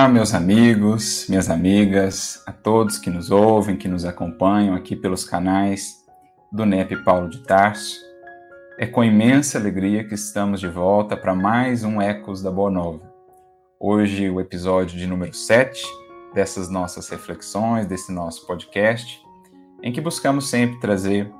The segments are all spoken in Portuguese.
Olá, meus amigos, minhas amigas, a todos que nos ouvem, que nos acompanham aqui pelos canais do NEP Paulo de Tarso. É com imensa alegria que estamos de volta para mais um Ecos da Boa Nova. Hoje, o episódio de número 7 dessas nossas reflexões, desse nosso podcast, em que buscamos sempre trazer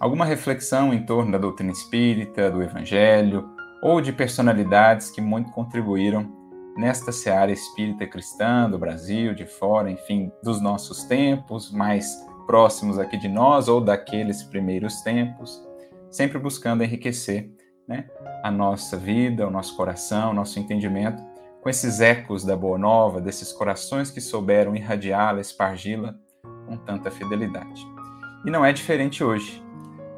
alguma reflexão em torno da doutrina espírita, do evangelho ou de personalidades que muito contribuíram nesta seara espírita cristã do Brasil, de fora, enfim, dos nossos tempos, mais próximos aqui de nós ou daqueles primeiros tempos, sempre buscando enriquecer né, a nossa vida, o nosso coração, o nosso entendimento com esses ecos da Boa Nova, desses corações que souberam irradiá-la, espargi-la com tanta fidelidade. E não é diferente hoje.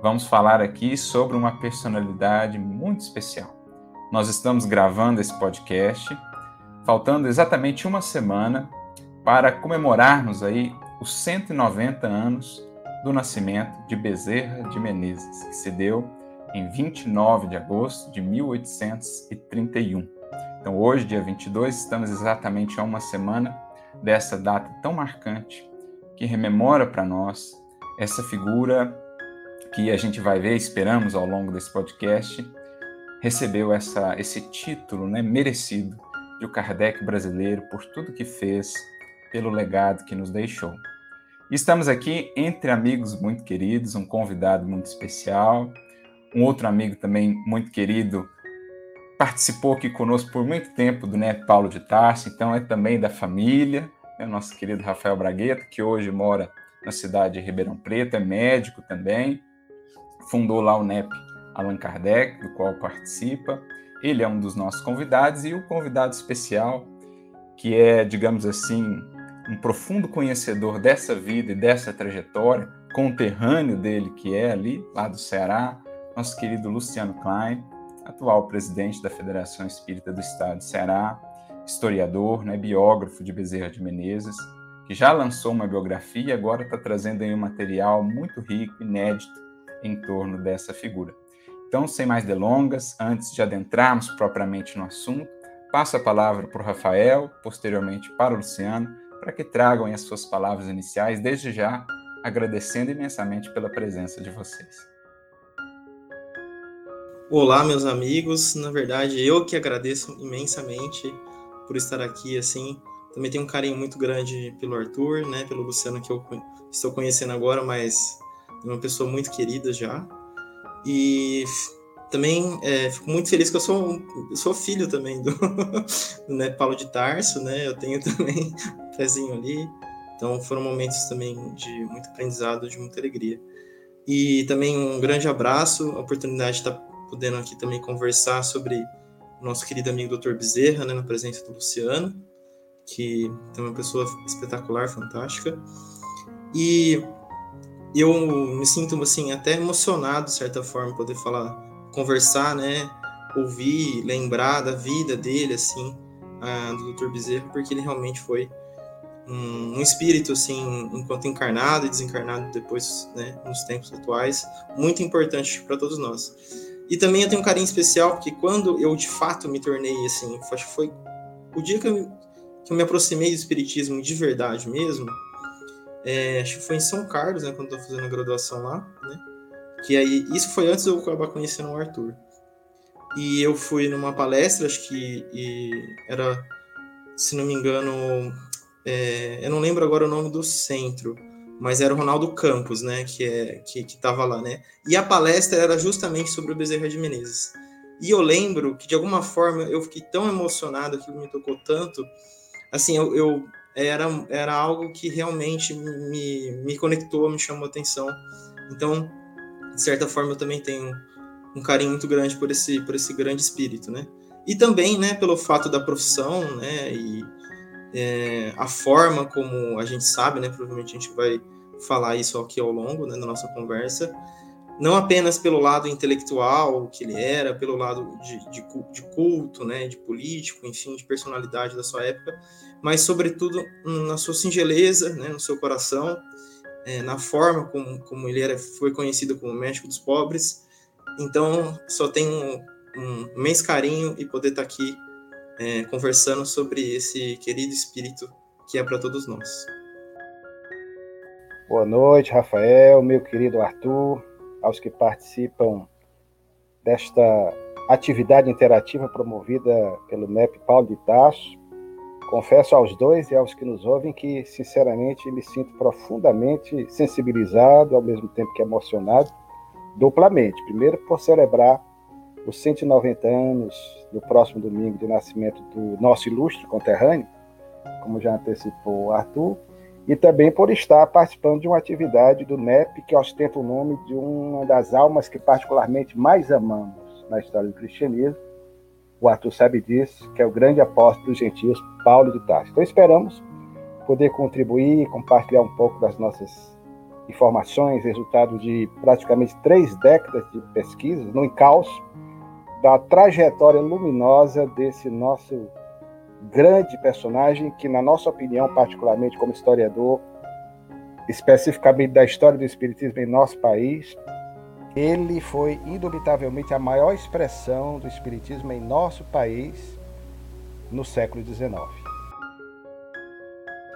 Vamos falar aqui sobre uma personalidade muito especial. Nós estamos gravando esse podcast faltando exatamente uma semana para comemorarmos aí os 190 anos do nascimento de Bezerra de Menezes, que se deu em 29 de agosto de 1831. Então, hoje, dia 22, estamos exatamente a uma semana dessa data tão marcante que rememora para nós essa figura que a gente vai ver, esperamos ao longo desse podcast, recebeu essa, esse título né, merecido de o Kardec brasileiro por tudo que fez, pelo legado que nos deixou. E estamos aqui entre amigos muito queridos, um convidado muito especial, um outro amigo também muito querido, participou aqui conosco por muito tempo do NEP Paulo de Tarso, então é também da família, é o nosso querido Rafael Bragueta, que hoje mora na cidade de Ribeirão Preto, é médico também, fundou lá o NEP Allan Kardec, do qual participa, ele é um dos nossos convidados e o convidado especial, que é, digamos assim, um profundo conhecedor dessa vida e dessa trajetória, conterrâneo dele que é ali, lá do Ceará, nosso querido Luciano Klein, atual presidente da Federação Espírita do Estado de Ceará, historiador, né, biógrafo de Bezerra de Menezes, que já lançou uma biografia e agora está trazendo aí um material muito rico, inédito, em torno dessa figura. Então, sem mais delongas, antes de adentrarmos propriamente no assunto, passo a palavra para o Rafael, posteriormente para o Luciano, para que tragam as suas palavras iniciais, desde já agradecendo imensamente pela presença de vocês. Olá, meus amigos. Na verdade, eu que agradeço imensamente por estar aqui. Assim, também tenho um carinho muito grande pelo Arthur, né, pelo Luciano que eu estou conhecendo agora, mas é uma pessoa muito querida já. E também é, fico muito feliz que eu sou, eu sou filho também do, do né, Paulo de Tarso, né? Eu tenho também um pezinho ali. Então foram momentos também de muito aprendizado, de muita alegria. E também um grande abraço, a oportunidade de estar podendo aqui também conversar sobre o nosso querido amigo Dr. Bezerra, né, na presença do Luciano, que é uma pessoa espetacular, fantástica. E eu me sinto assim até emocionado de certa forma poder falar, conversar, né, ouvir, lembrar da vida dele assim, a, do Dr. Bezerra, porque ele realmente foi um, um, espírito assim, enquanto encarnado e desencarnado depois, né, nos tempos atuais, muito importante para todos nós. E também eu tenho um carinho especial porque quando eu de fato me tornei assim, acho que foi o dia que eu, que eu me aproximei do espiritismo de verdade mesmo, é, acho que foi em São Carlos, né, quando eu tô fazendo a graduação lá, né? Que aí, isso foi antes de eu acabar conhecendo o Arthur. E eu fui numa palestra, acho que era, se não me engano, é, eu não lembro agora o nome do centro, mas era o Ronaldo Campos, né, que é que, que tava lá, né? E a palestra era justamente sobre o Bezerra de Menezes. E eu lembro que de alguma forma eu fiquei tão emocionado, aquilo me tocou tanto, assim, eu, eu era, era algo que realmente me, me conectou, me chamou atenção. Então, de certa forma, eu também tenho um carinho muito grande por esse, por esse grande espírito, né? E também, né, pelo fato da profissão, né, e é, a forma como a gente sabe, né, provavelmente a gente vai falar isso aqui ao longo né, da nossa conversa, não apenas pelo lado intelectual que ele era, pelo lado de, de, de culto, né, de político, enfim, de personalidade da sua época, mas sobretudo na sua singeleza, né, no seu coração, é, na forma como, como ele era, foi conhecido como médico dos pobres. Então, só tenho um, um imenso carinho e poder estar aqui é, conversando sobre esse querido espírito que é para todos nós. Boa noite, Rafael, meu querido Arthur, aos que participam desta atividade interativa promovida pelo NEP Paulo de Tasso. Confesso aos dois e aos que nos ouvem que, sinceramente, me sinto profundamente sensibilizado, ao mesmo tempo que emocionado, duplamente. Primeiro, por celebrar os 190 anos do próximo domingo de nascimento do nosso ilustre conterrâneo, como já antecipou Arthur, e também por estar participando de uma atividade do NEP que ostenta o nome de uma das almas que particularmente mais amamos na história do cristianismo. O Arthur sabe disso, que é o grande apóstolo dos gentios, Paulo de Tarso. Então esperamos poder contribuir, compartilhar um pouco das nossas informações, resultado de praticamente três décadas de pesquisas no encalço da trajetória luminosa desse nosso grande personagem que, na nossa opinião, particularmente como historiador, especificamente da história do Espiritismo em nosso país, ele foi indubitavelmente a maior expressão do Espiritismo em nosso país no século XIX.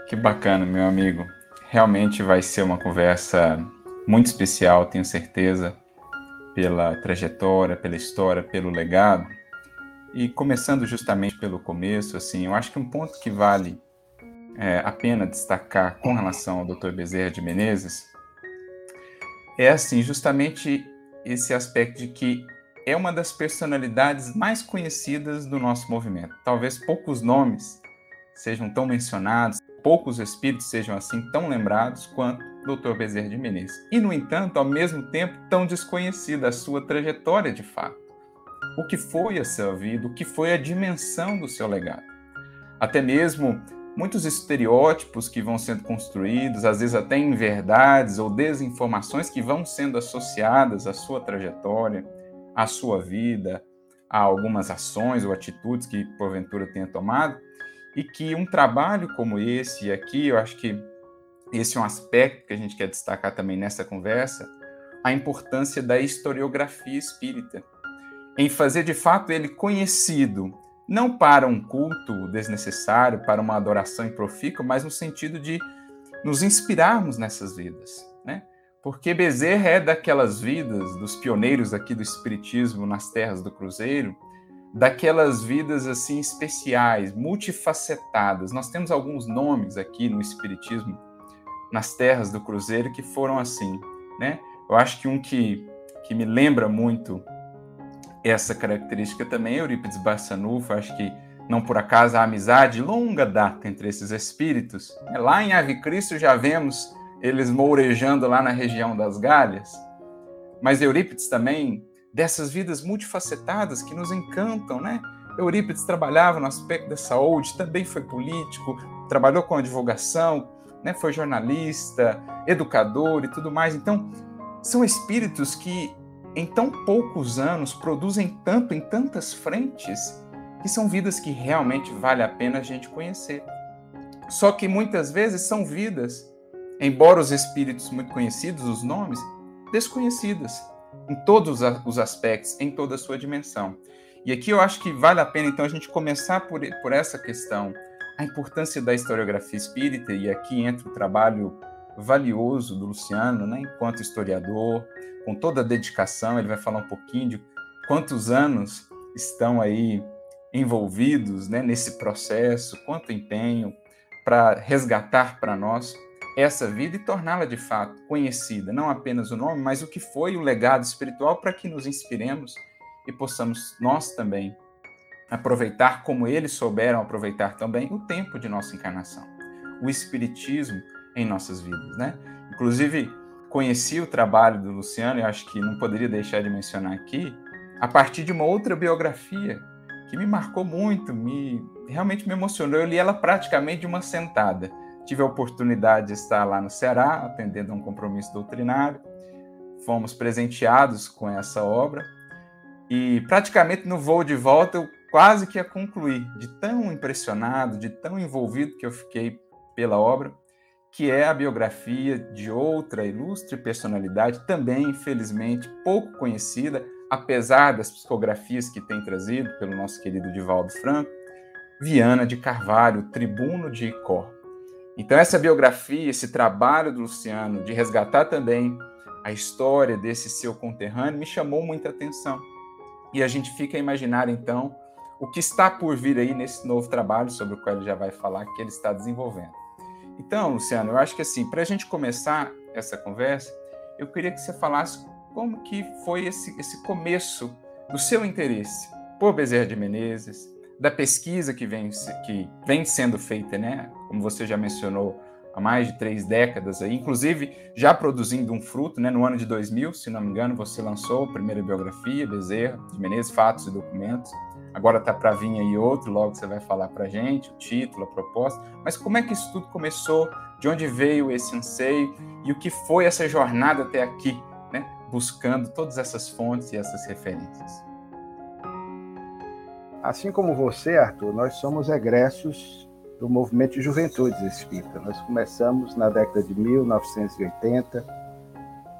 Que bacana, meu amigo. Realmente vai ser uma conversa muito especial, tenho certeza, pela trajetória, pela história, pelo legado. E começando justamente pelo começo, assim, eu acho que um ponto que vale é, a pena destacar com relação ao Dr. Bezerra de Menezes é assim, justamente esse aspecto de que é uma das personalidades mais conhecidas do nosso movimento. Talvez poucos nomes sejam tão mencionados, poucos espíritos sejam assim tão lembrados quanto Dr. Bezerra de Menezes. E, no entanto, ao mesmo tempo, tão desconhecida a sua trajetória de fato. O que foi a sua vida, o que foi a dimensão do seu legado. Até mesmo muitos estereótipos que vão sendo construídos, às vezes até inverdades ou desinformações que vão sendo associadas à sua trajetória, à sua vida, a algumas ações ou atitudes que porventura tenha tomado, e que um trabalho como esse, e aqui eu acho que esse é um aspecto que a gente quer destacar também nessa conversa, a importância da historiografia espírita, em fazer de fato ele conhecido, não para um culto desnecessário, para uma adoração improfícua, mas no sentido de nos inspirarmos nessas vidas, né? Porque Bezerra é daquelas vidas dos pioneiros aqui do espiritismo nas terras do Cruzeiro, daquelas vidas assim especiais, multifacetadas. Nós temos alguns nomes aqui no espiritismo nas terras do Cruzeiro que foram assim, né? Eu acho que um que, que me lembra muito essa característica também Eurípides Barçanufo, acho que não por acaso a amizade longa data entre esses espíritos. É, lá em Ave Cristo já vemos eles mourejando lá na região das Galhas, mas Eurípides também, dessas vidas multifacetadas que nos encantam, né? Eurípides trabalhava no aspecto da saúde, também foi político, trabalhou com advogação, né, foi jornalista, educador e tudo mais. Então, são espíritos que em tão poucos anos produzem tanto em tantas frentes que são vidas que realmente vale a pena a gente conhecer. Só que muitas vezes são vidas, embora os espíritos muito conhecidos, os nomes, desconhecidas em todos os aspectos, em toda a sua dimensão. E aqui eu acho que vale a pena então a gente começar por, por essa questão a importância da historiografia espírita, e aqui entra o trabalho valioso do Luciano, né, enquanto historiador, com toda a dedicação, ele vai falar um pouquinho de quantos anos estão aí envolvidos né, nesse processo, quanto empenho para resgatar para nós essa vida e torná-la de fato conhecida, não apenas o nome, mas o que foi o legado espiritual para que nos inspiremos e possamos nós também aproveitar como eles souberam aproveitar também o tempo de nossa encarnação, o espiritismo em nossas vidas, né? Inclusive, conheci o trabalho do Luciano e acho que não poderia deixar de mencionar aqui, a partir de uma outra biografia que me marcou muito, me realmente me emocionou. Eu li ela praticamente de uma sentada. Tive a oportunidade de estar lá no Ceará, atendendo a um compromisso doutrinário. Fomos presenteados com essa obra e praticamente no voo de volta eu quase que a concluir, de tão impressionado, de tão envolvido que eu fiquei pela obra, que é a biografia de outra ilustre personalidade, também, infelizmente, pouco conhecida, apesar das psicografias que tem trazido pelo nosso querido Divaldo Franco, Viana de Carvalho, tribuno de Icó. Então, essa biografia, esse trabalho do Luciano de resgatar também a história desse seu conterrâneo me chamou muita atenção. E a gente fica a imaginar, então, o que está por vir aí nesse novo trabalho, sobre o qual ele já vai falar, que ele está desenvolvendo. Então, Luciano, eu acho que assim, para a gente começar essa conversa, eu queria que você falasse como que foi esse, esse começo do seu interesse por Bezerra de Menezes, da pesquisa que vem, que vem sendo feita, né? Como você já mencionou, há mais de três décadas aí, inclusive já produzindo um fruto, né? No ano de 2000, se não me engano, você lançou a primeira biografia, Bezerra de Menezes, Fatos e Documentos. Agora está para vir aí outro, logo você vai falar para gente o título, a proposta. Mas como é que isso tudo começou? De onde veio esse anseio? E o que foi essa jornada até aqui, né? Buscando todas essas fontes e essas referências. Assim como você, Arthur, nós somos egressos do movimento de juventudes espírita. Nós começamos na década de 1980,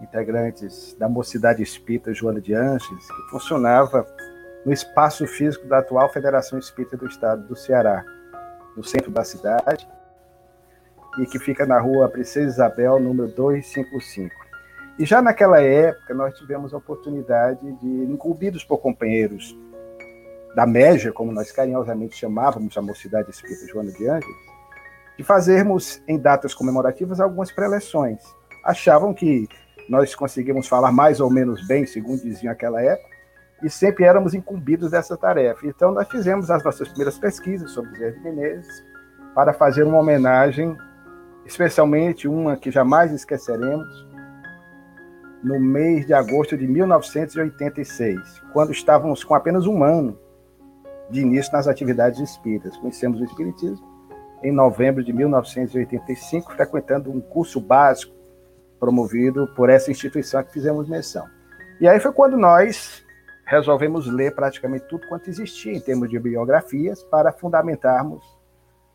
integrantes da Mocidade Espírita Joana de Anjos, que funcionava no espaço físico da atual Federação Espírita do Estado do Ceará, no centro da cidade, e que fica na rua Princesa Isabel, número 255. E já naquela época nós tivemos a oportunidade de, incumbidos por companheiros da média, como nós carinhosamente chamávamos a Mocidade Espírita Joana de Ângeles, de fazermos em datas comemorativas algumas preleções. Achavam que nós conseguimos falar mais ou menos bem, segundo diziam naquela época, e sempre éramos incumbidos dessa tarefa. Então, nós fizemos as nossas primeiras pesquisas sobre Zé de Menezes para fazer uma homenagem, especialmente uma que jamais esqueceremos, no mês de agosto de 1986, quando estávamos com apenas um ano de início nas atividades espíritas. Conhecemos o Espiritismo em novembro de 1985, frequentando um curso básico promovido por essa instituição que fizemos menção. E aí foi quando nós resolvemos ler praticamente tudo quanto existia em termos de biografias para fundamentarmos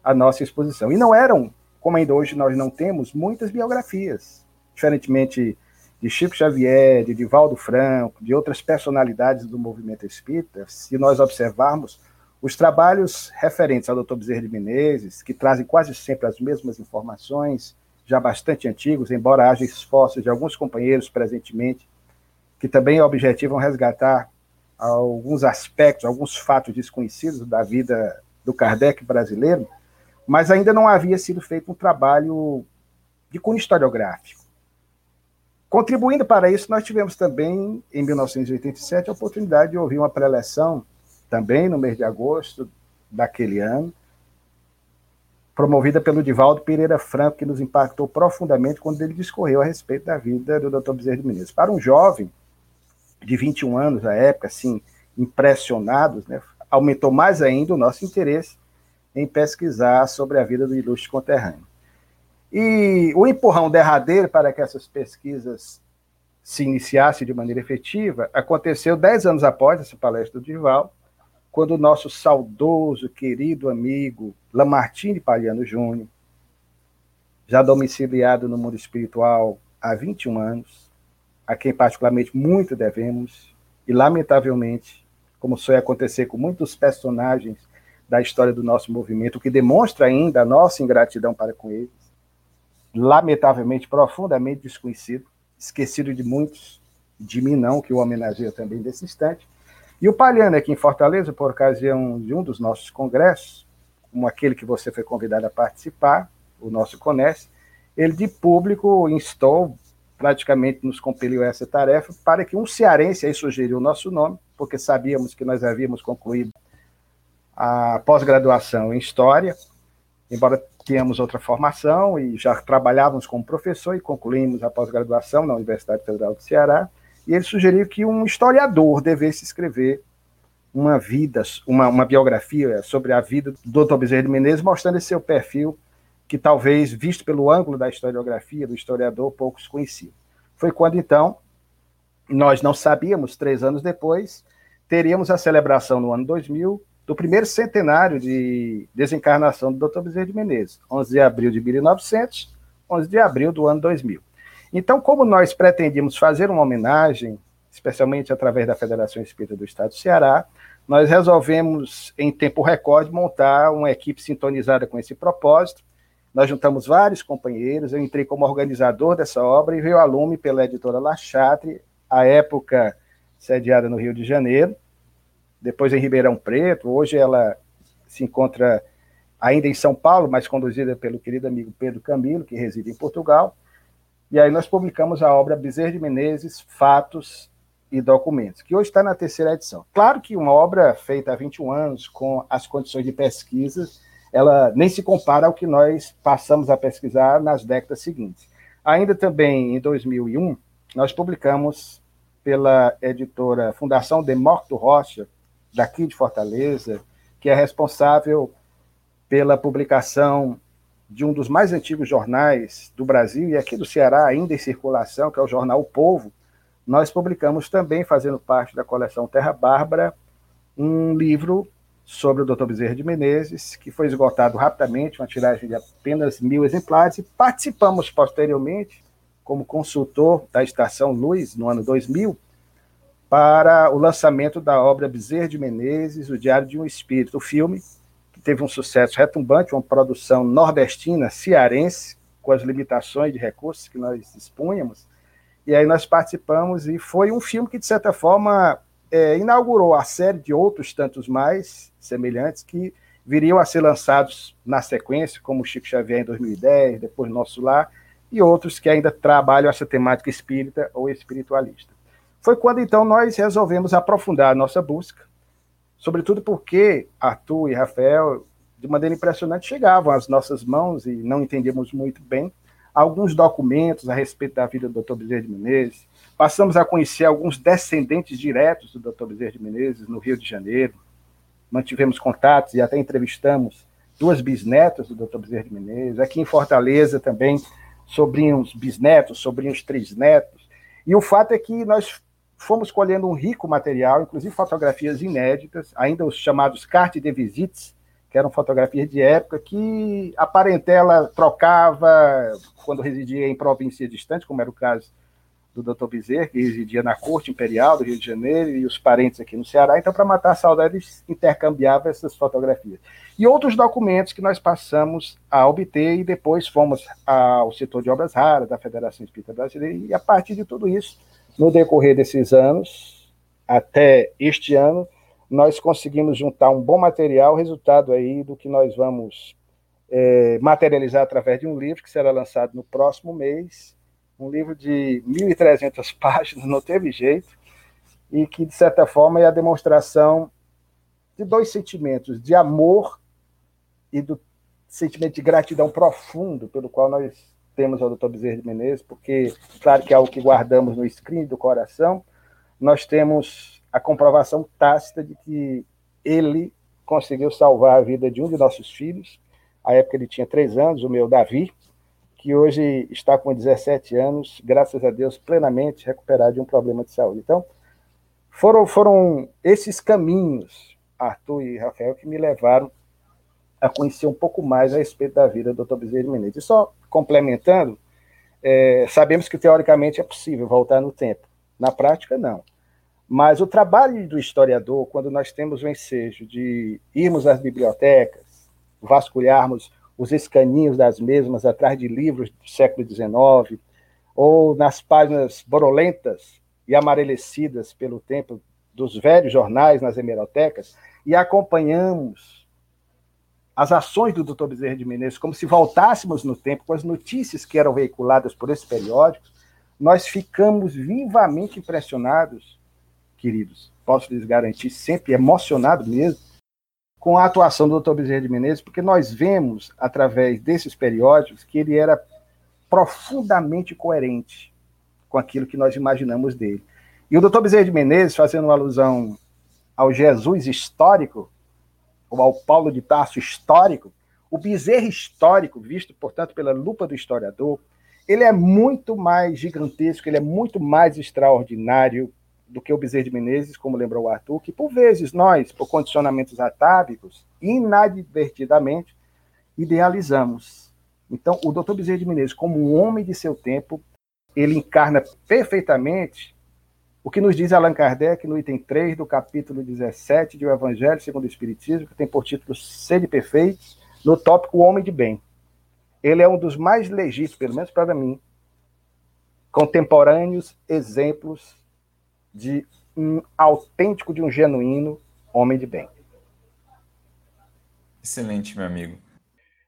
a nossa exposição. E não eram, como ainda hoje nós não temos, muitas biografias, diferentemente de Chico Xavier, de Divaldo Franco, de outras personalidades do movimento espírita, se nós observarmos, os trabalhos referentes ao Dr. Bezerra de Menezes, que trazem quase sempre as mesmas informações, já bastante antigos, embora haja esforços de alguns companheiros presentemente, que também objetivam resgatar alguns aspectos, alguns fatos desconhecidos da vida do Kardec brasileiro, mas ainda não havia sido feito um trabalho de cunho historiográfico. Contribuindo para isso, nós tivemos também, em 1987, a oportunidade de ouvir uma preleção também no mês de agosto daquele ano, promovida pelo Divaldo Pereira Franco, que nos impactou profundamente quando ele discorreu a respeito da vida do Dr. Bezerra de Menezes. Para um jovem de 21 anos, à época, assim, impressionados, né, aumentou mais ainda o nosso interesse em pesquisar sobre a vida do ilustre conterrâneo. E o empurrão derradeiro para que essas pesquisas se iniciassem de maneira efetiva aconteceu dez anos após essa palestra do Divaldo, quando o nosso saudoso, querido amigo Lamartine Paliano Júnior, já domiciliado no mundo espiritual há 21 anos, a quem particularmente muito devemos, e lamentavelmente, como suele acontecer com muitos personagens da história do nosso movimento, o que demonstra ainda a nossa ingratidão para com eles, lamentavelmente profundamente desconhecido, esquecido de muitos, de mim não, que o homenageia também nesse instante, e o Palhano, aqui em Fortaleza, por ocasião de um dos nossos congressos, como aquele que você foi convidado a participar, o nosso CONES, ele de público instou, praticamente nos compeliu a essa tarefa, para que um cearense, aí sugeriu o nosso nome, porque sabíamos que nós havíamos concluído a pós-graduação em História, embora tínhamos outra formação e já trabalhávamos como professor e concluímos a pós-graduação na Universidade Federal do Ceará, e ele sugeriu que um historiador devesse escrever uma vida, uma, uma biografia sobre a vida do Dr. Bezerra de Menezes, mostrando esse seu perfil, que talvez, visto pelo ângulo da historiografia, do historiador, poucos conheciam. Foi quando, então, nós não sabíamos, três anos depois, teríamos a celebração no ano 2000 do primeiro centenário de desencarnação do Dr. Bezerra de Menezes, 11 de abril de 1900, 11 de abril do ano 2000. Então, como nós pretendíamos fazer uma homenagem, especialmente através da Federação Espírita do Estado do Ceará, nós resolvemos, em tempo recorde, montar uma equipe sintonizada com esse propósito. Nós juntamos vários companheiros, eu entrei como organizador dessa obra e veio a lume pela editora La Chatre, à época sediada no Rio de Janeiro, depois em Ribeirão Preto, hoje ela se encontra ainda em São Paulo, mas conduzida pelo querido amigo Pedro Camilo, que reside em Portugal. E aí nós publicamos a obra Bezerra de Menezes, Fatos e Documentos, que hoje está na terceira edição. Claro que uma obra feita há 21 anos, com as condições de pesquisa, ela nem se compara ao que nós passamos a pesquisar nas décadas seguintes. Ainda também em 2001, nós publicamos pela editora Fundação Demócrito Rocha, daqui de Fortaleza, que é responsável pela publicação de um dos mais antigos jornais do Brasil e aqui do Ceará, ainda em circulação, que é o jornal o Povo, nós publicamos também, fazendo parte da coleção Terra Bárbara, um livro sobre o Dr. Bezerra de Menezes, que foi esgotado rapidamente, uma tiragem de apenas mil exemplares, e participamos posteriormente, como consultor da Estação Luz, no ano 2000, para o lançamento da obra Bezerra de Menezes, O Diário de um Espírito, o filme, teve um sucesso retumbante, uma produção nordestina, cearense, com as limitações de recursos que nós dispunhamos. E aí nós participamos e foi um filme que, de certa forma, é, inaugurou a série de outros tantos mais semelhantes que viriam a ser lançados na sequência, como Chico Xavier em 2010, depois Nosso Lar, e outros que ainda trabalham essa temática espírita ou espiritualista. Foi quando então nós resolvemos aprofundar a nossa busca sobretudo porque Arthur e Rafael, de maneira impressionante, chegavam às nossas mãos e não entendíamos muito bem alguns documentos a respeito da vida do Dr. Bezerra de Menezes. Passamos a conhecer alguns descendentes diretos do Dr. Bezerra de Menezes no Rio de Janeiro. Mantivemos contatos e até entrevistamos duas bisnetas do Dr. Bezerra de Menezes. Aqui em Fortaleza também, sobrinhos bisnetos, sobrinhos trisnetos. E o fato é que nós fomos colhendo um rico material, inclusive fotografias inéditas, ainda os chamados cartes de visites, que eram fotografias de época que a parentela trocava quando residia em província distante, como era o caso do Dr. Bezerra, que residia na Corte Imperial do Rio de Janeiro, e os parentes aqui no Ceará. Então, para matar a saudade, essas fotografias. E outros documentos que nós passamos a obter, e depois fomos ao setor de obras raras da Federação Espírita Brasileira, e a partir de tudo isso, no decorrer desses anos, até este ano, nós conseguimos juntar um bom material, resultado aí do que nós vamos é, materializar através de um livro que será lançado no próximo mês, um livro de 1.300 páginas, não teve jeito, e que, de certa forma, é a demonstração de dois sentimentos, de amor e do sentimento de gratidão profundo pelo qual nós temos ao Dr. Bezerra de Menezes, porque, claro que é algo que guardamos no screen do coração, nós temos a comprovação tácita de que ele conseguiu salvar a vida de um de nossos filhos, à época ele tinha três anos, o meu Davi, que hoje está com 17 anos, graças a Deus, plenamente recuperado de um problema de saúde. Então, foram, foram esses caminhos, Arthur e Rafael, que me levaram a conhecer um pouco mais a respeito da vida do Dr. Bezerra de Menezes. E só complementando, é, sabemos que teoricamente é possível voltar no tempo. Na prática, não. Mas o trabalho do historiador, quando nós temos o ensejo de irmos às bibliotecas, vasculharmos os escaninhos das mesmas atrás de livros do século XIX, ou nas páginas borolentas e amarelecidas pelo tempo dos velhos jornais nas hemerotecas, e acompanhamos as ações do Dr. Bezerra de Menezes, como se voltássemos no tempo com as notícias que eram veiculadas por esses periódicos, nós ficamos vivamente impressionados, queridos, posso lhes garantir, sempre emocionado mesmo, com a atuação do Dr. Bezerra de Menezes, porque nós vemos, através desses periódicos, que ele era profundamente coerente com aquilo que nós imaginamos dele. E o Dr. Bezerra de Menezes, fazendo uma alusão ao Jesus histórico, ou ao Paulo de Tarso histórico, o bezerro histórico, visto, portanto, pela lupa do historiador, ele é muito mais gigantesco, ele é muito mais extraordinário do que o Bezerro de Menezes, como lembrou o Arthur, que por vezes nós, por condicionamentos atávicos, inadvertidamente, idealizamos. Então, o Dr. Bezerro de Menezes, como um homem de seu tempo, ele encarna perfeitamente O que nos diz Allan Kardec no item 3 do capítulo 17 de O Evangelho segundo o Espiritismo, que tem por título Sede Perfeitos, no tópico Homem de Bem. Ele é um dos mais legítimos, pelo menos para mim, contemporâneos exemplos de um autêntico, de um genuíno homem de bem. Excelente, meu amigo.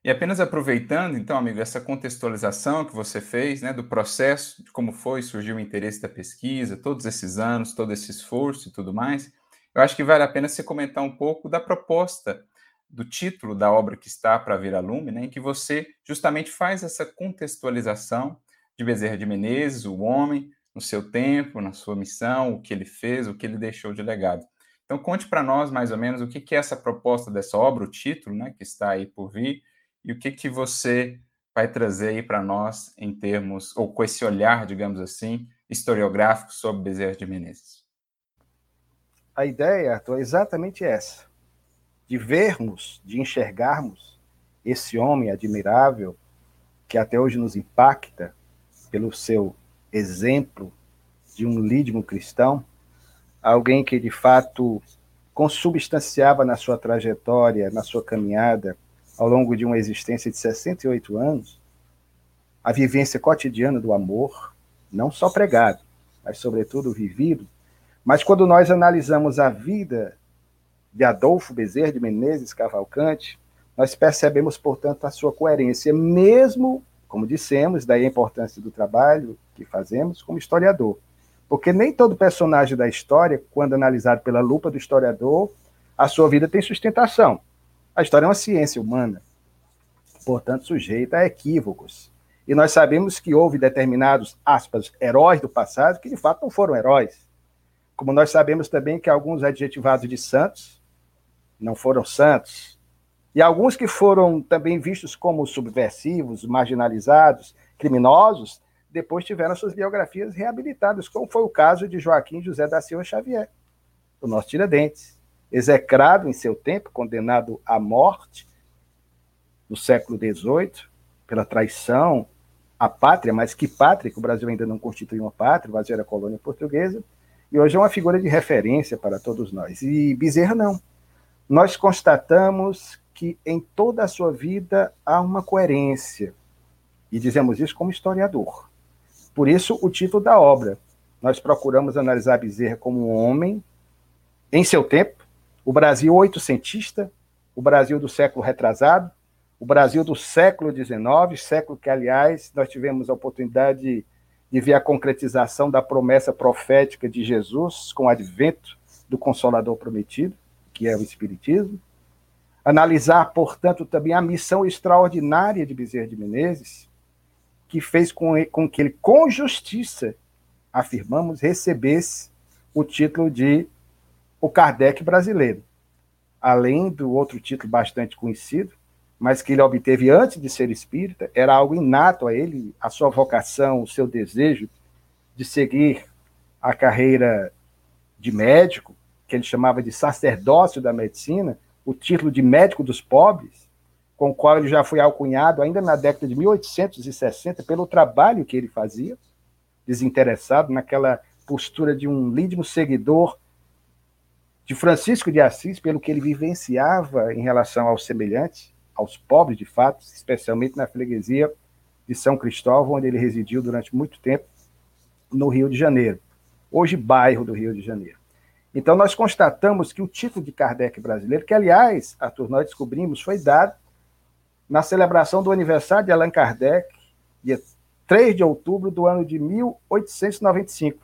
E apenas aproveitando, então, amigo, essa contextualização que você fez, né, do processo, de como foi, surgiu o interesse da pesquisa, todos esses anos, todo esse esforço e tudo mais, eu acho que vale a pena você comentar um pouco da proposta do título da obra que está para vir a lume, né, em que você justamente faz essa contextualização de Bezerra de Menezes, o homem, no seu tempo, na sua missão, o que ele fez, o que ele deixou de legado. Então, conte para nós mais ou menos o que, que é essa proposta dessa obra, o título, né, que está aí por vir, e o que, que você vai trazer aí para nós em termos, ou com esse olhar, digamos assim, historiográfico sobre Bezerra de Menezes. A ideia, Arthur, é exatamente essa, de vermos, de enxergarmos esse homem admirável que até hoje nos impacta pelo seu exemplo de um lídimo cristão, alguém que de fato consubstanciava na sua trajetória, na sua caminhada, ao longo de uma existência de 68 anos, a vivência cotidiana do amor, não só pregado, mas sobretudo vivido. Mas quando nós analisamos a vida de Adolfo Bezerra de Menezes Cavalcante, nós percebemos, portanto, a sua coerência, mesmo como dissemos, daí a importância do trabalho que fazemos como historiador. Porque nem todo personagem da história, quando analisado pela lupa do historiador, a sua vida tem sustentação. A história é uma ciência humana, portanto, sujeita a equívocos. E nós sabemos que houve determinados, aspas, heróis do passado que de fato não foram heróis. Como nós sabemos também que alguns adjetivados de santos não foram santos, e alguns que foram também vistos como subversivos, marginalizados, criminosos, depois tiveram suas biografias reabilitadas, como foi o caso de Joaquim José da Silva Xavier, o nosso Tiradentes, execrado em seu tempo, condenado à morte no século XVIII pela traição à pátria, mas que pátria, que o Brasil ainda não constitui uma pátria, o Brasil era colônia portuguesa, e hoje é uma figura de referência para todos nós. E Bezerra não. Nós constatamos que em toda a sua vida há uma coerência. E dizemos isso como historiador. Por isso, o título da obra. Nós procuramos analisar Bezerra como um homem, em seu tempo, o Brasil oitocentista, o Brasil do século retrasado, o Brasil do século XIX, século que, aliás, nós tivemos a oportunidade de, ver a concretização da promessa profética de Jesus com o advento do Consolador Prometido, que é o Espiritismo. Analisar, portanto, também a missão extraordinária de Bezerra de Menezes, que fez com, com que ele, com justiça, afirmamos, recebesse o título de o Kardec brasileiro. Além do outro título bastante conhecido, mas que ele obteve antes de ser espírita, era algo inato a ele, a sua vocação, o seu desejo de seguir a carreira de médico, que ele chamava de sacerdócio da medicina, o título de médico dos pobres, com o qual ele já foi alcunhado ainda na década de 1860 pelo trabalho que ele fazia, desinteressado naquela postura de um lídimo seguidor de Francisco de Assis, pelo que ele vivenciava em relação aos semelhantes, aos pobres de fato, especialmente na freguesia de São Cristóvão, onde ele residiu durante muito tempo, no Rio de Janeiro, hoje bairro do Rio de Janeiro. Então, nós constatamos que o título de Kardec brasileiro, que, aliás, Arthur, nós descobrimos, foi dado na celebração do aniversário de Allan Kardec, dia 3 de outubro do ano de 1895.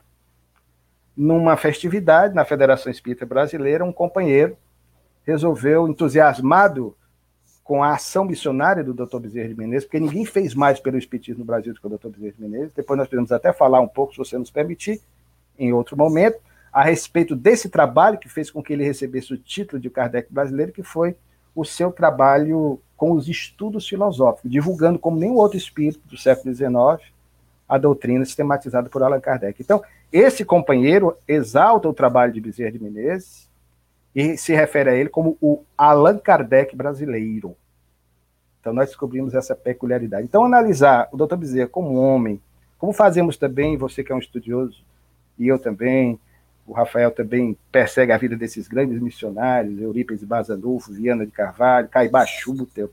Numa festividade na Federação Espírita Brasileira, um companheiro resolveu, entusiasmado com a ação missionária do Dr. Bezerra de Menezes, porque ninguém fez mais pelo Espiritismo no Brasil do que o Dr. Bezerra de Menezes. Depois nós podemos até falar um pouco, se você nos permitir, em outro momento a respeito desse trabalho que fez com que ele recebesse o título de Kardec brasileiro, que foi o seu trabalho com os estudos filosóficos, divulgando como nenhum outro espírito do século XIX a doutrina sistematizada por Allan Kardec. Então, esse companheiro exalta o trabalho de Bezerra de Menezes e se refere a ele como o Allan Kardec brasileiro. Então, nós descobrimos essa peculiaridade. Então, analisar o Dr. Bezerra como homem, como fazemos também, você que é um estudioso, e eu também, O Rafael também persegue a vida desses grandes missionários, Eurípides Bazanufo, Viana de Carvalho, Caibá Schutel,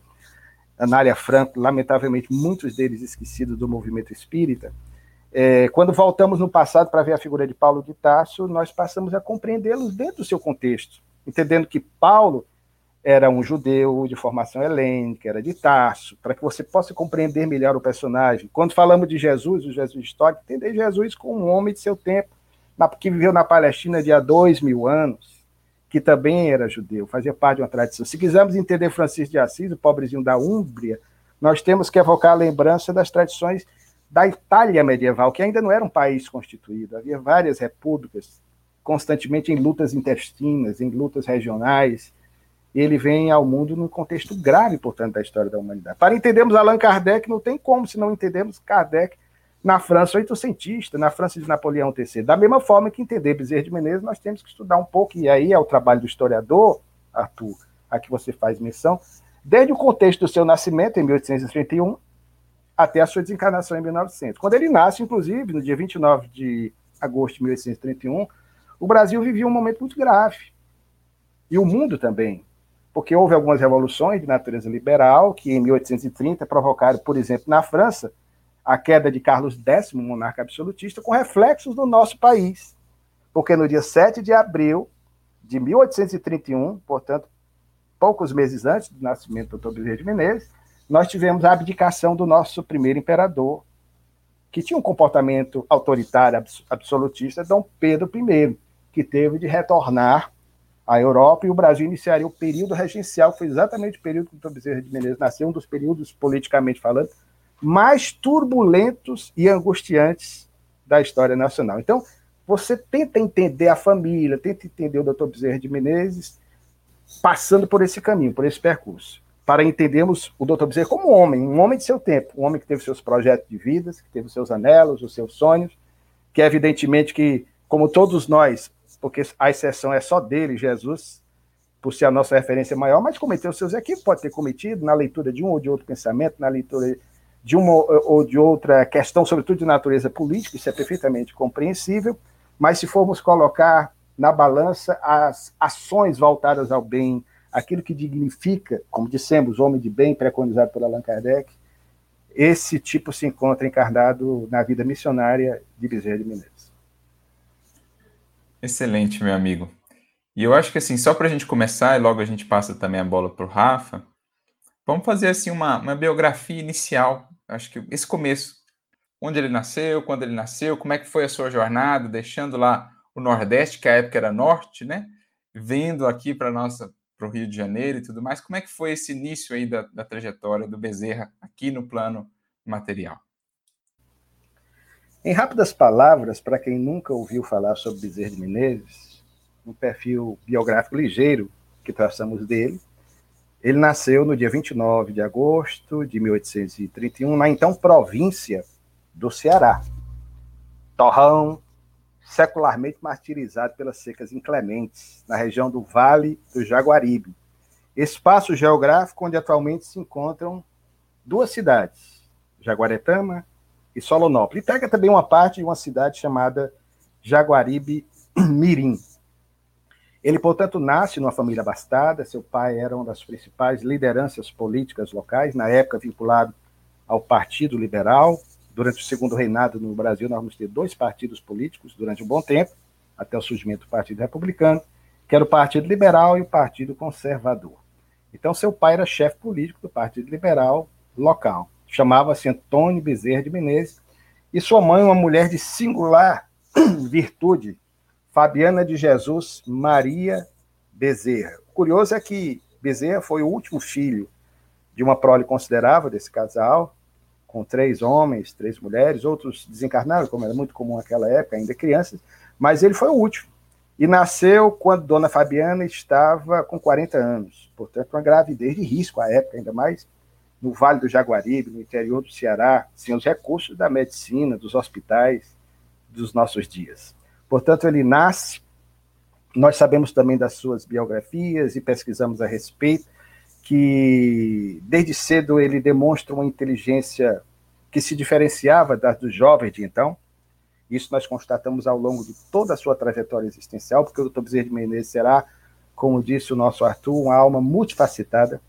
Anália Franco, lamentavelmente muitos deles esquecidos do movimento espírita. É, quando voltamos no passado para ver a figura de Paulo de Tarso, nós passamos a compreendê-los dentro do seu contexto, entendendo que Paulo era um judeu de formação helênica, era de Tarso, para que você possa compreender melhor o personagem. Quando falamos de Jesus, o Jesus histórico, entender Jesus como um homem de seu tempo, que viveu na Palestina de há dois mil anos, que também era judeu, fazia parte de uma tradição. Se quisermos entender Francisco de Assis, o pobrezinho da Úmbria, nós temos que evocar a lembrança das tradições da Itália medieval, que ainda não era um país constituído, havia várias repúblicas, constantemente em lutas intestinas, em lutas regionais, ele vem ao mundo num contexto grave, portanto, da história da humanidade. Para entendermos Allan Kardec, não tem como se não entendemos Kardec na França oitocentista, na França de Napoleão III. Da mesma forma que entender Bezerra de Menezes, nós temos que estudar um pouco, e aí é o trabalho do historiador, Arthur, a que você faz menção, desde o contexto do seu nascimento, em 1831, até a sua desencarnação em 1900. Quando ele nasce, inclusive, no dia 29 de agosto de 1831, o Brasil vivia um momento muito grave. E o mundo também porque houve algumas revoluções de natureza liberal que, em 1830, provocaram, por exemplo, na França, a queda de Carlos X, monarca absolutista, com reflexos no nosso país. Porque no dia 7 de abril de 1831, portanto, poucos meses antes do nascimento do Dr. Bezerra de Menezes, nós tivemos a abdicação do nosso primeiro imperador, que tinha um comportamento autoritário absolutista, Dom Pedro I, que teve de retornar a Europa e o Brasil iniciaria o período regencial, que foi exatamente o período que o Bezerra de Menezes nasceu, um dos períodos, politicamente falando, mais turbulentos e angustiantes da história nacional. Então, você tenta entender a família, tenta entender o doutor Bezerra de Menezes passando por esse caminho, por esse percurso, para entendermos o doutor Bezerra como um homem, um homem de seu tempo, um homem que teve seus projetos de vida, que teve os seus anelos, os seus sonhos, que evidentemente que, como todos nós, porque a exceção é só dele, Jesus, por ser a nossa referência maior, mas cometeu seus equívocos, pode ter cometido na leitura de um ou de outro pensamento, na leitura de uma ou de outra questão, sobretudo de natureza política, isso é perfeitamente compreensível, mas se formos colocar na balança as ações voltadas ao bem, aquilo que dignifica, como dissemos, o homem de bem preconizado por Allan Kardec, esse tipo se encontra encarnado na vida missionária de Bezerra de Menezes. Excelente, meu amigo. E eu acho que assim, só para a gente começar, e logo a gente passa também a bola para o Rafa, vamos fazer assim uma, uma biografia inicial. Acho que esse começo. Onde ele nasceu, quando ele nasceu, como é que foi a sua jornada, deixando lá o Nordeste, que a época era Norte, né? Vindo aqui para nossa para o Rio de Janeiro e tudo mais. Como é que foi esse início aí da, da trajetória do Bezerra aqui no plano material? Em rápidas palavras, para quem nunca ouviu falar sobre Bezerra de Menezes, um perfil biográfico ligeiro que traçamos dele, ele nasceu no dia 29 de agosto de 1831, na então província do Ceará. Torrão, secularmente martirizado pelas secas inclementes, na região do Vale do Jaguaribe, espaço geográfico onde atualmente se encontram duas cidades, Jaguaretama e Solonópolis. E pega também uma parte de uma cidade chamada Jaguaribe Mirim. Ele, portanto, nasce numa família abastada, seu pai era uma das principais lideranças políticas locais, na época vinculado ao Partido Liberal. Durante o segundo reinado no Brasil, nós vamos ter dois partidos políticos durante um bom tempo, até o surgimento do Partido Republicano, que era o Partido Liberal e o Partido Conservador. Então, seu pai era chefe político do Partido Liberal local chamava-se Antônio Bezerra de Menezes, e sua mãe, uma mulher de singular virtude, Fabiana de Jesus Maria Bezerra. O curioso é que Bezerra foi o último filho de uma prole considerável desse casal, com três homens, três mulheres, outros desencarnaram, como era muito comum naquela época, ainda crianças, mas ele foi o último. E nasceu quando Dona Fabiana estava com 40 anos, portanto, uma gravidez de risco à época, ainda mais no Vale do Jaguaribe, no interior do Ceará, sem os recursos da medicina, dos hospitais dos nossos dias. Portanto, ele nasce, nós sabemos também das suas biografias e pesquisamos a respeito, que desde cedo ele demonstra uma inteligência que se diferenciava das dos jovens de então, Isso nós constatamos ao longo de toda a sua trajetória existencial, porque o Dr. Bezerra de Menezes será, como disse o nosso Arthur, uma alma multifacetada,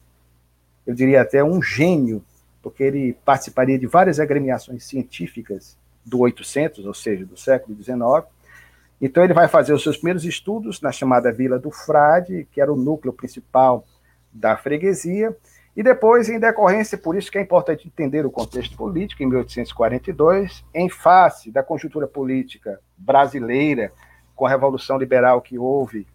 eu diria até um gênio, porque ele participaria de várias agremiações científicas do 800, ou seja, do século XIX. Então ele vai fazer os seus primeiros estudos na chamada Vila do Frade, que era o núcleo principal da freguesia, e depois, em decorrência, por isso que é importante entender o contexto político, em 1842, em face da conjuntura política brasileira, com a Revolução Liberal que houve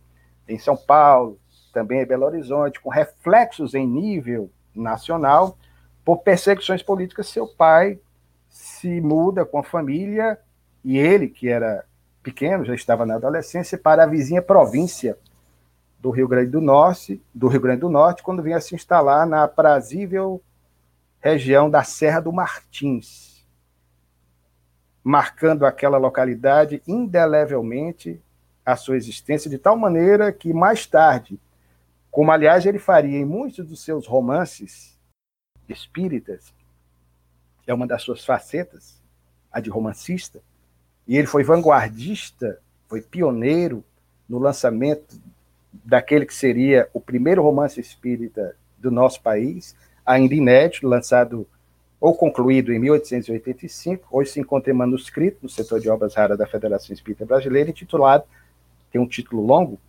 em São Paulo, também em Belo Horizonte, com reflexos em nível nacional, por perseguições políticas, seu pai se muda com a família, e ele, que era pequeno, já estava na adolescência, para a vizinha província do Rio Grande do Norte, do Rio Grande do Norte, quando vinha se instalar na aprazível região da Serra do Martins, marcando aquela localidade indelevelmente a sua existência, de tal maneira que mais tarde, como aliás ele faria em muitos dos seus romances espíritas, é uma das suas facetas, a de romancista, e ele foi vanguardista, foi pioneiro no lançamento daquele que seria o primeiro romance espírita do nosso país, ainda inédito, lançado ou concluído em 1885, hoje se encontra em manuscrito no setor de obras raras da Federação Espírita Brasileira, intitulado, tem um título longo,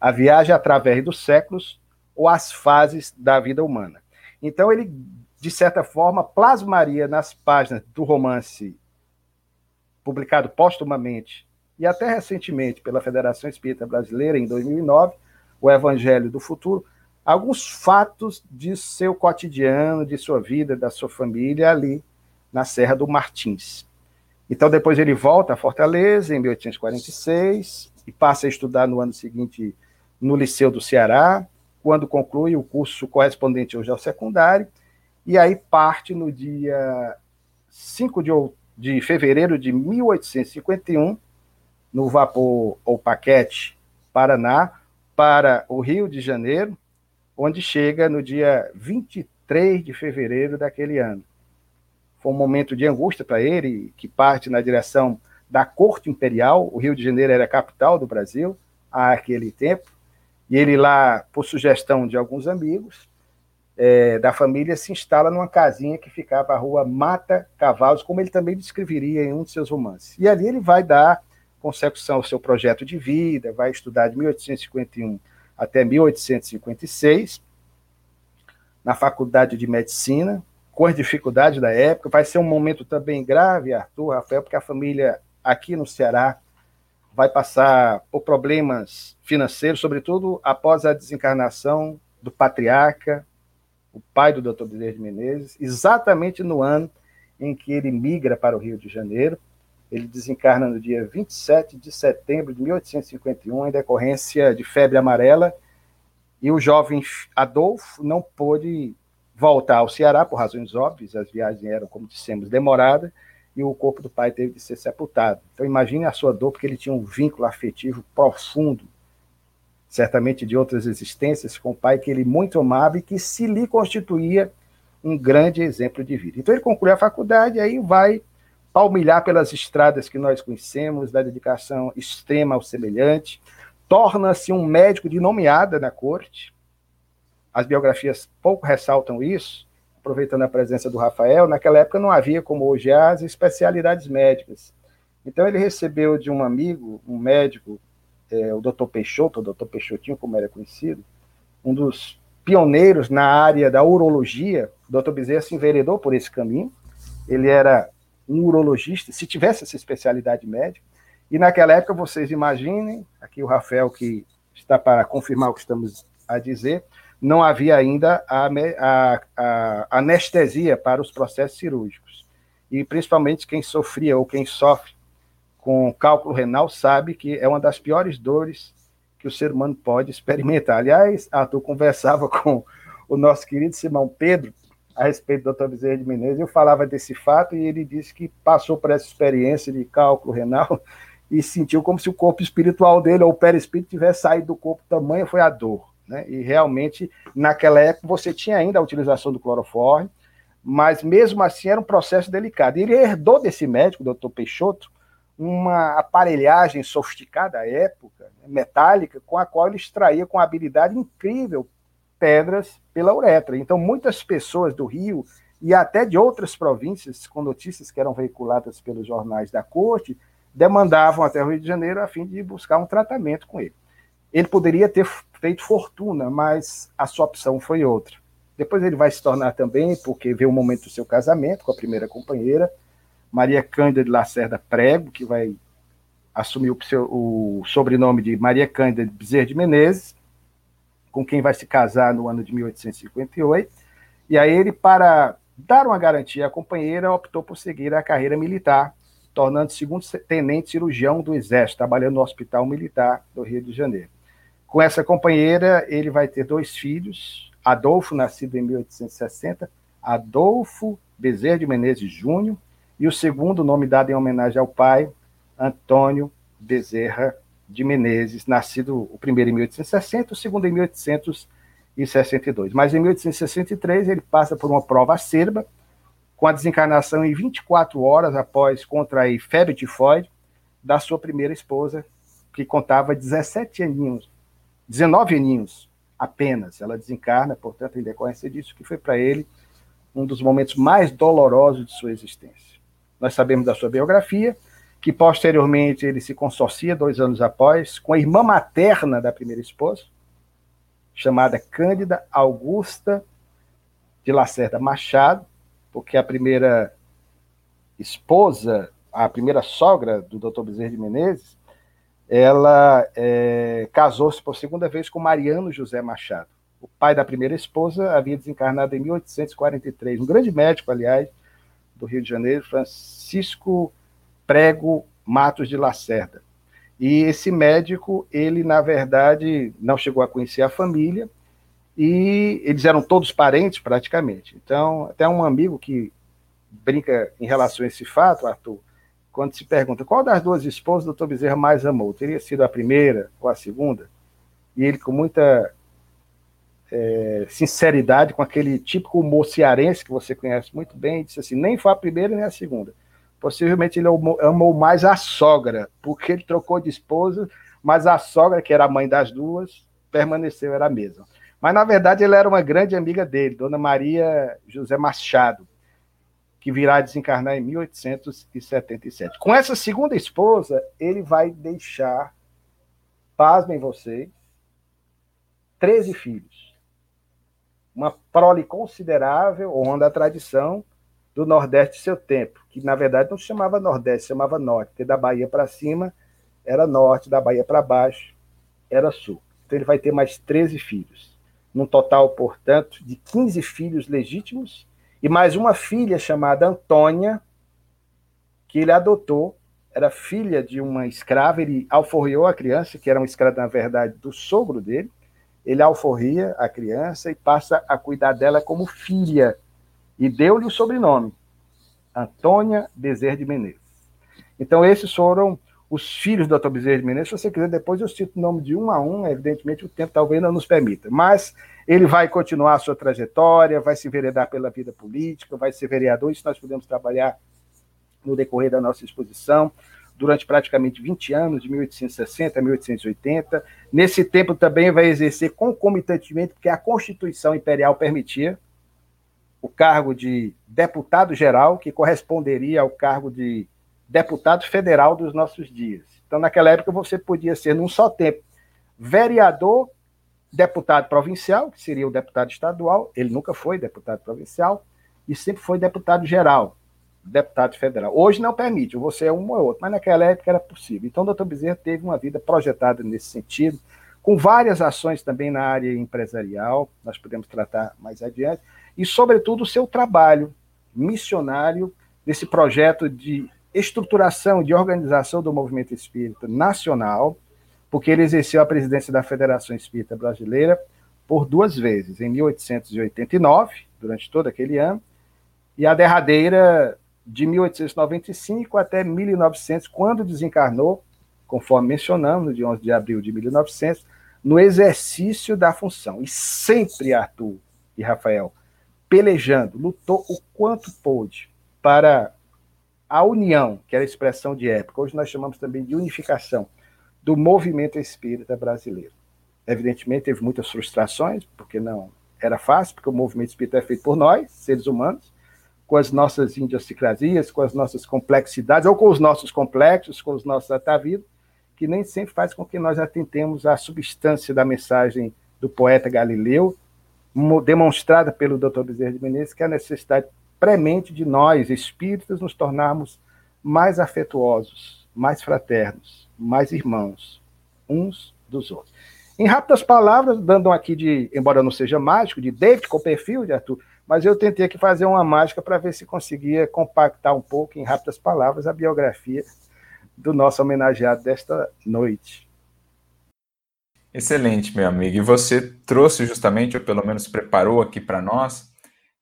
A Viagem através dos séculos ou as fases da vida humana. Então ele, de certa forma, plasmaria nas páginas do romance publicado póstumamente e até recentemente pela Federação Espírita Brasileira, em 2009, o Evangelho do Futuro, alguns fatos de seu cotidiano, de sua vida, da sua família ali na Serra do Martins. Então, depois ele volta a Fortaleza, em 1846, e passa a estudar no ano seguinte no Liceu do Ceará, quando conclui o curso correspondente hoje ao secundário, e aí parte no dia 5 de, de fevereiro de 1851, no vapor ou paquete Paraná, para o Rio de Janeiro, onde chega no dia 23 de fevereiro daquele ano. Foi um momento de angústia para ele, que parte na direção da corte imperial. O Rio de Janeiro era a capital do Brasil àquele tempo, e ele lá, por sugestão de alguns amigos é, da família, se instala numa casinha que ficava à rua Mata Cavalos, como ele também descreveria em um de seus romances. E ali ele vai dar consecução ao seu projeto de vida, vai estudar de 1851 até 1856 na Faculdade de Medicina, com as dificuldades da época. Vai ser um momento também grave, Arthur, Rafael, porque a família aqui no Ceará vai passar por problemas financeiros, sobretudo após a desencarnação do patriarca, o pai do Dr. Bezerra de Menezes, exatamente no ano em que ele migra para o Rio de Janeiro ele desencarna no dia 27 de setembro de 1851, em decorrência de febre amarela, e o jovem Adolfo não pôde voltar ao Ceará por razões óbvias, as viagens eram, como dissemos, demoradas, e o corpo do pai teve de ser sepultado. Então imagine a sua dor, porque ele tinha um vínculo afetivo profundo, certamente de outras existências, com o pai que ele muito amava e que se lhe constituía um grande exemplo de vida. Então ele conclui a faculdade e aí vai palmilhar pelas estradas que nós conhecemos, da dedicação extrema ao semelhante, torna-se um médico de nomeada na corte. As biografias pouco ressaltam isso, aproveitando a presença do Rafael. Naquela época não havia, como hoje, as especialidades médicas. Então ele recebeu de um amigo, um médico, é, o Dr. Peixoto, o Dr. Peixotinho, como era conhecido, um dos pioneiros na área da urologia. O Dr. Bezerra se enveredou por esse caminho. Ele era um urologista, se tivesse essa especialidade médica. E naquela época, vocês imaginem, aqui o Rafael que está para confirmar o que estamos a dizer, não havia ainda a, a, a anestesia para os processos cirúrgicos. E principalmente quem sofria ou quem sofre com cálculo renal sabe que é uma das piores dores que o ser humano pode experimentar. Aliás, Arthur conversava com o nosso querido Simão Pedro, a respeito do Dr. Bezerra de Menezes, eu falava desse fato e ele disse que passou por essa experiência de cálculo renal e sentiu como se o corpo espiritual dele, ou o perispírito, tivesse saído do corpo, tamanho foi a dor. Né? E realmente, naquela época, você tinha ainda a utilização do cloroforme, mas mesmo assim era um processo delicado. E ele herdou desse médico, o doutor Peixoto, uma aparelhagem sofisticada à época, né, metálica, com a qual ele extraía com habilidade incrível pedras pela uretra. Então, muitas pessoas do Rio e até de outras províncias, com notícias que eram veiculadas pelos jornais da corte, demandavam até o Rio de Janeiro a fim de buscar um tratamento com ele. Ele poderia ter feito fortuna, mas a sua opção foi outra. Depois ele vai se tornar também, porque vê o momento do seu casamento com a primeira companheira, Maria Cândida de Lacerda Prego, que vai assumir o, seu, o sobrenome de Maria Cândida de Bezerra de Menezes, com quem vai se casar no ano de 1858. E aí ele, para dar uma garantia à companheira, optou por seguir a carreira militar, tornando-se segundo tenente cirurgião do Exército, trabalhando no Hospital Militar do Rio de Janeiro. Com essa companheira, ele vai ter dois filhos, Adolfo, nascido em 1860, Adolfo Bezerra de Menezes Júnior, e o segundo nome dado em homenagem ao pai, Antônio Bezerra de Menezes, nascido o primeiro em 1860, o segundo em 1862. Mas em 1863 ele passa por uma prova acerba, com a desencarnação em 24 horas após contrair febre tifoide da sua primeira esposa, que contava 17 aninhos, 19 aninhos apenas. Ela desencarna, portanto, em decorrência disso, que foi para ele um dos momentos mais dolorosos de sua existência. Nós sabemos da sua biografia, que posteriormente ele se consorcia dois anos após com a irmã materna da primeira esposa, chamada Cândida Augusta de Lacerda Machado, porque a primeira esposa, a primeira sogra do Dr. Bezerra de Menezes, ela é, casou-se por segunda vez com Mariano José Machado. O pai da primeira esposa havia desencarnado em 1843, um grande médico, aliás, do Rio de Janeiro, Francisco Prego Matos de Lacerda. E esse médico, ele, na verdade, não chegou a conhecer a família, e eles eram todos parentes, praticamente. Então, até um amigo que brinca em relação a esse fato, Arthur, quando se pergunta qual das duas esposas o doutor Bezerra mais amou, teria sido a primeira ou a segunda? E ele, com muita é, sinceridade, com aquele típico humor cearense que você conhece muito bem, disse assim: nem foi a primeira nem a segunda. Possivelmente ele amou mais a sogra, porque ele trocou de esposa, mas a sogra, que era a mãe das duas, permaneceu, era a mesma. Mas, na verdade, ele era uma grande amiga dele, Dona Maria José Machado, que virá desencarnar em 1877. Com essa segunda esposa, ele vai deixar, pasmem vocês, 13 filhos uma prole considerável, honra a tradição do Nordeste de seu tempo, que na verdade não se chamava Nordeste, se chamava Norte, porque da Bahia para cima era Norte, da Bahia para baixo era Sul. Então ele vai ter mais 13 filhos, num total, portanto, de 15 filhos legítimos e mais uma filha chamada Antônia, que ele adotou, era filha de uma escrava, ele alforriou a criança, que era uma escrava, na verdade, do sogro dele, ele alforria a criança e passa a cuidar dela como filha, e deu-lhe o sobrenome, Antônia Bezerra de Menezes. Então, esses foram os filhos do Dr. Bezerra de Menezes. Se você quiser, depois eu cito o nome de um a um, evidentemente o tempo talvez não nos permita. Mas ele vai continuar a sua trajetória, vai se enveredar pela vida política, vai ser vereador, isso nós podemos trabalhar no decorrer da nossa exposição durante praticamente 20 anos, de 1860 a 1880. Nesse tempo também vai exercer concomitantemente, porque a Constituição Imperial permitia, o cargo de deputado geral, que corresponderia ao cargo de deputado federal dos nossos dias. Então, naquela época, você podia ser, num só tempo, vereador, deputado provincial, que seria o deputado estadual, ele nunca foi deputado provincial, e sempre foi deputado geral deputado federal. Hoje não permite, você é um ou outro, mas naquela época era possível. Então, o doutor Bezerra teve uma vida projetada nesse sentido, com várias ações também na área empresarial, nós podemos tratar mais adiante, e, sobretudo, o seu trabalho missionário nesse projeto de estruturação, de organização do movimento espírita nacional, porque ele exerceu a presidência da Federação Espírita Brasileira por duas vezes, em 1889, durante todo aquele ano, e a derradeira de 1895 até 1900, quando desencarnou, conforme mencionamos, de 11 de abril de 1900, no exercício da função. E sempre Arthur e Rafael pelejando, lutou o quanto pôde para a união, que era a expressão de época, hoje nós chamamos também de unificação, do movimento espírita brasileiro. Evidentemente, teve muitas frustrações, porque não era fácil, porque o movimento espírita é feito por nós, seres humanos, com as nossas idiosincrasias, com as nossas complexidades, ou com os nossos complexos, com os nossos atavidos, que nem sempre faz com que nós atentemos à substância da mensagem do poeta Galileu, demonstrada pelo Dr. Bezerra de Menezes, que é a necessidade premente de nós, espíritos, nos tornarmos mais afetuosos, mais fraternos, mais irmãos, uns dos outros. Em rápidas palavras, dando aqui de, embora não seja mágico, de David Copperfield, Arthur, mas eu tentei aqui fazer uma mágica para ver se conseguia compactar um pouco, em rápidas palavras, a biografia do nosso homenageado desta noite. Excelente, meu amigo. E você trouxe justamente, ou pelo menos preparou aqui para nós,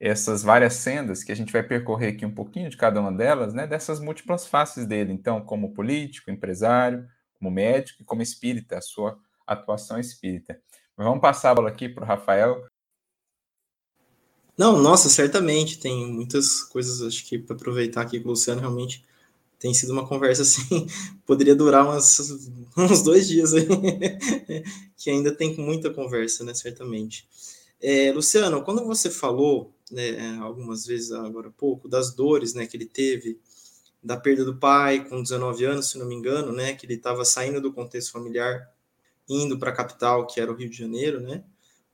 essas várias sendas que a gente vai percorrer aqui um pouquinho de cada uma delas, né? Dessas múltiplas faces dele. Então, como político, empresário, como médico e como espírita, a sua atuação espírita. Mas vamos passar a bola aqui para o Rafael. Não, nossa, certamente. Tem muitas coisas, acho que, para aproveitar aqui com o Luciano, realmente tem sido uma conversa assim, poderia durar umas, uns dois dias aí, que ainda tem muita conversa, né, certamente. É, Luciano, quando você falou, né, algumas vezes agora há pouco, das dores, né, que ele teve, da perda do pai com 19 anos, se não me engano, né, que ele estava saindo do contexto familiar, indo para a capital, que era o Rio de Janeiro, né,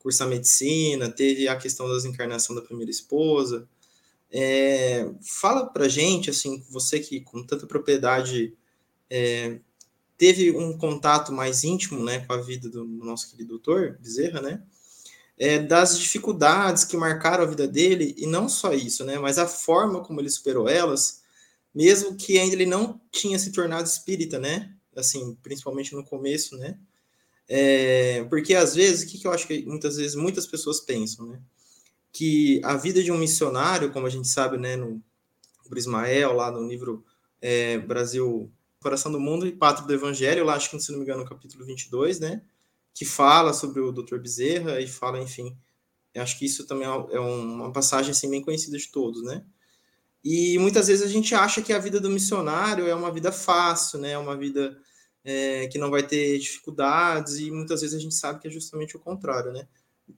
cursar medicina, teve a questão das encarnação da primeira esposa, é, fala para gente, assim, você que com tanta propriedade é, teve um contato mais íntimo, né, com a vida do nosso querido doutor Bezerra, né, é, das dificuldades que marcaram a vida dele e não só isso, né, mas a forma como ele superou elas, mesmo que ainda ele não tinha se tornado espírita, né, assim, principalmente no começo, né, é, porque às vezes, o que, que eu acho que muitas vezes muitas pessoas pensam, né, que a vida de um missionário, como a gente sabe, né, no Ismael, lá no livro é, Brasil, Coração do Mundo e Pátrio do Evangelho, lá acho que, se não me engano, no capítulo 22, né, que fala sobre o Dr. Bezerra e fala, enfim, eu acho que isso também é, é uma passagem assim, bem conhecida de todos, né, e muitas vezes a gente acha que a vida do missionário é uma vida fácil, né, é uma vida é, que não vai ter dificuldades, e muitas vezes a gente sabe que é justamente o contrário, né,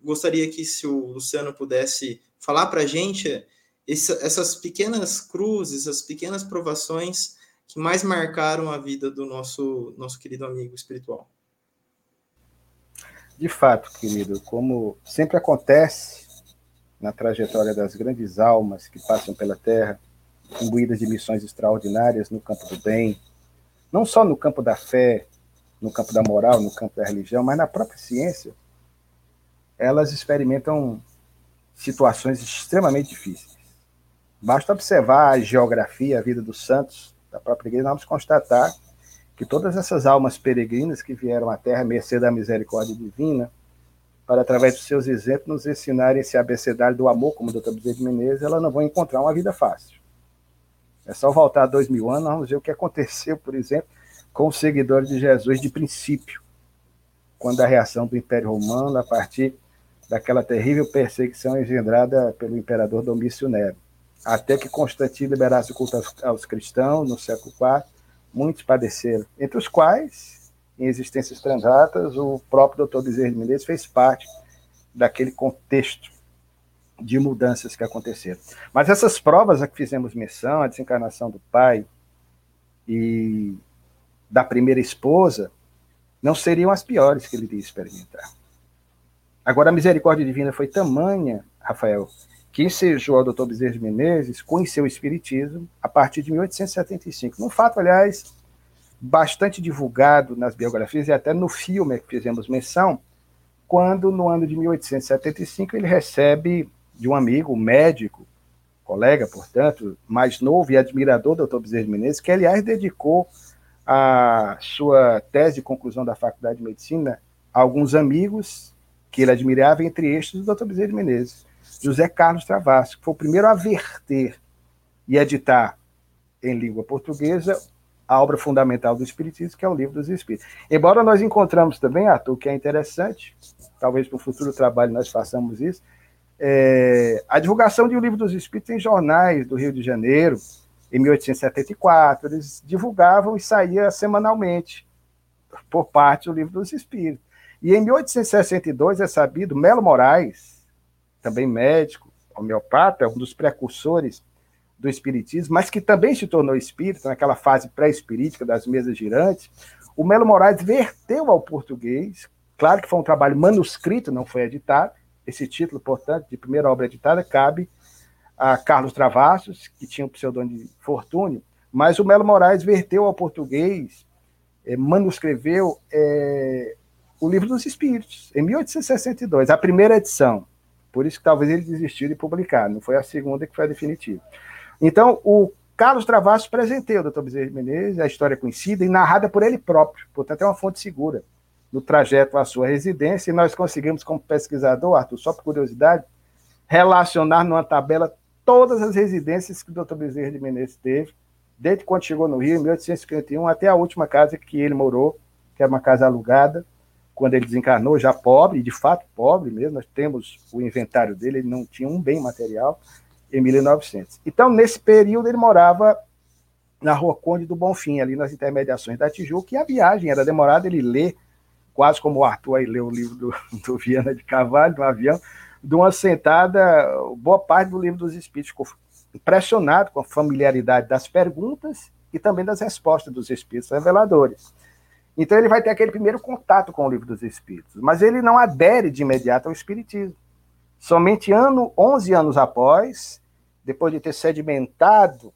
gostaria que se o Luciano pudesse falar para a gente esse, essas pequenas cruzes, essas pequenas provações que mais marcaram a vida do nosso, nosso querido amigo espiritual. De fato, querido, como sempre acontece na trajetória das grandes almas que passam pela Terra, imbuídas de missões extraordinárias no campo do bem, não só no campo da fé, no campo da moral, no campo da religião, mas na própria ciência, elas experimentam situações extremamente difíceis. Basta observar a geografia, a vida dos santos da própria igreja, vamos constatar que todas essas almas peregrinas que vieram à Terra, mercê da misericórdia divina, para, através dos seus exemplos, nos ensinarem esse abecedário do amor, como o doutor Bezerra de Menezes, elas não vão encontrar uma vida fácil. É só voltar a dois mil anos, vamos ver o que aconteceu, por exemplo, com os seguidores de Jesus de princípio, quando a reação do Império Romano, a partir daquela terrível perseguição engendrada pelo imperador Domício Nero. Até que Constantino liberasse o culto aos cristãos no século IV, muitos padeceram, entre os quais, em existências transatas, o próprio Dr. Bezerra de Menezes fez parte daquele contexto de mudanças que aconteceram. Mas essas provas a que fizemos menção, a desencarnação do pai e da primeira esposa, não seriam as piores que ele iria experimentar. Agora, a misericórdia divina foi tamanha, Rafael, que ensejou ao Dr. Bezerra de Menezes conhecer o Espiritismo a partir de 1875. Num fato, aliás, bastante divulgado nas biografias e até no filme que fizemos menção, quando, no ano de 1875, ele recebe de um amigo, médico, colega, portanto, mais novo e admirador do Dr. Bezerra de Menezes, que, aliás, dedicou a sua tese de conclusão da Faculdade de Medicina a alguns amigos que ele admirava, entre estes, o Dr. Bezerra de Menezes. José Carlos Travassos, que foi o primeiro a verter e editar em língua portuguesa a obra fundamental do Espiritismo, que é o Livro dos Espíritos. Embora nós encontramos também, Arthur, que é interessante, talvez para o futuro trabalho nós façamos isso, é, a divulgação de O Livro dos Espíritos em jornais do Rio de Janeiro, em 1874, eles divulgavam e saía semanalmente por parte do Livro dos Espíritos. E em 1862 é sabido, Melo Moraes, também médico, homeopata, um dos precursores do espiritismo, mas que também se tornou espírita naquela fase pré-espirítica das mesas girantes, o Melo Moraes verteu ao português, claro que foi um trabalho manuscrito, não foi editado, esse título, portanto, de primeira obra editada, cabe a Carlos Travassos, que tinha o pseudônimo de Fortúnio, mas o Melo Moraes verteu ao português, é, manuscreveu é, o Livro dos Espíritos, em 1862, a primeira edição. Por isso que talvez ele desistiu de publicar, não foi a segunda que foi a definitiva. Então, o Carlos Travassos presenteou o Dr. Bezerra Menezes, a história conhecida e narrada por ele próprio, portanto é uma fonte segura, no trajeto à sua residência, e nós conseguimos, como pesquisador, Arthur, só por curiosidade, relacionar numa tabela todas as residências que o Dr. Bezerra de Menezes teve, desde quando chegou no Rio, em 1851, até a última casa que ele morou, que é uma casa alugada, quando ele desencarnou, já pobre, de fato pobre mesmo, nós temos o inventário dele, ele não tinha um bem material, em 1900. Então, nesse período, ele morava na Rua Conde do Bonfim, ali nas intermediações da Tijuca, e a viagem era demorada, ele lê, quase como o Arthur aí leu o livro do, do Viana de Carvalho, no avião, de uma sentada, boa parte do livro dos Espíritos ficou impressionado com a familiaridade das perguntas e também das respostas dos Espíritos reveladores. Então ele vai ter aquele primeiro contato com o livro dos Espíritos, mas ele não adere de imediato ao Espiritismo. Somente ano, 11 anos após, depois de ter sedimentado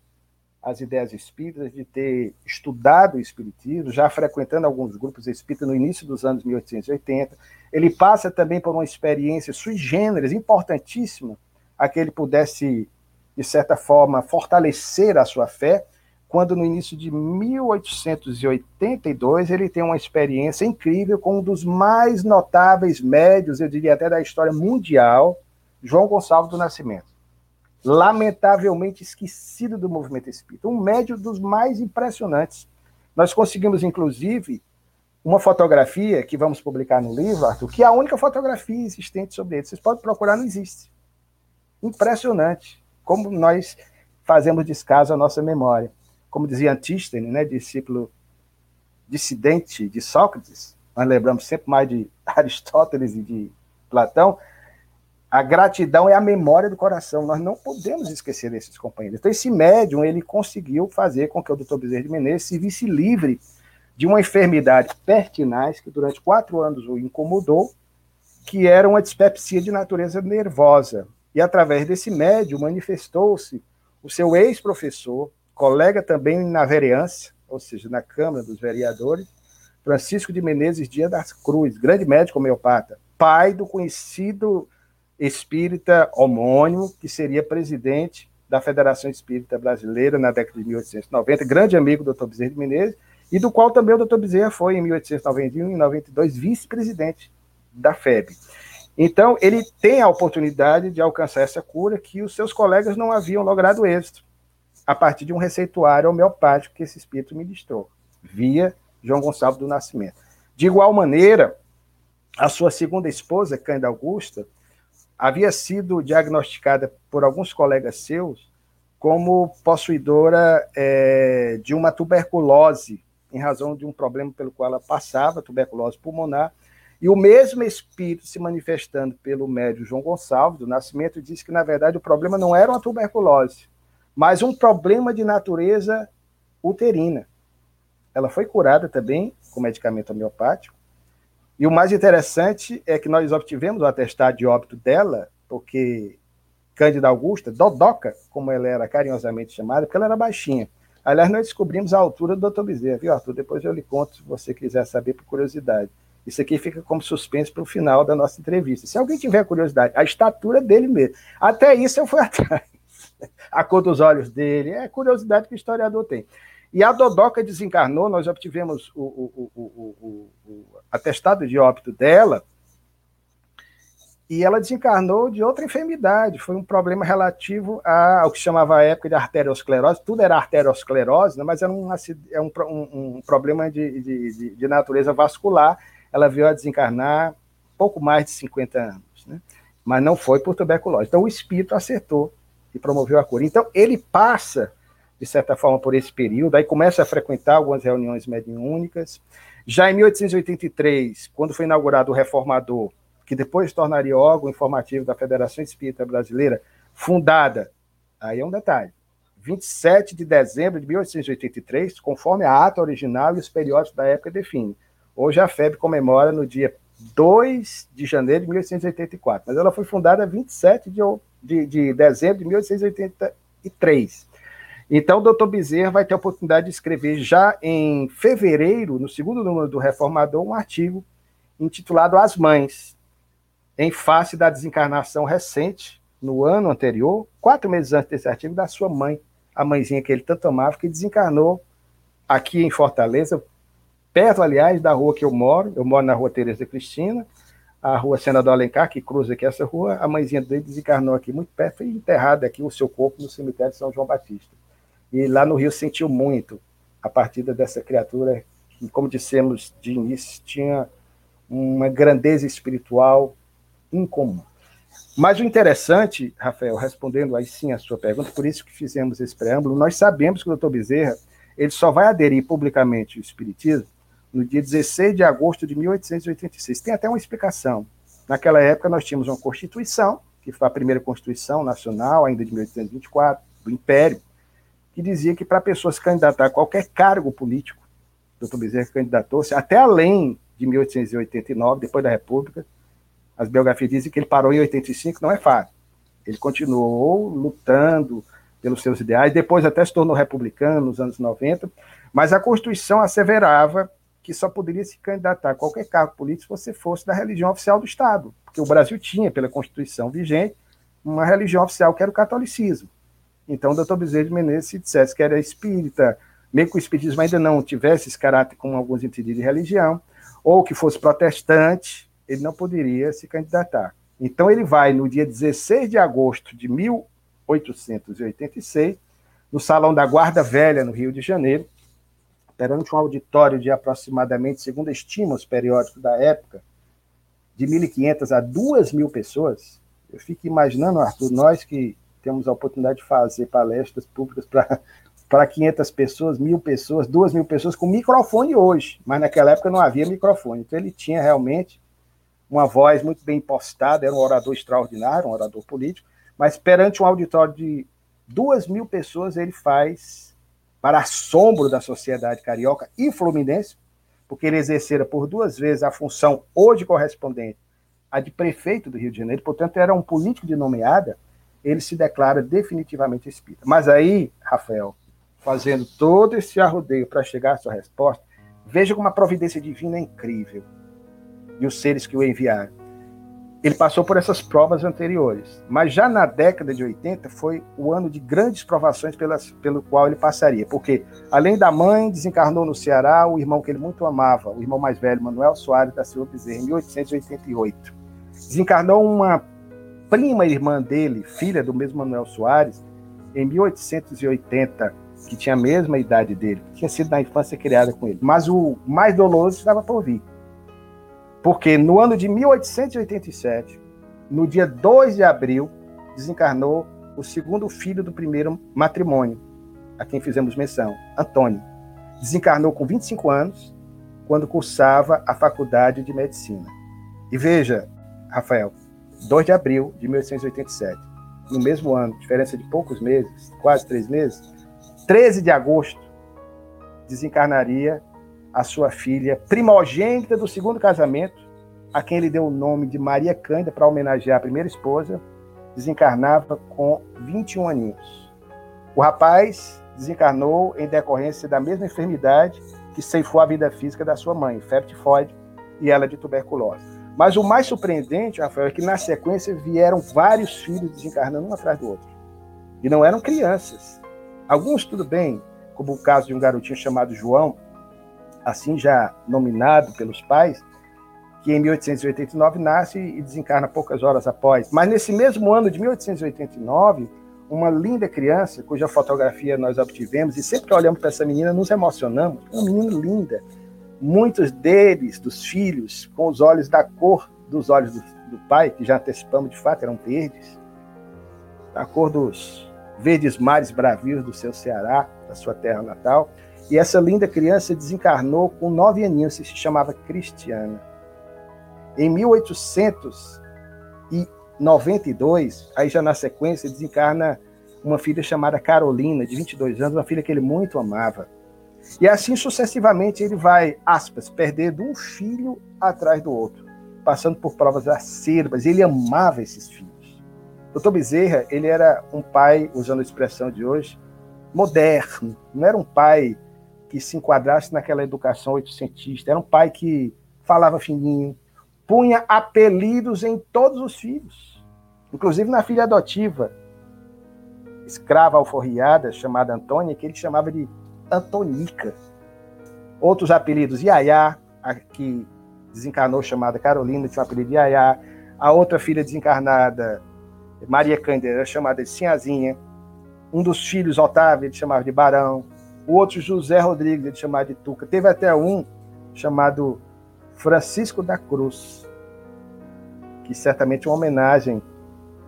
as ideias espíritas, de ter estudado o espiritismo, já frequentando alguns grupos espíritas no início dos anos 1880, ele passa também por uma experiência sui generis, importantíssima, a que ele pudesse, de certa forma, fortalecer a sua fé, quando no início de 1882 ele tem uma experiência incrível com um dos mais notáveis médios, eu diria até da história mundial, João Gonçalves do Nascimento. Lamentavelmente esquecido do movimento espírita, um médio dos mais impressionantes. Nós conseguimos, inclusive, uma fotografia que vamos publicar no livro, Arthur, que é a única fotografia existente sobre ele. Vocês podem procurar, não existe. Impressionante como nós fazemos descaso à nossa memória como dizia Antístenes, né, discípulo dissidente de Sócrates, nós lembramos sempre mais de Aristóteles e de Platão, a gratidão é a memória do coração. Nós não podemos esquecer desses companheiros. Então, esse médium, ele conseguiu fazer com que o doutor Bezerra de Menezes se visse livre de uma enfermidade pertinaz que durante quatro anos o incomodou, que era uma dispepsia de natureza nervosa. E através desse médium manifestou-se o seu ex-professor, colega também na vereança, ou seja, na Câmara dos Vereadores, Francisco de Menezes Dias das Cruz, grande médico homeopata, pai do conhecido espírita homônimo, que seria presidente da Federação Espírita Brasileira na década de 1890, grande amigo do Dr. Bezerra de Menezes, e do qual também o Dr. Bezerra foi, em 1891 e 92, vice-presidente da FEB. Então, ele tem a oportunidade de alcançar essa cura que os seus colegas não haviam logrado êxito a partir de um receituário homeopático que esse espírito ministrou, via João Gonçalves do Nascimento. De igual maneira, a sua segunda esposa, Cândida Augusta, havia sido diagnosticada por alguns colegas seus como possuidora é, de uma tuberculose, em razão de um problema pelo qual ela passava, tuberculose pulmonar, e o mesmo espírito se manifestando pelo médio João Gonçalves do Nascimento disse que, na verdade, o problema não era uma tuberculose, mas um problema de natureza uterina. Ela foi curada também com medicamento homeopático. E o mais interessante é que nós obtivemos o atestado de óbito dela, porque Cândida Augusta, Dodoca, como ela era carinhosamente chamada, porque ela era baixinha. Aliás, nós descobrimos a altura do Dr. Bezerra, viu, Arthur? Depois eu lhe conto, se você quiser saber por curiosidade. Isso aqui fica como suspense para o final da nossa entrevista. Se alguém tiver curiosidade, a estatura dele mesmo. Até isso eu fui atrás a cor dos olhos dele. É curiosidade que o historiador tem. E a Dodoca desencarnou, nós obtivemos o, o, o, o, atestado de óbito dela, e ela desencarnou de outra enfermidade. Foi um problema relativo ao que chamava a época de arteriosclerose. Tudo era arteriosclerose, né, mas era um, é um, um, um problema de, de, de, natureza vascular. Ela veio a desencarnar pouco mais de 50 anos, né? mas não foi por tuberculose. Então o espírito acertou e promoveu a cura. Então, ele passa, de certa forma, por esse período. Aí começa a frequentar algumas reuniões mediúnicas. Já em 1883, quando foi inaugurado o Reformador, que depois tornaria órgão informativo da Federação Espírita Brasileira, fundada, aí é um detalhe, 27 de dezembro de 1883, conforme a ata original e os periódicos da época definem. Hoje a FEB comemora no dia 2 de janeiro de 1884, mas ela foi fundada 27 de, de, de dezembro de 1883. Então, o doutor Bezerra vai ter a oportunidade de escrever já em fevereiro, no segundo número do Reformador, um artigo intitulado As Mães, em face da desencarnação recente, no ano anterior, quatro meses antes desse artigo, da sua mãe, a mãezinha que ele tanto amava, que desencarnou aqui em Fortaleza, perto, aliás, da rua que eu moro. Eu moro na rua Tereza Cristina, a rua Senador Alencar, que cruza aqui essa rua. A mãezinha dele desencarnou aqui muito perto, foi enterrada aqui o seu corpo no cemitério de São João Batista. E lá no Rio sentiu muito a partida dessa criatura, que, como dissemos de início, tinha uma grandeza espiritual incomum. Mas o interessante, Rafael, respondendo aí sim a sua pergunta, por isso que fizemos esse preâmbulo, nós sabemos que o doutor Bezerra ele só vai aderir publicamente ao Espiritismo no dia 16 de agosto de 1886. Tem até uma explicação. Naquela época nós tínhamos uma Constituição, que foi a primeira Constituição Nacional, ainda de 1824, do Império, que dizia que para a pessoa se candidatar a qualquer cargo político, doutor Bezerra candidatou-se até além de 1889, depois da República, as biografias dizem que ele parou em 85, não é fácil. Ele continuou lutando pelos seus ideais, depois até se tornou republicano nos anos 90, mas a Constituição asseverava que só poderia se candidatar a qualquer cargo político se você fosse da religião oficial do Estado, porque o Brasil tinha, pela Constituição vigente, uma religião oficial que era o catolicismo. Então, o doutor Bezerra de Menezes, se dissesse que era espírita, meio que o espiritismo ainda não tivesse esse caráter com alguns entendidos de religião, ou que fosse protestante, ele não poderia se candidatar. Então ele vai no dia 16 de agosto de 1886, no Salão da Guarda Velha, no Rio de Janeiro, perante um auditório de aproximadamente, segundo estima os periódicos da época, de 1.500 a 2.000 pessoas. Eu fico imaginando, Arthur, nós que temos a oportunidade de fazer palestras públicas para para 500 pessoas, mil pessoas, duas mil pessoas com microfone hoje, mas naquela época não havia microfone. Então ele tinha realmente uma voz muito bem postada, era um orador extraordinário, um orador político, mas perante um auditório de duas mil pessoas, ele faz, para assombro da sociedade carioca e fluminense, porque ele exercera por duas vezes a função hoje correspondente à de prefeito do Rio de Janeiro, portanto, era um político de nomeada, ele se declara definitivamente espírita. Mas aí, Rafael, fazendo todo esse arrodeio para chegar à sua resposta, veja como a providência divina é incrível e os seres que o enviaram. Ele passou por essas provas anteriores, mas já na década de 80 foi o ano de grandes provações pelas, pelo qual ele passaria, porque além da mãe, desencarnou no Ceará o irmão que ele muito amava, o irmão mais velho, Manuel Soares da Silva Bezerra, em 1888. Desencarnou uma prima irmã dele, filha do mesmo Manuel Soares, em 1880, que tinha a mesma idade dele, tinha sido na infância criada com ele. Mas o mais doloroso estava por vir. Porque no ano de 1887, no dia 2 de abril, desencarnou o segundo filho do primeiro matrimônio, a quem fizemos menção, Antônio. Desencarnou com 25 anos, quando cursava a faculdade de medicina. E veja, Rafael, 2 de abril de 1887, no mesmo ano, diferença de poucos meses, quase três meses, 13 de agosto, desencarnaria a sua filha primogênita do segundo casamento, a quem ele deu o nome de Maria Cândida para homenagear a primeira esposa, desencarnava com 21 aninhos. O rapaz desencarnou em decorrência da mesma enfermidade que ceifou a vida física da sua mãe, febre tifoide, e ela de tuberculose. Mas o mais surpreendente, Rafael, é que na sequência vieram vários filhos desencarnando um atrás do outro. E não eram crianças. Alguns, tudo bem, como o caso de um garotinho chamado João, assim já nominado pelos pais, que em 1889 nasce e desencarna poucas horas após. Mas nesse mesmo ano de 1889, uma linda criança, cuja fotografia nós obtivemos, e sempre que olhamos para essa menina nos emocionamos, uma menina linda. Muitos deles, dos filhos, com os olhos da cor dos olhos do, do pai, que já antecipamos de fato, eram verdes, da cor dos, verdes mares bravios do seu Ceará, da sua terra natal. E essa linda criança desencarnou com nove aninhos e se chamava Cristiana. Em 1892, aí já na sequência, desencarna uma filha chamada Carolina, de 22 anos, uma filha que ele muito amava. E assim sucessivamente ele vai, aspas, perdendo um filho atrás do outro, passando por provas acerbas. Ele amava esses filhos. Dr. Bezerra, ele era um pai, usando a expressão de hoje, moderno. Não era um pai que se enquadrasse naquela educação oitocentista. Era um pai que falava fininho, punha apelidos em todos os filhos, inclusive na filha adotiva, escrava alforriada, chamada Antônia, que ele chamava de Antonica. Outros apelidos, Yaya, a que desencarnou, chamada Carolina, tinha o apelido de Yaya. A outra filha desencarnada, Maria Cândida, era chamada de Sinhazinha. Um dos filhos, Otávio, ele chamava de Barão. O outro, José Rodrigues, ele chamava de Tuca. Teve até um chamado Francisco da Cruz, que certamente é uma homenagem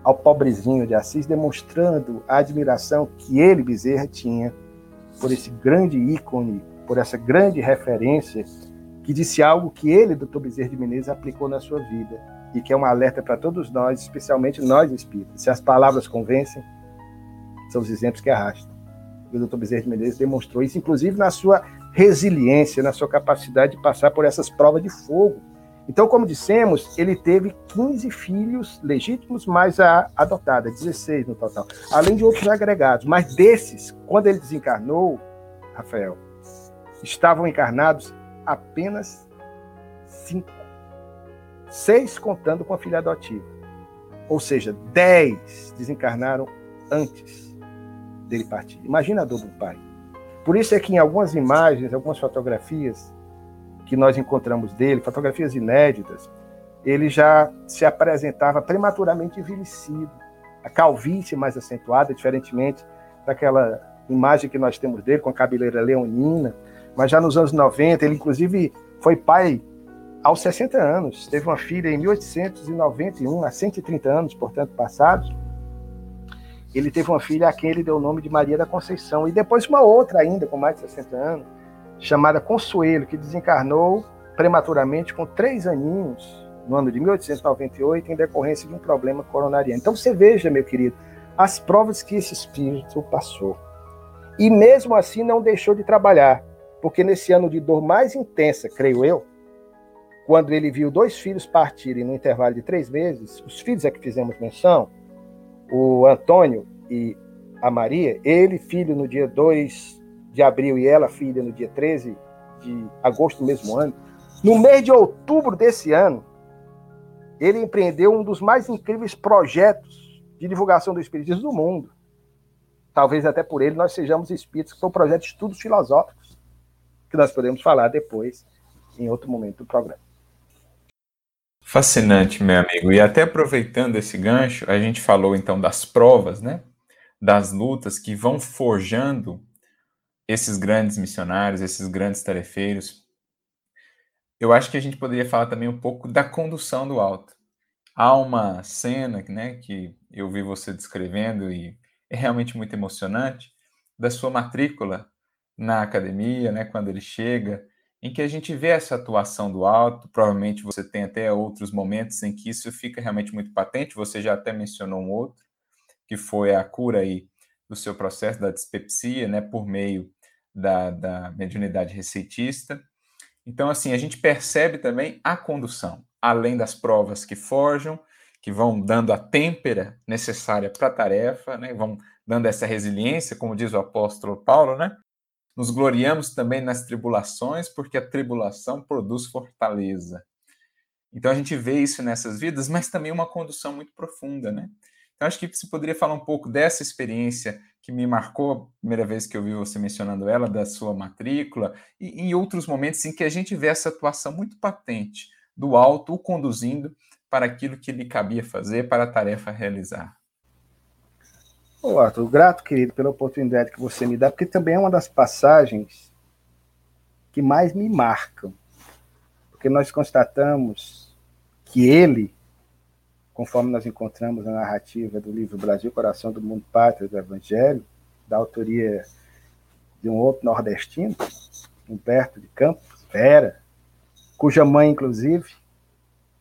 ao pobrezinho de Assis, demonstrando a admiração que ele, Bezerra, tinha por esse grande ícone, por essa grande referência, que disse algo que ele, doutor Bezerra de Menezes, aplicou na sua vida e que é um alerta para todos nós, especialmente nós espíritas. Se as palavras convencem, são os exemplos que arrastam. E o doutor Bezerra de Menezes demonstrou isso, inclusive na sua resiliência, na sua capacidade de passar por essas provas de fogo então, como dissemos, ele teve 15 filhos legítimos, mais a adotada, 16 no total, além de outros agregados. Mas desses, quando ele desencarnou, Rafael, estavam encarnados apenas cinco. Seis contando com a filha adotiva. Ou seja, dez desencarnaram antes dele partir. Imagina a dor do pai. Por isso é que em algumas imagens, algumas fotografias, que nós encontramos dele, fotografias inéditas, ele já se apresentava prematuramente envelhecido, a calvície mais acentuada, diferentemente daquela imagem que nós temos dele com a cabeleira leonina, mas já nos anos 90, ele inclusive foi pai aos 60 anos, teve uma filha em 1891, há 130 anos, portanto, passados. Ele teve uma filha a quem ele deu o nome de Maria da Conceição, e depois uma outra ainda, com mais de 60 anos, chamada Consuelo, que desencarnou prematuramente com três aninhos no ano de 1898 em decorrência de um problema coronariano. Então você veja, meu querido, as provas que esse espírito passou. E mesmo assim não deixou de trabalhar, porque nesse ano de dor mais intensa, creio eu, quando ele viu dois filhos partirem no intervalo de três meses, os filhos a que fizemos menção, o Antônio e a Maria, ele, filho no dia 2 de abril e ela, filha, no dia 13 de agosto do mesmo ano. No mês de outubro desse ano, ele empreendeu um dos mais incríveis projetos de divulgação do Espiritismo do mundo. Talvez até por ele nós sejamos espíritos, que foi um projeto de estudos filosóficos, que nós podemos falar depois, em outro momento do programa. Fascinante, meu amigo. E até aproveitando esse gancho, a gente falou então das provas, né? Das lutas que vão forjando esses grandes missionários, esses grandes tarefeiros. Eu acho que a gente poderia falar também um pouco da condução do alto. Há uma cena né, que eu vi você descrevendo e é realmente muito emocionante, da sua matrícula na academia, né, quando ele chega, em que a gente vê essa atuação do alto. Provavelmente você tem até outros momentos em que isso fica realmente muito patente. Você já até mencionou um outro, que foi a cura aí do seu processo da dispepsia, né, por meio da, da mediunidade receitista. Então, assim, a gente percebe também a condução, além das provas que forjam, que vão dando a têmpera necessária para a tarefa, né? vão dando essa resiliência, como diz o apóstolo Paulo, né? Nos gloriamos também nas tribulações, porque a tribulação produz fortaleza. Então a gente vê isso nessas vidas, mas também uma condução muito profunda, né? Então, acho que você poderia falar um pouco dessa experiência que me marcou a primeira vez que eu vi você mencionando ela, da sua matrícula, e em outros momentos em que a gente vê essa atuação muito patente do alto, o conduzindo para aquilo que lhe cabia fazer, para a tarefa realizar. Ô, Arthur, grato, querido, pela oportunidade que você me dá, porque também é uma das passagens que mais me marcam. Porque nós constatamos que ele conforme nós encontramos na narrativa do livro Brasil, Coração do Mundo, Pátria do Evangelho, da autoria de um outro nordestino, Humberto de Campos, Vera, cuja mãe, inclusive,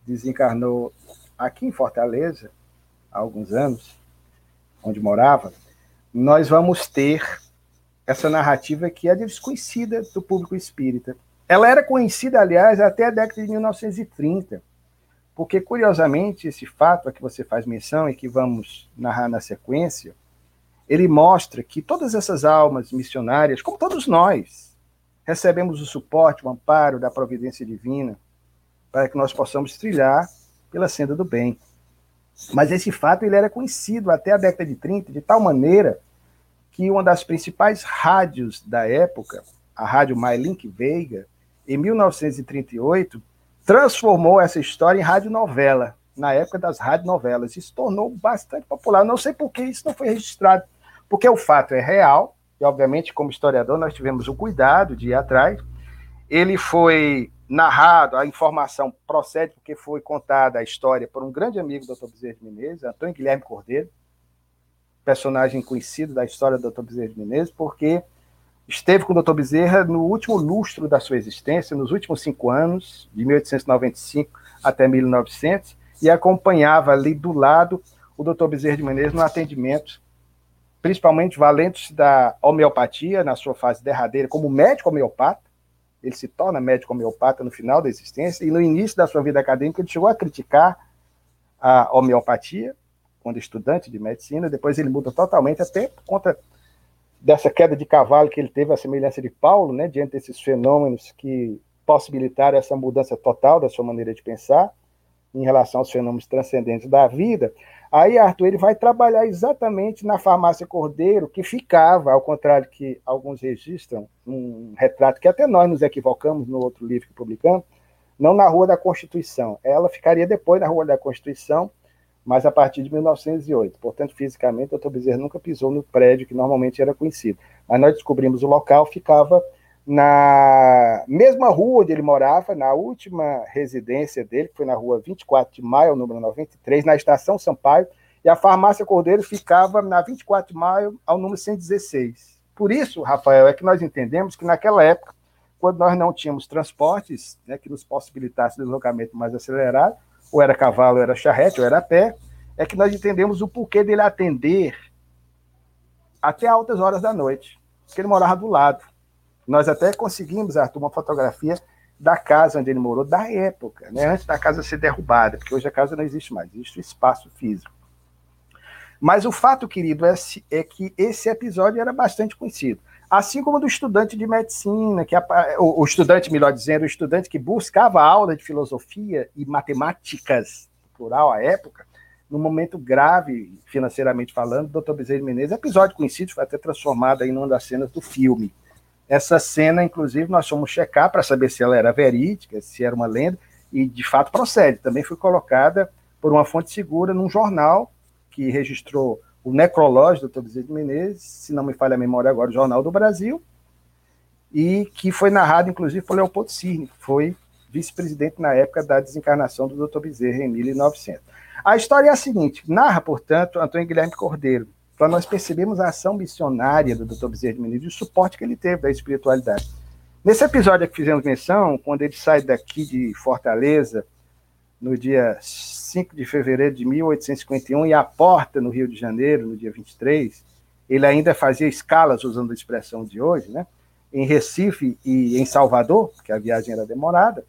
desencarnou aqui em Fortaleza, há alguns anos, onde morava, nós vamos ter essa narrativa que é desconhecida do público espírita. Ela era conhecida, aliás, até a década de 1930 porque, curiosamente, esse fato a que você faz menção e que vamos narrar na sequência, ele mostra que todas essas almas missionárias, como todos nós, recebemos o suporte, o amparo da providência divina para que nós possamos trilhar pela senda do bem. Mas esse fato ele era conhecido até a década de 30 de tal maneira que uma das principais rádios da época, a rádio Mailink Veiga, em 1938, transformou essa história em radionovela, na época das radionovelas. Isso tornou bastante popular. Não sei por que isso não foi registrado, porque o fato é real, e obviamente, como historiador, nós tivemos o cuidado de ir atrás. Ele foi narrado, a informação procede porque foi contada a história por um grande amigo do Dr. Bezerra de Menezes, Antônio Guilherme Cordeiro, personagem conhecido da história do Dr. Bezerra de Menezes, porque esteve com o Dr. Bezerra no último lustro da sua existência, nos últimos cinco anos, de 1895 até 1900, e acompanhava ali do lado o Dr. Bezerra de Menezes no atendimento, principalmente valente da homeopatia, na sua fase derradeira, como médico homeopata. Ele se torna médico homeopata no final da existência, e no início da sua vida acadêmica ele chegou a criticar a homeopatia, quando estudante de medicina, depois ele muda totalmente, até por conta dessa queda de cavalo que ele teve, a semelhança de Paulo, né, diante desses fenômenos que possibilitaram essa mudança total da sua maneira de pensar em relação aos fenômenos transcendentes da vida. Aí Arthur ele vai trabalhar exatamente na farmácia Cordeiro, que ficava, ao contrário que alguns registram, um retrato que até nós nos equivocamos no outro livro que publicamos, não na Rua da Constituição. Ela ficaria depois na Rua da Constituição, mas a partir de 1908. Portanto, fisicamente, o Dr. Bezerra nunca pisou no prédio que normalmente era conhecido. Mas nós descobrimos o local, ficava na mesma rua onde ele morava, na última residência dele, que foi na rua 24 de maio, número 93, na estação Sampaio, e a farmácia Cordeiro ficava na 24 de maio, ao número 116. Por isso, Rafael, é que nós entendemos que naquela época, quando nós não tínhamos transportes né, que nos possibilitasse deslocamento mais acelerado, ou era cavalo, ou era charrete, ou era pé, é que nós entendemos o porquê dele atender até altas horas da noite, porque ele morava do lado. Nós até conseguimos, Arthur, uma fotografia da casa onde ele morou, da época, né, antes da casa ser derrubada, porque hoje a casa não existe mais, existe o espaço físico. Mas o fato, querido, é, é que esse episódio era bastante conhecido assim como do estudante de medicina, que o, estudante, melhor dizendo, o estudante que buscava aula de filosofia e matemáticas, plural à época, num momento grave, financeiramente falando, Dr. Bezerra Menezes, episódio conhecido, foi até transformado em uma das cenas do filme. Essa cena, inclusive, nós fomos checar para saber se ela era verídica, se era uma lenda, e de fato procede. Também foi colocada por uma fonte segura num jornal que registrou o necrológio do Dr. Bezerra de Menezes, se não me falha a memória agora, o Jornal do Brasil, e que foi narrado, inclusive, por Leopoldo Cirne, que foi vice-presidente na época da desencarnação do Dr. Bezerra, em 1900. A história é a seguinte, narra, portanto, Antônio Guilherme Cordeiro, para nós percebermos a ação missionária do Dr. Bezerra de Menezes e o suporte que ele teve da espiritualidade. Nesse episódio que fizemos menção, quando ele sai daqui de Fortaleza, no dia 5 de fevereiro de 1851 e a porta no Rio de Janeiro, no dia 23, ele ainda fazia escalas, usando a expressão de hoje, né? em Recife e em Salvador, porque a viagem era demorada,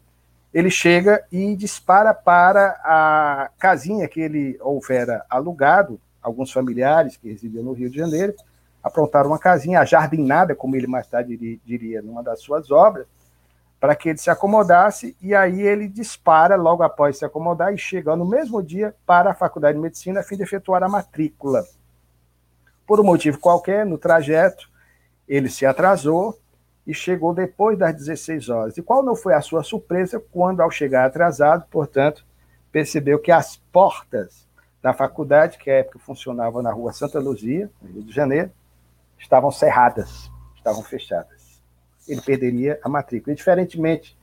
ele chega e dispara para a casinha que ele houvera alugado, alguns familiares que residiam no Rio de Janeiro, aprontaram uma casinha ajardinada, como ele mais tarde diria, numa das suas obras, para que ele se acomodasse, e aí ele dispara logo após se acomodar e chega no mesmo dia para a Faculdade de Medicina a fim de efetuar a matrícula. Por um motivo qualquer, no trajeto, ele se atrasou e chegou depois das 16 horas. E qual não foi a sua surpresa quando, ao chegar atrasado, portanto, percebeu que as portas da faculdade, que à época funcionava na rua Santa Luzia, no Rio de Janeiro, estavam cerradas, estavam fechadas ele perderia a matrícula. E, diferentemente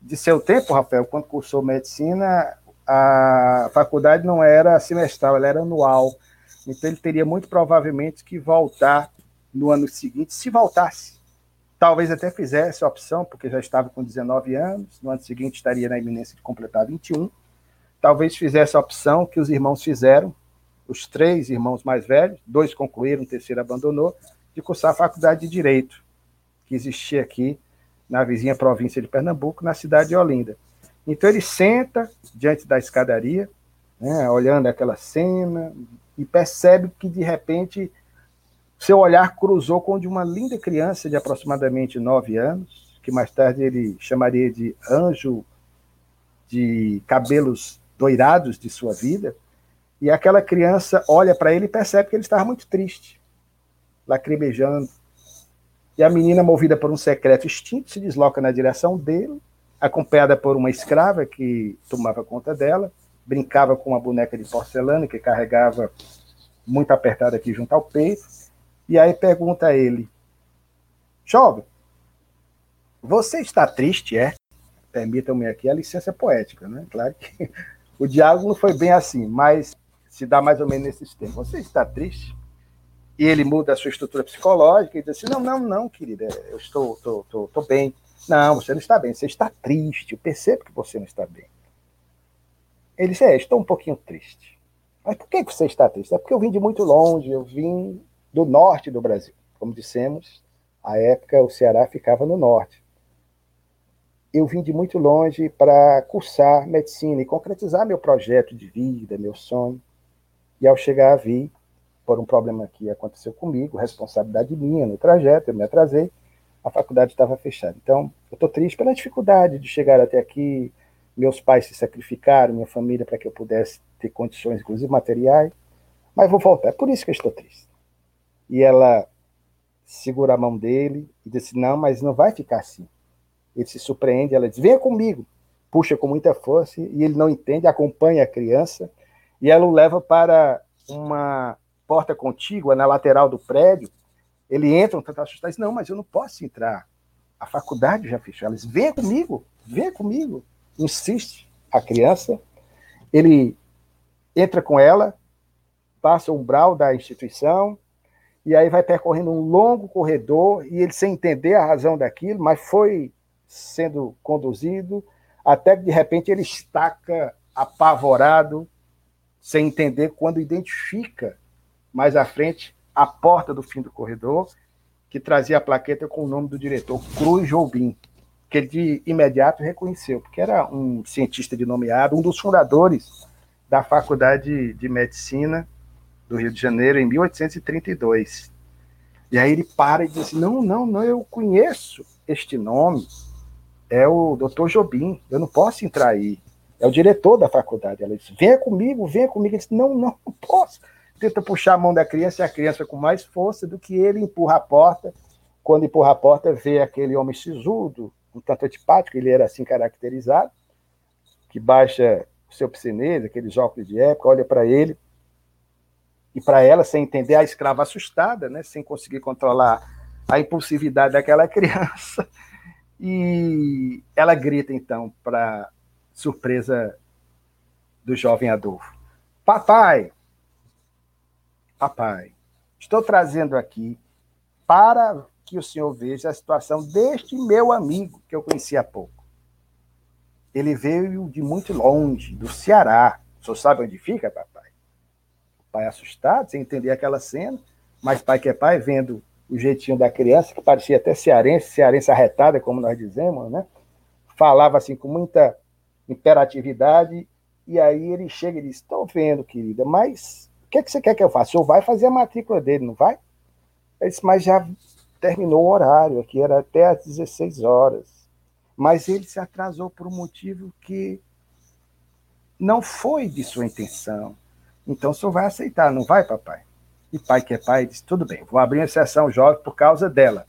de seu tempo, Rafael, quando cursou medicina, a faculdade não era semestral, ela era anual. Então ele teria muito provavelmente que voltar no ano seguinte, se voltasse. Talvez até fizesse a opção, porque já estava com 19 anos, no ano seguinte estaria na iminência de completar 21. Talvez fizesse a opção que os irmãos fizeram, os três irmãos mais velhos, dois concluíram, o terceiro abandonou, de cursar a faculdade de Direito, que existia aqui na vizinha província de Pernambuco, na cidade de Olinda. Então ele senta diante da escadaria, né, olhando aquela cena, e percebe que de repente seu olhar cruzou com o de uma linda criança de aproximadamente nove anos, que mais tarde ele chamaria de anjo de cabelos doirados de sua vida. E aquela criança olha para ele e percebe que ele estava muito triste, lacrimejando. E a menina, movida por um secreto instinto, se desloca na direção dele, acompanhada por uma escrava que tomava conta dela, brincava com uma boneca de porcelana que carregava muito apertada aqui junto ao peito e aí pergunta a ele: Jovem, você está triste, é? Permitam-me aqui a licença poética, né? Claro que o diálogo não foi bem assim, mas se dá mais ou menos nesses termos. Você está triste? E ele muda a sua estrutura psicológica e diz assim: Não, não, não, querida, eu estou, estou, estou, bem. Não, você não está bem, você está triste. Eu percebo que você não está bem. Ele disse: É, estou um pouquinho triste. Mas por que você está triste? É porque eu vim de muito longe, eu vim do norte do Brasil. Como dissemos, à época o Ceará ficava no norte. Eu vim de muito longe para cursar medicina e concretizar meu projeto de vida, meu sonho. E ao chegar, vi, por um problema que aconteceu comigo, responsabilidade minha no trajeto, eu me atrasei, a faculdade estava fechada. Então, eu estou triste pela dificuldade de chegar até aqui. Meus pais se sacrificaram, minha família, para que eu pudesse ter condições, inclusive materiais. Mas vou voltar. É por isso que eu estou triste e ela segura a mão dele e diz: Não, mas não vai ficar assim. Ele se surpreende, ela diz: Venha comigo. Puxa com muita força e ele não entende, acompanha a criança e ela o leva para uma porta contígua na lateral do prédio. Ele entra tanto assustado e diz: Não, mas eu não posso entrar. A faculdade já fechou. Diz: Venha comigo, venha comigo. Insiste a criança. Ele entra com ela, passa o umbral da instituição, e aí vai percorrendo um longo corredor e ele sem entender a razão daquilo, mas foi sendo conduzido até que de repente ele estaca apavorado, sem entender quando identifica mais à frente a porta do fim do corredor que trazia a plaqueta com o nome do diretor, Cruz Jobim, que ele de imediato reconheceu, porque era um cientista de nomeado, um dos fundadores da Faculdade de Medicina do Rio de Janeiro em 1832. E aí ele para e diz assim: não, não, não, eu conheço este nome. É o doutor Jobim, eu não posso entrar aí. É o diretor da faculdade. Ela diz: venha comigo, venha comigo. Ele diz: não, não, não posso. Tenta puxar a mão da criança e a criança, com mais força do que ele, empurra a porta. Quando empurra a porta, vê aquele homem sisudo, um tanto antipático, ele era assim caracterizado, que baixa o seu piscinês, aqueles óculos de época, olha para ele, e para ela, sem entender, a escrava assustada, né, sem conseguir controlar a impulsividade daquela criança. E ela grita, então, para surpresa do jovem Adolfo: Papai, papai, estou trazendo aqui para que o senhor veja a situação deste meu amigo que eu conheci há pouco. Ele veio de muito longe, do Ceará. O senhor sabe onde fica, papai? pai assustado, sem entender aquela cena, mas pai que é pai, vendo o jeitinho da criança, que parecia até cearense, cearense arretada, como nós dizemos, né? Falava assim com muita imperatividade, e aí ele chega e diz: Estou vendo, querida, mas o que, é que você quer que eu faça? O senhor vai fazer a matrícula dele, não vai? Eu disse, mas já terminou o horário, aqui era até às 16 horas. Mas ele se atrasou por um motivo que não foi de sua intenção. Então o senhor vai aceitar, não vai, papai? E pai que é pai diz: tudo bem, vou abrir uma sessão jovem por causa dela.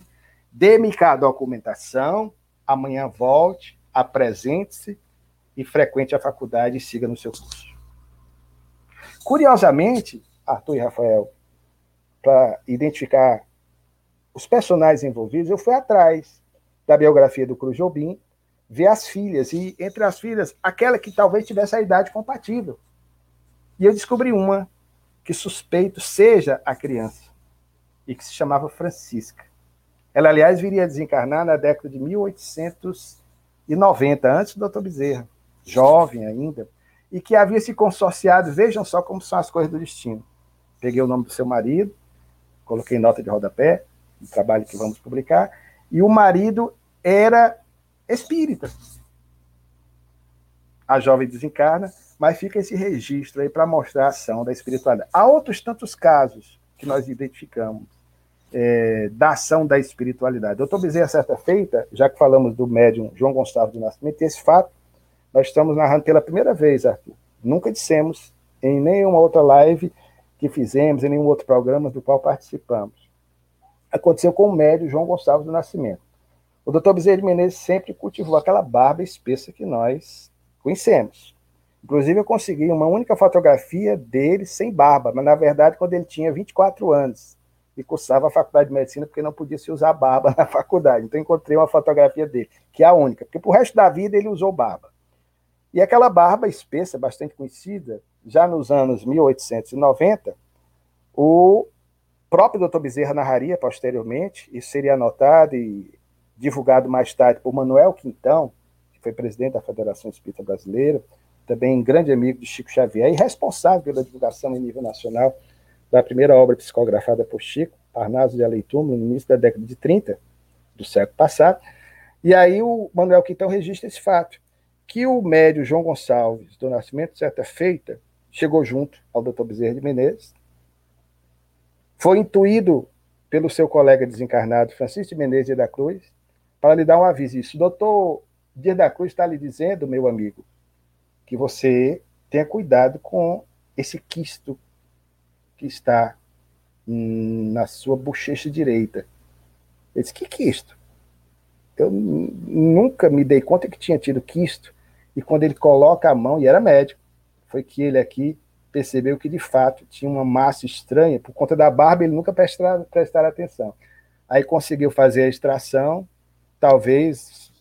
Dê-me cá a documentação, amanhã volte, apresente-se e frequente a faculdade e siga no seu curso. Curiosamente, Arthur e Rafael, para identificar os personagens envolvidos, eu fui atrás da biografia do Cruz Jobim ver as filhas, e entre as filhas, aquela que talvez tivesse a idade compatível. E eu descobri uma que suspeito seja a criança, e que se chamava Francisca. Ela, aliás, viria a desencarnar na década de 1890, antes do Dr. Bezerra, jovem ainda, e que havia se consorciado, vejam só como são as coisas do destino. Peguei o nome do seu marido, coloquei nota de rodapé, um trabalho que vamos publicar, e o marido era espírita. A jovem desencarna, mas fica esse registro aí para mostrar a ação da espiritualidade. Há outros tantos casos que nós identificamos é, da ação da espiritualidade. Doutor Bezerra, certa feita, já que falamos do médium João Gonçalves do Nascimento, esse fato nós estamos narrando pela primeira vez, Arthur. Nunca dissemos em nenhuma outra live que fizemos, em nenhum outro programa do qual participamos. Aconteceu com o médium João Gonçalves do Nascimento. O doutor Bezerra de Menezes sempre cultivou aquela barba espessa que nós conhecemos. Inclusive, eu consegui uma única fotografia dele sem barba, mas na verdade, quando ele tinha 24 anos e cursava a faculdade de medicina, porque não podia se usar barba na faculdade. Então, encontrei uma fotografia dele, que é a única, porque pro resto da vida ele usou barba. E aquela barba espessa, bastante conhecida, já nos anos 1890, o próprio Dr. Bezerra narraria posteriormente, isso seria anotado e divulgado mais tarde por Manuel Quintão, que foi presidente da Federação Espírita Brasileira, também grande amigo de Chico Xavier e responsável pela divulgação em nível nacional da primeira obra psicografada por Chico, Parnaso de Aleitume, no início da década de 30 do século passado. E aí o Manuel Quintão registra esse fato, que o médio João Gonçalves do Nascimento, certa feita, chegou junto ao Dr. Bezerra de Menezes, foi intuído pelo seu colega desencarnado Francisco de Menezes da Cruz para lhe dar um aviso. Isso, doutor Dias da Cruz está lhe dizendo, meu amigo, que você tenha cuidado com esse quisto que está na sua bochecha direita. Ele disse, que quisto? Eu nunca me dei conta que tinha tido quisto. E quando ele coloca a mão, e era médico, foi que ele aqui percebeu que de fato tinha uma massa estranha, por conta da barba ele nunca prestar, prestar atenção. Aí conseguiu fazer a extração, talvez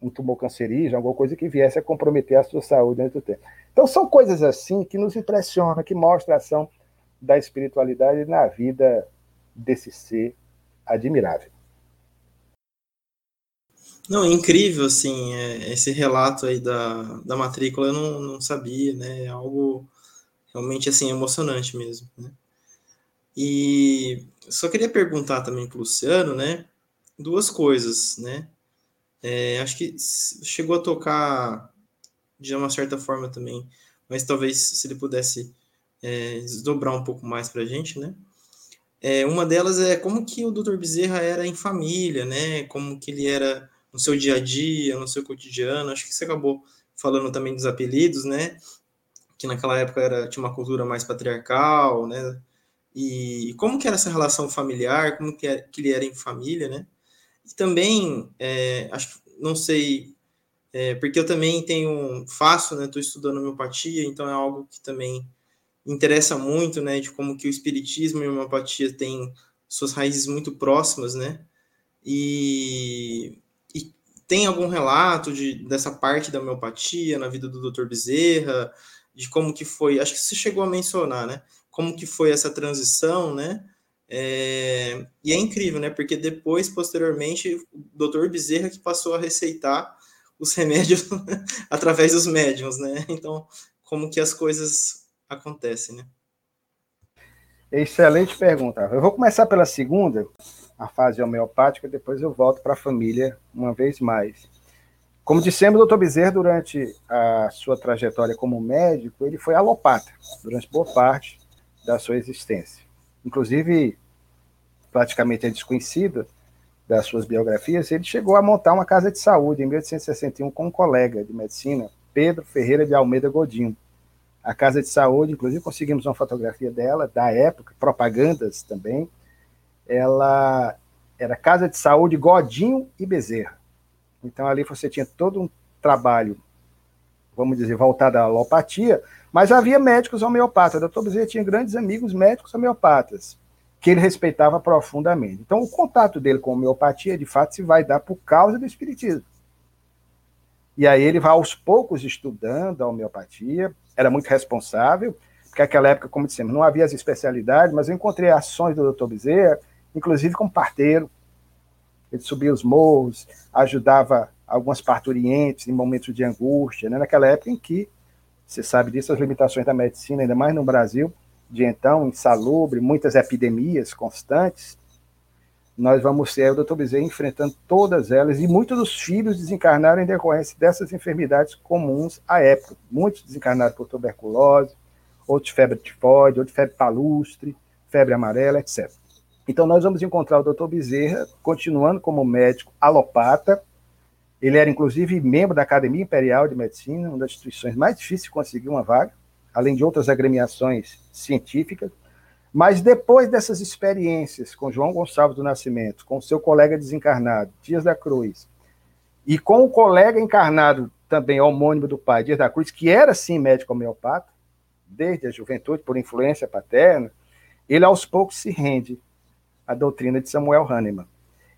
um tumor cancerígeno, alguma coisa que viesse a comprometer a sua saúde dentro do tempo. Então são coisas assim que nos impressionam, que mostram a ação da espiritualidade na vida desse ser admirável. Não, é incrível, assim, é, esse relato aí da, da matrícula eu não, não sabia, né? É algo realmente, assim, emocionante mesmo, né? E só queria perguntar também para o Luciano, né? Duas coisas, né? É, acho que chegou a tocar de uma certa forma também, mas talvez se ele pudesse é, desdobrar um pouco mais para a gente, né? É, uma delas é como que o Dr. Bezerra era em família, né? Como que ele era no seu dia a dia, no seu cotidiano. Acho que você acabou falando também dos apelidos, né? Que naquela época era, tinha uma cultura mais patriarcal, né? E como que era essa relação familiar, como que, é, que ele era em família, né? E também, é, acho não sei, é, porque eu também tenho, faço, né? Estou estudando homeopatia, então é algo que também interessa muito, né? De como que o espiritismo e a homeopatia têm suas raízes muito próximas, né? E tem algum relato de, dessa parte da homeopatia na vida do Dr. Bezerra, de como que foi, acho que você chegou a mencionar, né? Como que foi essa transição, né? É, e é incrível, né? Porque depois, posteriormente, o Dr. Bezerra que passou a receitar os remédios através dos médiums, né? Então, como que as coisas acontecem, né? Excelente pergunta. Eu vou começar pela segunda, a fase homeopática, depois eu volto para a família uma vez mais. Como dissemos, o doutor Bezerra, durante a sua trajetória como médico, ele foi alopata durante boa parte da sua existência. Inclusive, praticamente é desconhecido das suas biografias, ele chegou a montar uma casa de saúde em 1861 com um colega de medicina, Pedro Ferreira de Almeida Godinho. A casa de saúde, inclusive conseguimos uma fotografia dela, da época, propagandas também, ela era Casa de Saúde Godinho e Bezerra. Então ali você tinha todo um trabalho, vamos dizer, voltado à alopatia, mas havia médicos homeopatas. O doutor Bezerra tinha grandes amigos médicos homeopatas, que ele respeitava profundamente. Então o contato dele com a homeopatia, de fato, se vai dar por causa do espiritismo. E aí ele vai aos poucos estudando a homeopatia, era muito responsável, porque naquela época, como dissemos, não havia as especialidades, mas eu encontrei ações do Dr. Bezerra, inclusive como parteiro. Ele subia os morros, ajudava algumas parturientes em momentos de angústia, né? naquela época em que, você sabe disso, as limitações da medicina, ainda mais no Brasil, de então, insalubre, muitas epidemias constantes, nós vamos ter o doutor Bezerra enfrentando todas elas, e muitos dos filhos desencarnaram em decorrência dessas enfermidades comuns à época. Muitos desencarnaram por tuberculose, outros febre tifoide, outros febre palustre, febre amarela, etc. Então nós vamos encontrar o doutor Bezerra continuando como médico alopata. Ele era inclusive membro da Academia Imperial de Medicina, uma das instituições mais difíceis de conseguir uma vaga, além de outras agremiações científicas. Mas depois dessas experiências com João Gonçalves do Nascimento, com seu colega desencarnado, Dias da Cruz, e com o colega encarnado também homônimo do pai, Dias da Cruz, que era sim médico homeopata, desde a juventude, por influência paterna, ele aos poucos se rende à doutrina de Samuel Hahnemann.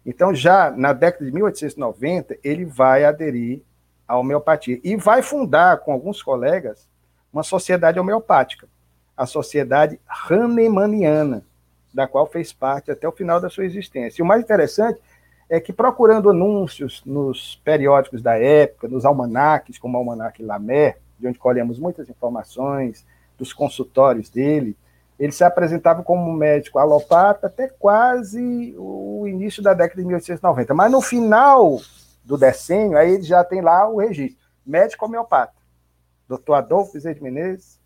Então, já na década de 1890, ele vai aderir à homeopatia e vai fundar, com alguns colegas, uma sociedade homeopática a Sociedade Hahnemanniana, da qual fez parte até o final da sua existência. E o mais interessante é que, procurando anúncios nos periódicos da época, nos almanaques, como o Almanaque Lamer, de onde colhemos muitas informações, dos consultórios dele, ele se apresentava como médico alopata até quase o início da década de 1890. Mas no final do decênio, aí ele já tem lá o registro. Médico homeopata. Doutor Adolfo Bezerra de Menezes,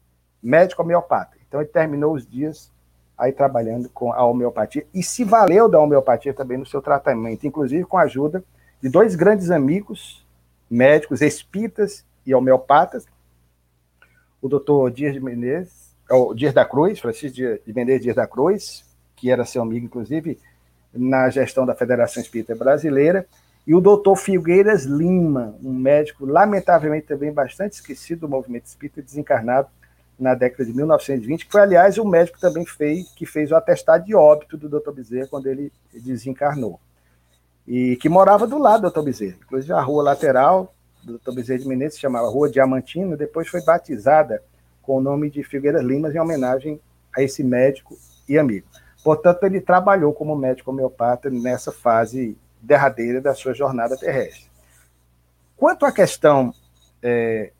médico homeopata. Então ele terminou os dias aí trabalhando com a homeopatia e se valeu da homeopatia também no seu tratamento, inclusive com a ajuda de dois grandes amigos, médicos espíritas e homeopatas, o doutor Dias de Menezes, o Dias da Cruz, Francisco de Menezes Dias da Cruz, que era seu amigo, inclusive, na gestão da Federação Espírita Brasileira, e o doutor Figueiras Lima, um médico lamentavelmente também bastante esquecido do movimento espírita, desencarnado na década de 1920, que foi, aliás, o médico também fez, que fez o atestado de óbito do Dr. Bezerra quando ele desencarnou. E que morava do lado do Dr. Bezerra. Inclusive, a rua lateral do Dr. Bezerra de Menezes se chamava Rua Diamantino, depois foi batizada com o nome de Figueiras Limas, em homenagem a esse médico e amigo. Portanto, ele trabalhou como médico homeopata nessa fase derradeira da sua jornada terrestre. Quanto à questão é,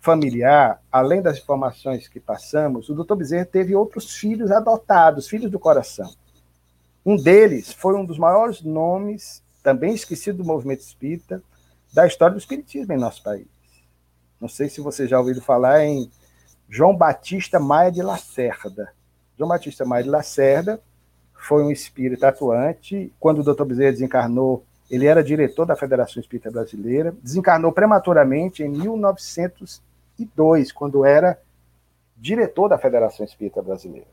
familiar, além das informações que passamos, o doutor Bezerra teve outros filhos adotados, filhos do coração. Um deles foi um dos maiores nomes, também esquecido do movimento espírita, da história do espiritismo em nosso país. Não sei se você já ouviu falar em João Batista Maia de Lacerda. João Batista Maia de Lacerda foi um espírita atuante. Quando o doutor Bezerra desencarnou, ele era diretor da Federação Espírita Brasileira. Desencarnou prematuramente em 1900 2002, quando era diretor da Federação Espírita Brasileira.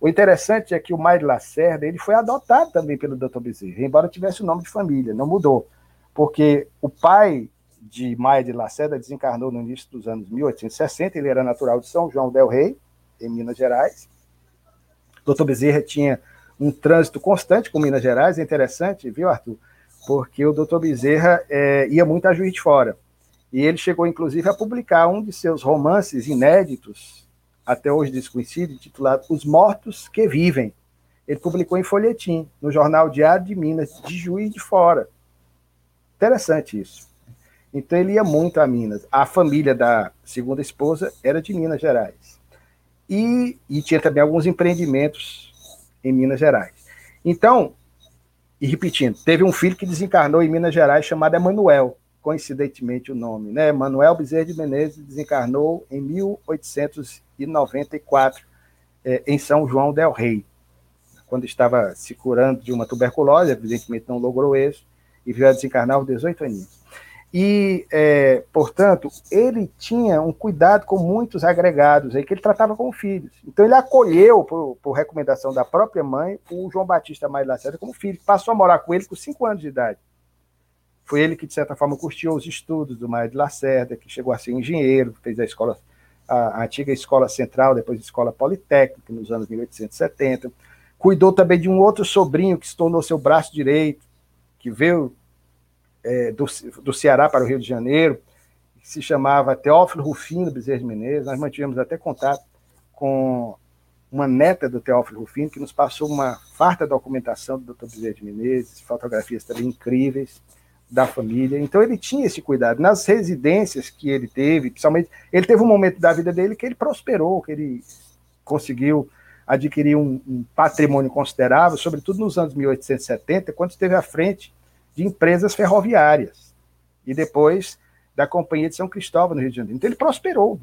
O interessante é que o Maio Lacerda ele foi adotado também pelo Dr. Bezerra, embora tivesse o nome de família, não mudou, porque o pai de Maia de Lacerda desencarnou no início dos anos 1860, ele era natural de São João del Rei, em Minas Gerais. Dr. Bezerra tinha um trânsito constante com Minas Gerais, é interessante, viu, Arthur? Porque o Dr. Bezerra é, ia muito a Juiz de Fora. E ele chegou, inclusive, a publicar um de seus romances inéditos, até hoje desconhecido, titulado Os Mortos que Vivem. Ele publicou em folhetim, no Jornal Diário de Minas, de Juiz de Fora. Interessante isso. Então ele ia muito a Minas. A família da segunda esposa era de Minas Gerais. E, e tinha também alguns empreendimentos em Minas Gerais. Então, e repetindo, teve um filho que desencarnou em Minas Gerais chamado Emanuel coincidentemente o nome, né? Manuel Bezerra de Menezes desencarnou em 1894 é, em São João del Rei, quando estava se curando de uma tuberculose, evidentemente não logrou isso, e veio a desencarnar aos 18 aninhos. E, é, portanto, ele tinha um cuidado com muitos agregados aí que ele tratava como filhos. Então, ele acolheu, por, por recomendação da própria mãe, o João Batista Maia Lacerda como filho. Passou a morar com ele com cinco anos de idade. Foi ele que, de certa forma, curtiu os estudos do Maia de Lacerda, que chegou a ser engenheiro, fez a escola, a, a antiga escola central, depois a escola politécnica, nos anos 1870. Cuidou também de um outro sobrinho que se tornou seu braço direito, que veio é, do, do Ceará para o Rio de Janeiro, que se chamava Teófilo Rufino Bezerra de Menezes. Nós mantivemos até contato com uma neta do Teófilo Rufino, que nos passou uma farta documentação do Dr. Bezerra de Menezes, fotografias também incríveis da família. Então ele tinha esse cuidado. Nas residências que ele teve, principalmente, ele teve um momento da vida dele que ele prosperou, que ele conseguiu adquirir um, um patrimônio considerável, sobretudo nos anos 1870, quando esteve à frente de empresas ferroviárias e depois da Companhia de São Cristóvão no Rio de Janeiro. Então ele prosperou.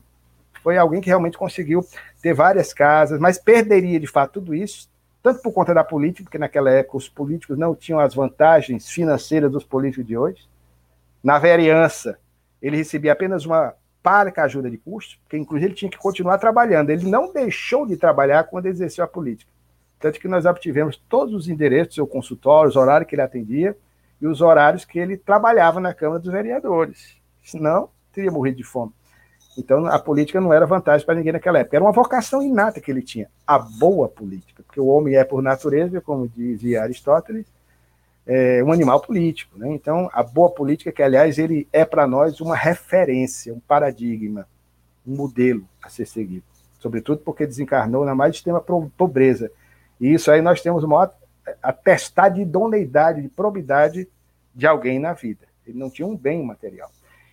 Foi alguém que realmente conseguiu ter várias casas, mas perderia de fato tudo isso tanto por conta da política, porque naquela época os políticos não tinham as vantagens financeiras dos políticos de hoje. Na vereança, ele recebia apenas uma parca ajuda de custo, porque inclusive ele tinha que continuar trabalhando. Ele não deixou de trabalhar quando exerceu a política. Tanto que nós obtivemos todos os endereços seu consultório, os horários que ele atendia e os horários que ele trabalhava na Câmara dos Vereadores. Senão, teria morrido de fome. Então, a política não era vantagem para ninguém naquela época. Era uma vocação inata que ele tinha, a boa política, porque o homem é, por natureza, como dizia Aristóteles, é um animal político. Né? Então, a boa política, que, aliás, ele é para nós uma referência, um paradigma, um modelo a ser seguido. Sobretudo porque desencarnou na mais extrema pobreza. E isso aí nós temos uma atestado de idoneidade, de probidade de alguém na vida. Ele não tinha um bem material.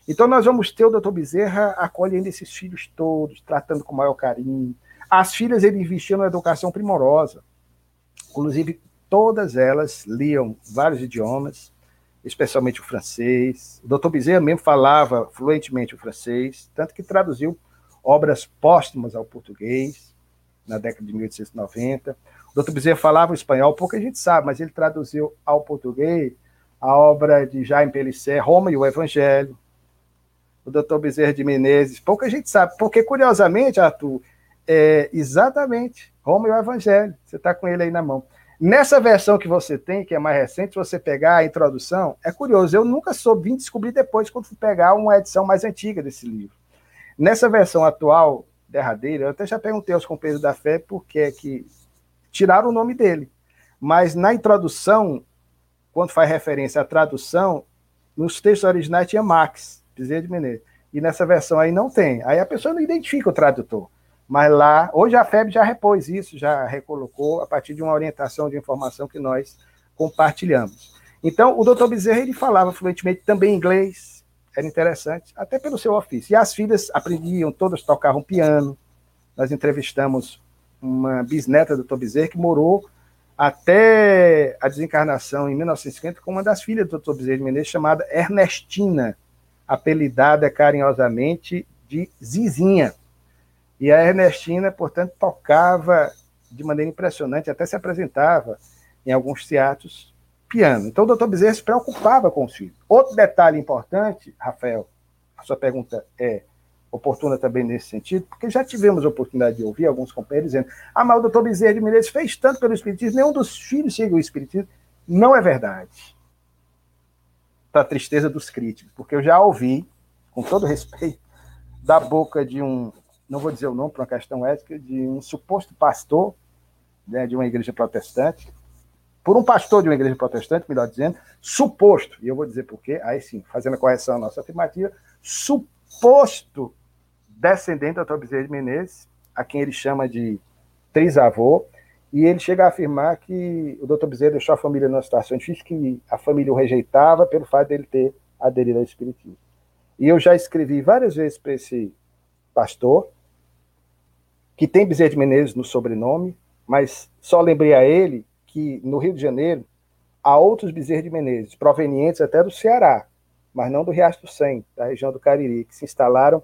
Então, nós vamos ter o doutor Bezerra acolhendo esses filhos todos, tratando com maior carinho. As filhas ele investia numa educação primorosa. Inclusive, todas elas liam vários idiomas, especialmente o francês. O doutor Bezerra mesmo falava fluentemente o francês, tanto que traduziu obras póstumas ao português na década de 1890. Doutor Bezerra falava espanhol, pouca gente sabe, mas ele traduziu ao português a obra de Jaime Pellicer, Roma e o Evangelho, o doutor Bezerra de Menezes. Pouca gente sabe, porque curiosamente, Arthur, é exatamente Roma e o Evangelho. Você está com ele aí na mão. Nessa versão que você tem, que é mais recente, se você pegar a introdução, é curioso, eu nunca soube, vim descobrir depois, quando fui pegar uma edição mais antiga desse livro. Nessa versão atual, derradeira, eu até já perguntei aos companheiros da fé por que é que tiraram o nome dele. Mas na introdução, quando faz referência à tradução, nos textos originais tinha Max. Bezerra de Menezes. E nessa versão aí não tem. Aí a pessoa não identifica o tradutor. Mas lá, hoje a FEB já repôs isso, já recolocou a partir de uma orientação de informação que nós compartilhamos. Então, o doutor Bezerra ele falava fluentemente também inglês, era interessante, até pelo seu ofício. E as filhas aprendiam, todas tocavam piano. Nós entrevistamos uma bisneta do doutor Bezerra que morou até a desencarnação em 1950 com uma das filhas do doutor Bezerra de Menezes, chamada Ernestina apelidada carinhosamente de Zizinha. E a Ernestina, portanto, tocava de maneira impressionante, até se apresentava em alguns teatros piano. Então, o doutor Bezerra se preocupava com os filhos. Outro detalhe importante, Rafael, a sua pergunta é oportuna também nesse sentido, porque já tivemos a oportunidade de ouvir alguns companheiros dizendo ah, mas o doutor Bezerra de Menezes fez tanto pelo Espiritismo, nenhum dos filhos chega ao Espiritismo. Não é verdade para a tristeza dos críticos, porque eu já ouvi, com todo respeito, da boca de um, não vou dizer o nome por uma questão ética, de um suposto pastor né, de uma igreja protestante, por um pastor de uma igreja protestante, melhor dizendo, suposto, e eu vou dizer por quê, aí sim, fazendo a correção à nossa afirmativa, suposto descendente da Bezerra de Menezes, a quem ele chama de trisavô, e ele chega a afirmar que o doutor Bezerra deixou a família numa situação difícil, que a família o rejeitava pelo fato dele ter aderido ao Espiritismo. E eu já escrevi várias vezes para esse pastor, que tem Bezerra de Menezes no sobrenome, mas só lembrei a ele que no Rio de Janeiro há outros Bezerra de Menezes, provenientes até do Ceará, mas não do Riacho do Sem, da região do Cariri, que se instalaram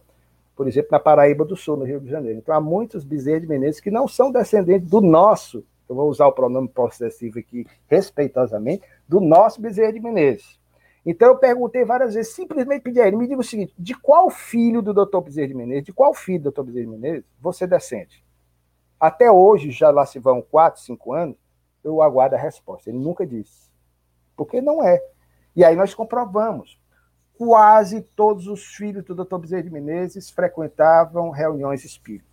por exemplo, na Paraíba do Sul, no Rio de Janeiro. Então, há muitos Bezerra de Menezes que não são descendentes do nosso, eu vou usar o pronome possessivo aqui respeitosamente, do nosso Bezerra de Menezes. Então, eu perguntei várias vezes, simplesmente pedi a ele, me diga o seguinte, de qual filho do doutor Bezerra de Menezes, de qual filho do doutor Bezerra de Menezes você descende? Até hoje, já lá se vão quatro, cinco anos, eu aguardo a resposta. Ele nunca disse. Porque não é. E aí nós comprovamos quase todos os filhos do Dr. Bezerra de Menezes frequentavam reuniões espíritas.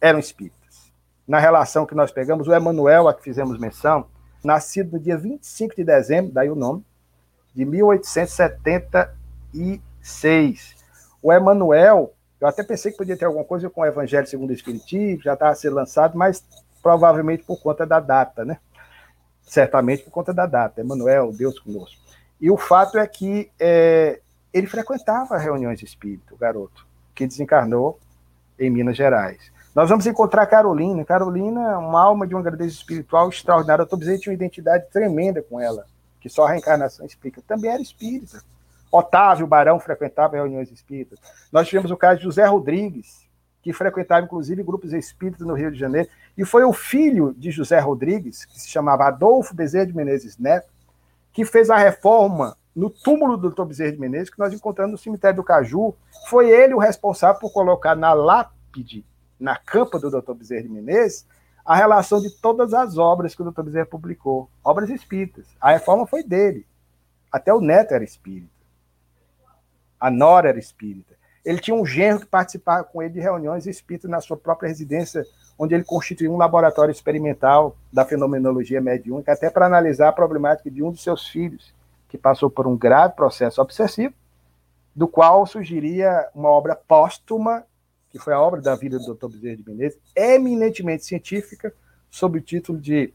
Eram espíritas. Na relação que nós pegamos, o Emanuel, a que fizemos menção, nascido no dia 25 de dezembro, daí o nome, de 1876. O Emanuel, eu até pensei que podia ter alguma coisa com o Evangelho segundo o Espiritismo, já estava sendo lançado, mas provavelmente por conta da data, né? Certamente por conta da data. Emanuel, Deus conosco. E o fato é que é, ele frequentava reuniões espíritas, o garoto, que desencarnou em Minas Gerais. Nós vamos encontrar Carolina. Carolina é uma alma de uma grandeza espiritual extraordinária. Eu estou dizendo tinha uma identidade tremenda com ela, que só a reencarnação explica. Também era espírita. Otávio Barão frequentava reuniões espíritas. Nós tivemos o caso de José Rodrigues, que frequentava inclusive grupos espíritas no Rio de Janeiro, e foi o filho de José Rodrigues, que se chamava Adolfo Bezerra de Menezes Neto, que fez a reforma no túmulo do Dr. Bezerra de Menezes, que nós encontramos no cemitério do Caju. Foi ele o responsável por colocar na lápide, na campa do Dr. Bezerra de Menezes, a relação de todas as obras que o Dr. Bezerra publicou, obras espíritas. A reforma foi dele. Até o neto era espírita. A nora era espírita. Ele tinha um genro que participava com ele de reuniões espíritas na sua própria residência, onde ele constituiu um laboratório experimental da fenomenologia mediúnica, até para analisar a problemática de um dos seus filhos, que passou por um grave processo obsessivo, do qual surgiria uma obra póstuma, que foi a obra da vida do Dr. Bezerra de Menezes, eminentemente científica, sob o título de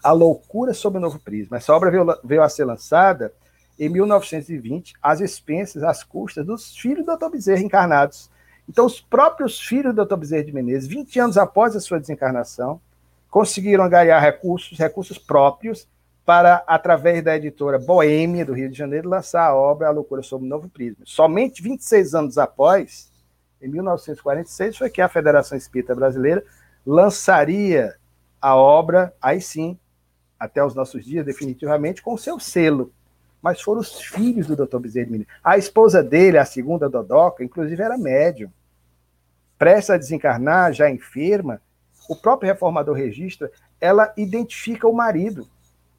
A Loucura sob o Novo Prisma. Essa obra veio, veio a ser lançada em 1920, às expensas, às custas dos filhos do Dr. Bezerra encarnados. Então, os próprios filhos do Dr. Bezerra de Menezes, 20 anos após a sua desencarnação, conseguiram ganhar recursos, recursos próprios, para, através da editora Boêmia, do Rio de Janeiro, lançar a obra A Loucura sob o Novo Prisma. Somente 26 anos após, em 1946, foi que a Federação Espírita Brasileira lançaria a obra, aí sim, até os nossos dias, definitivamente, com seu selo, mas foram os filhos do Dr. Bezerra de. A esposa dele, a segunda Dodoca, inclusive era médium. Presta a desencarnar, já enferma, o próprio reformador registra, ela identifica o marido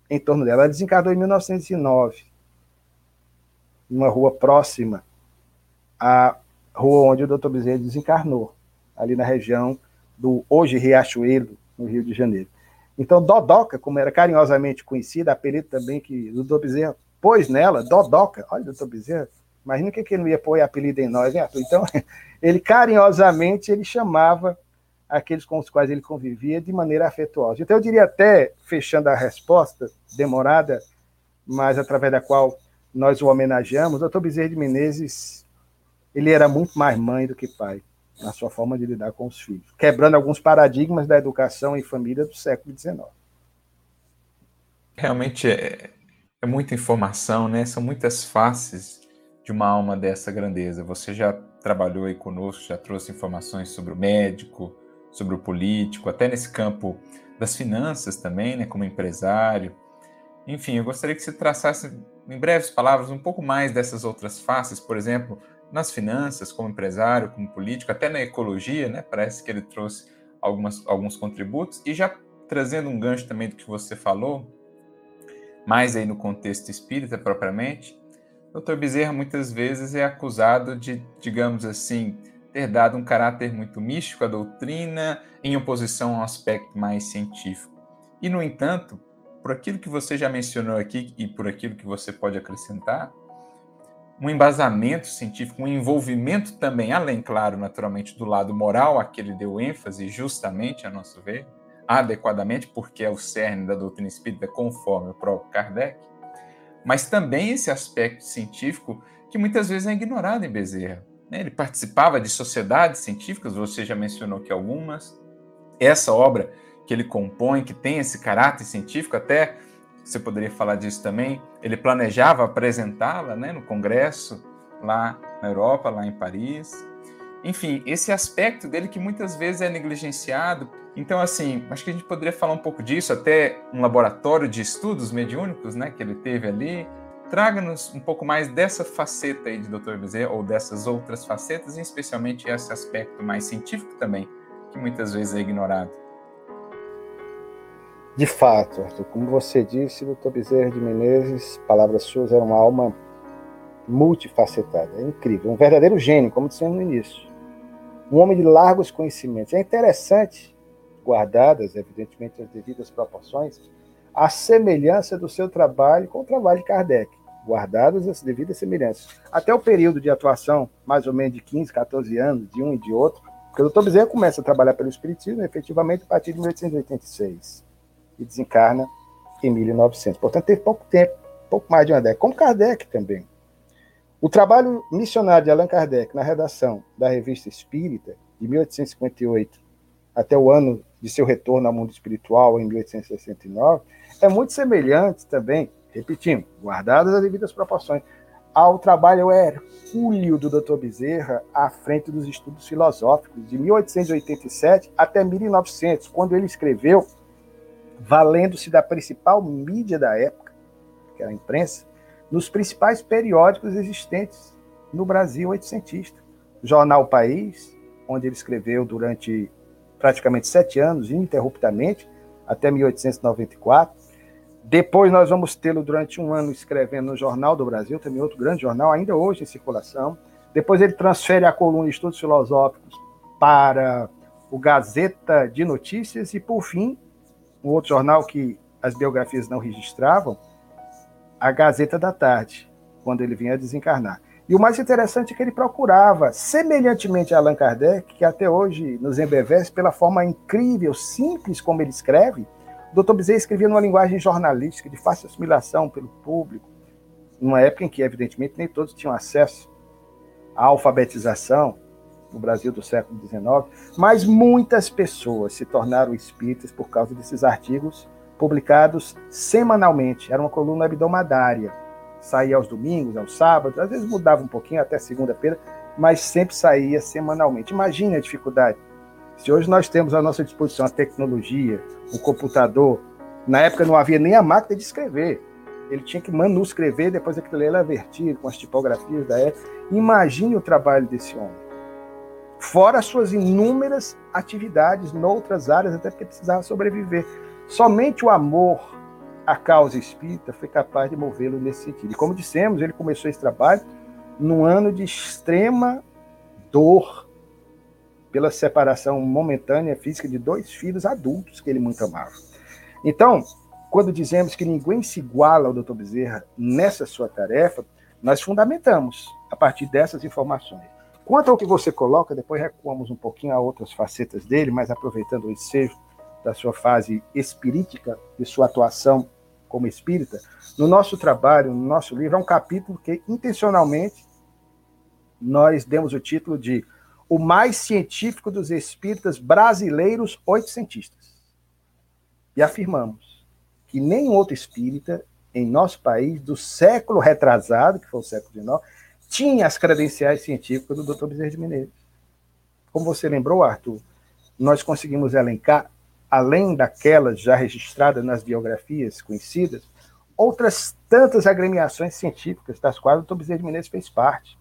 em torno dela. Ela desencarnou em 1909, numa rua próxima à rua onde o Dr. Bezerra desencarnou, ali na região do hoje Riachuelo, no Rio de Janeiro. Então, Dodoca, como era carinhosamente conhecida, apelido também que o Dr. Bezerra pôs nela, Dodoca, olha, doutor Bezerra, imagina que ele não ia pôr apelido em nós, né, Arthur? Então, ele carinhosamente, ele chamava aqueles com os quais ele convivia de maneira afetuosa. Então, eu diria até, fechando a resposta, demorada, mas através da qual nós o homenageamos, o doutor Bezerra de Menezes, ele era muito mais mãe do que pai, na sua forma de lidar com os filhos, quebrando alguns paradigmas da educação em família do século XIX. Realmente é, é muita informação, né? São muitas faces de uma alma dessa grandeza. Você já trabalhou aí conosco, já trouxe informações sobre o médico, sobre o político, até nesse campo das finanças também, né, como empresário. Enfim, eu gostaria que você traçasse em breves palavras um pouco mais dessas outras faces, por exemplo, nas finanças, como empresário, como político, até na ecologia, né? Parece que ele trouxe algumas, alguns contributos e já trazendo um gancho também do que você falou, mais aí no contexto espírita propriamente, Dr. Bezerra muitas vezes é acusado de, digamos assim, ter dado um caráter muito místico à doutrina em oposição a um aspecto mais científico. E, no entanto, por aquilo que você já mencionou aqui e por aquilo que você pode acrescentar, um embasamento científico, um envolvimento também, além, claro, naturalmente, do lado moral, a que ele deu ênfase, justamente, a nosso ver, adequadamente, porque é o cerne da doutrina espírita, conforme o próprio Kardec, mas também esse aspecto científico que muitas vezes é ignorado em Bezerra. Né? Ele participava de sociedades científicas, você já mencionou que algumas. Essa obra que ele compõe, que tem esse caráter científico, até você poderia falar disso também, ele planejava apresentá-la né, no Congresso, lá na Europa, lá em Paris. Enfim, esse aspecto dele que muitas vezes é negligenciado. Então, assim, acho que a gente poderia falar um pouco disso, até um laboratório de estudos mediúnicos, né, que ele teve ali. Traga-nos um pouco mais dessa faceta aí de Dr. Bezerra, ou dessas outras facetas, e especialmente esse aspecto mais científico também, que muitas vezes é ignorado. De fato, Arthur, como você disse, Dr. Bezerra de Menezes, palavras suas, era uma alma multifacetada, é incrível, um verdadeiro gênio, como dissemos no início um homem de largos conhecimentos. É interessante, guardadas, evidentemente, as devidas proporções, a semelhança do seu trabalho com o trabalho de Kardec. Guardadas as devidas semelhanças. Até o período de atuação, mais ou menos de 15, 14 anos, de um e de outro, porque o doutor Bezerra começa a trabalhar pelo Espiritismo efetivamente a partir de 1886 e desencarna em 1900. Portanto, teve pouco tempo, pouco mais de uma década, como Kardec também. O trabalho missionário de Allan Kardec na redação da Revista Espírita, de 1858 até o ano de seu retorno ao mundo espiritual, em 1869, é muito semelhante também, repetindo, guardadas as devidas proporções, ao trabalho hercúleo do Dr. Bezerra à frente dos estudos filosóficos, de 1887 até 1900, quando ele escreveu, valendo-se da principal mídia da época, que era a imprensa, nos principais periódicos existentes no Brasil oitocentista. Jornal País, onde ele escreveu durante praticamente sete anos, ininterruptamente, até 1894. Depois nós vamos tê-lo durante um ano escrevendo no Jornal do Brasil, também outro grande jornal, ainda hoje em circulação. Depois ele transfere a coluna Estudos Filosóficos para o Gazeta de Notícias e, por fim, um outro jornal que as biografias não registravam, a Gazeta da Tarde, quando ele vinha desencarnar. E o mais interessante é que ele procurava, semelhantemente a Allan Kardec, que até hoje nos embevece pela forma incrível, simples como ele escreve, Dr. Bezerra escrevia numa linguagem jornalística, de fácil assimilação pelo público, numa época em que, evidentemente, nem todos tinham acesso à alfabetização, no Brasil do século XIX, mas muitas pessoas se tornaram espíritas por causa desses artigos publicados semanalmente. Era uma coluna abdomadária saía aos domingos, aos sábados, às vezes mudava um pouquinho até segunda-feira, mas sempre saía semanalmente. Imagine a dificuldade. Se hoje nós temos à nossa disposição a tecnologia, o computador, na época não havia nem a máquina de escrever. Ele tinha que manuscrever, depois aquilo era vertido com as tipografias da época. Imagine o trabalho desse homem. Fora as suas inúmeras atividades noutras áreas, até porque precisava sobreviver. Somente o amor a causa espírita foi capaz de movê-lo nesse sentido. E como dissemos, ele começou esse trabalho num ano de extrema dor pela separação momentânea física de dois filhos adultos que ele muito amava. Então, quando dizemos que ninguém se iguala ao Dr. Bezerra nessa sua tarefa, nós fundamentamos a partir dessas informações. Quanto ao que você coloca, depois recuamos um pouquinho a outras facetas dele, mas aproveitando o ensejo da sua fase espirítica, de sua atuação como espírita, no nosso trabalho, no nosso livro, é um capítulo que intencionalmente nós demos o título de O mais científico dos espíritas brasileiros oitocentistas. E afirmamos que nenhum outro espírita em nosso país, do século retrasado, que foi o século XIX, tinha as credenciais científicas do Dr. Bezerra de Menezes. Como você lembrou, Arthur, nós conseguimos elencar além daquelas já registradas nas biografias conhecidas, outras tantas agremiações científicas, das quais o Dr. Bezerra de Menezes fez parte.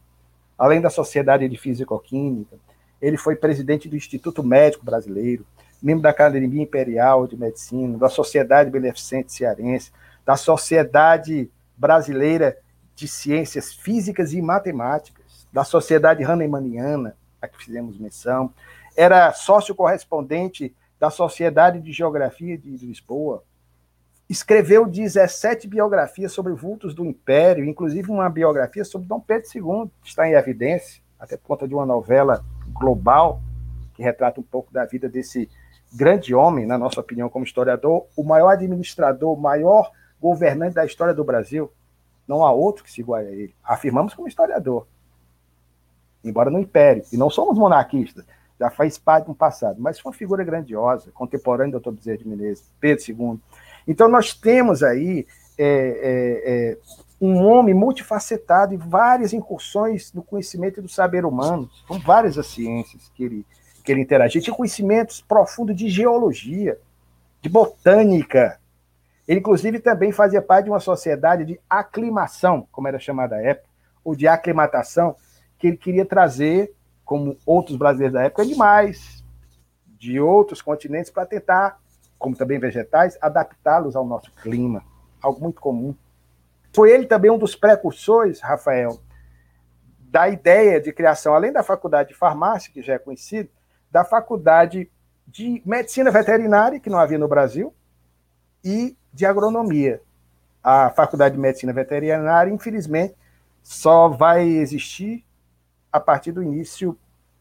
Além da Sociedade de Físico-Química, ele foi presidente do Instituto Médico Brasileiro, membro da Academia Imperial de Medicina, da Sociedade Beneficente Cearense, da Sociedade Brasileira de Ciências Físicas e Matemáticas, da Sociedade Hahnemanniana, a que fizemos menção, era sócio correspondente da Sociedade de Geografia de Lisboa, escreveu 17 biografias sobre vultos do Império, inclusive uma biografia sobre Dom Pedro II, que está em evidência, até por conta de uma novela global que retrata um pouco da vida desse grande homem, na nossa opinião, como historiador, o maior administrador, o maior governante da história do Brasil. Não há outro que se iguale a ele. Afirmamos como historiador. Embora no Império. E não somos monarquistas já faz parte do passado, mas foi uma figura grandiosa, contemporânea do Dr. Bezerra de Menezes, Pedro II. Então, nós temos aí é, é, é, um homem multifacetado e várias incursões no conhecimento do saber humano, com várias as ciências que ele, que ele interagia. Tinha conhecimentos profundos de geologia, de botânica. Ele, inclusive, também fazia parte de uma sociedade de aclimação, como era chamada à época, ou de aclimatação, que ele queria trazer como outros brasileiros da época, animais de outros continentes para tentar, como também vegetais, adaptá-los ao nosso clima, algo muito comum. Foi ele também um dos precursores, Rafael, da ideia de criação, além da faculdade de farmácia, que já é conhecida, da faculdade de medicina veterinária, que não havia no Brasil, e de agronomia. a Faculdade de Medicina Veterinária, infelizmente, só vai existir a partir do início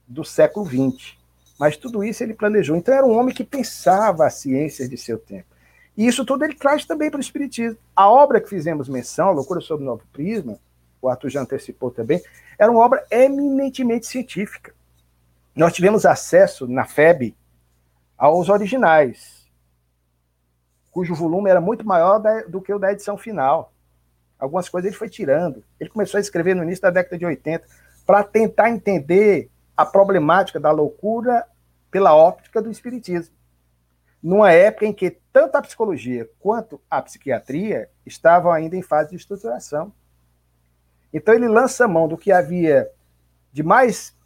do século XX. Mas tudo isso ele planejou. Então era um homem que pensava a ciência de seu tempo. E isso tudo ele traz também para o Espiritismo. A obra que fizemos menção, Loucura sobre o Novo Prisma, o Arthur já antecipou também, era uma obra eminentemente científica. Nós tivemos acesso na FEB aos originais, cujo volume era muito maior do que o da edição final. Algumas coisas ele foi tirando. Ele começou a escrever no início da década de 80 para tentar entender a problemática da loucura pela óptica do espiritismo. Numa época em que tanto a psicologia quanto a psiquiatria estavam ainda em fase de estruturação. Então ele lança mão do que havia de mais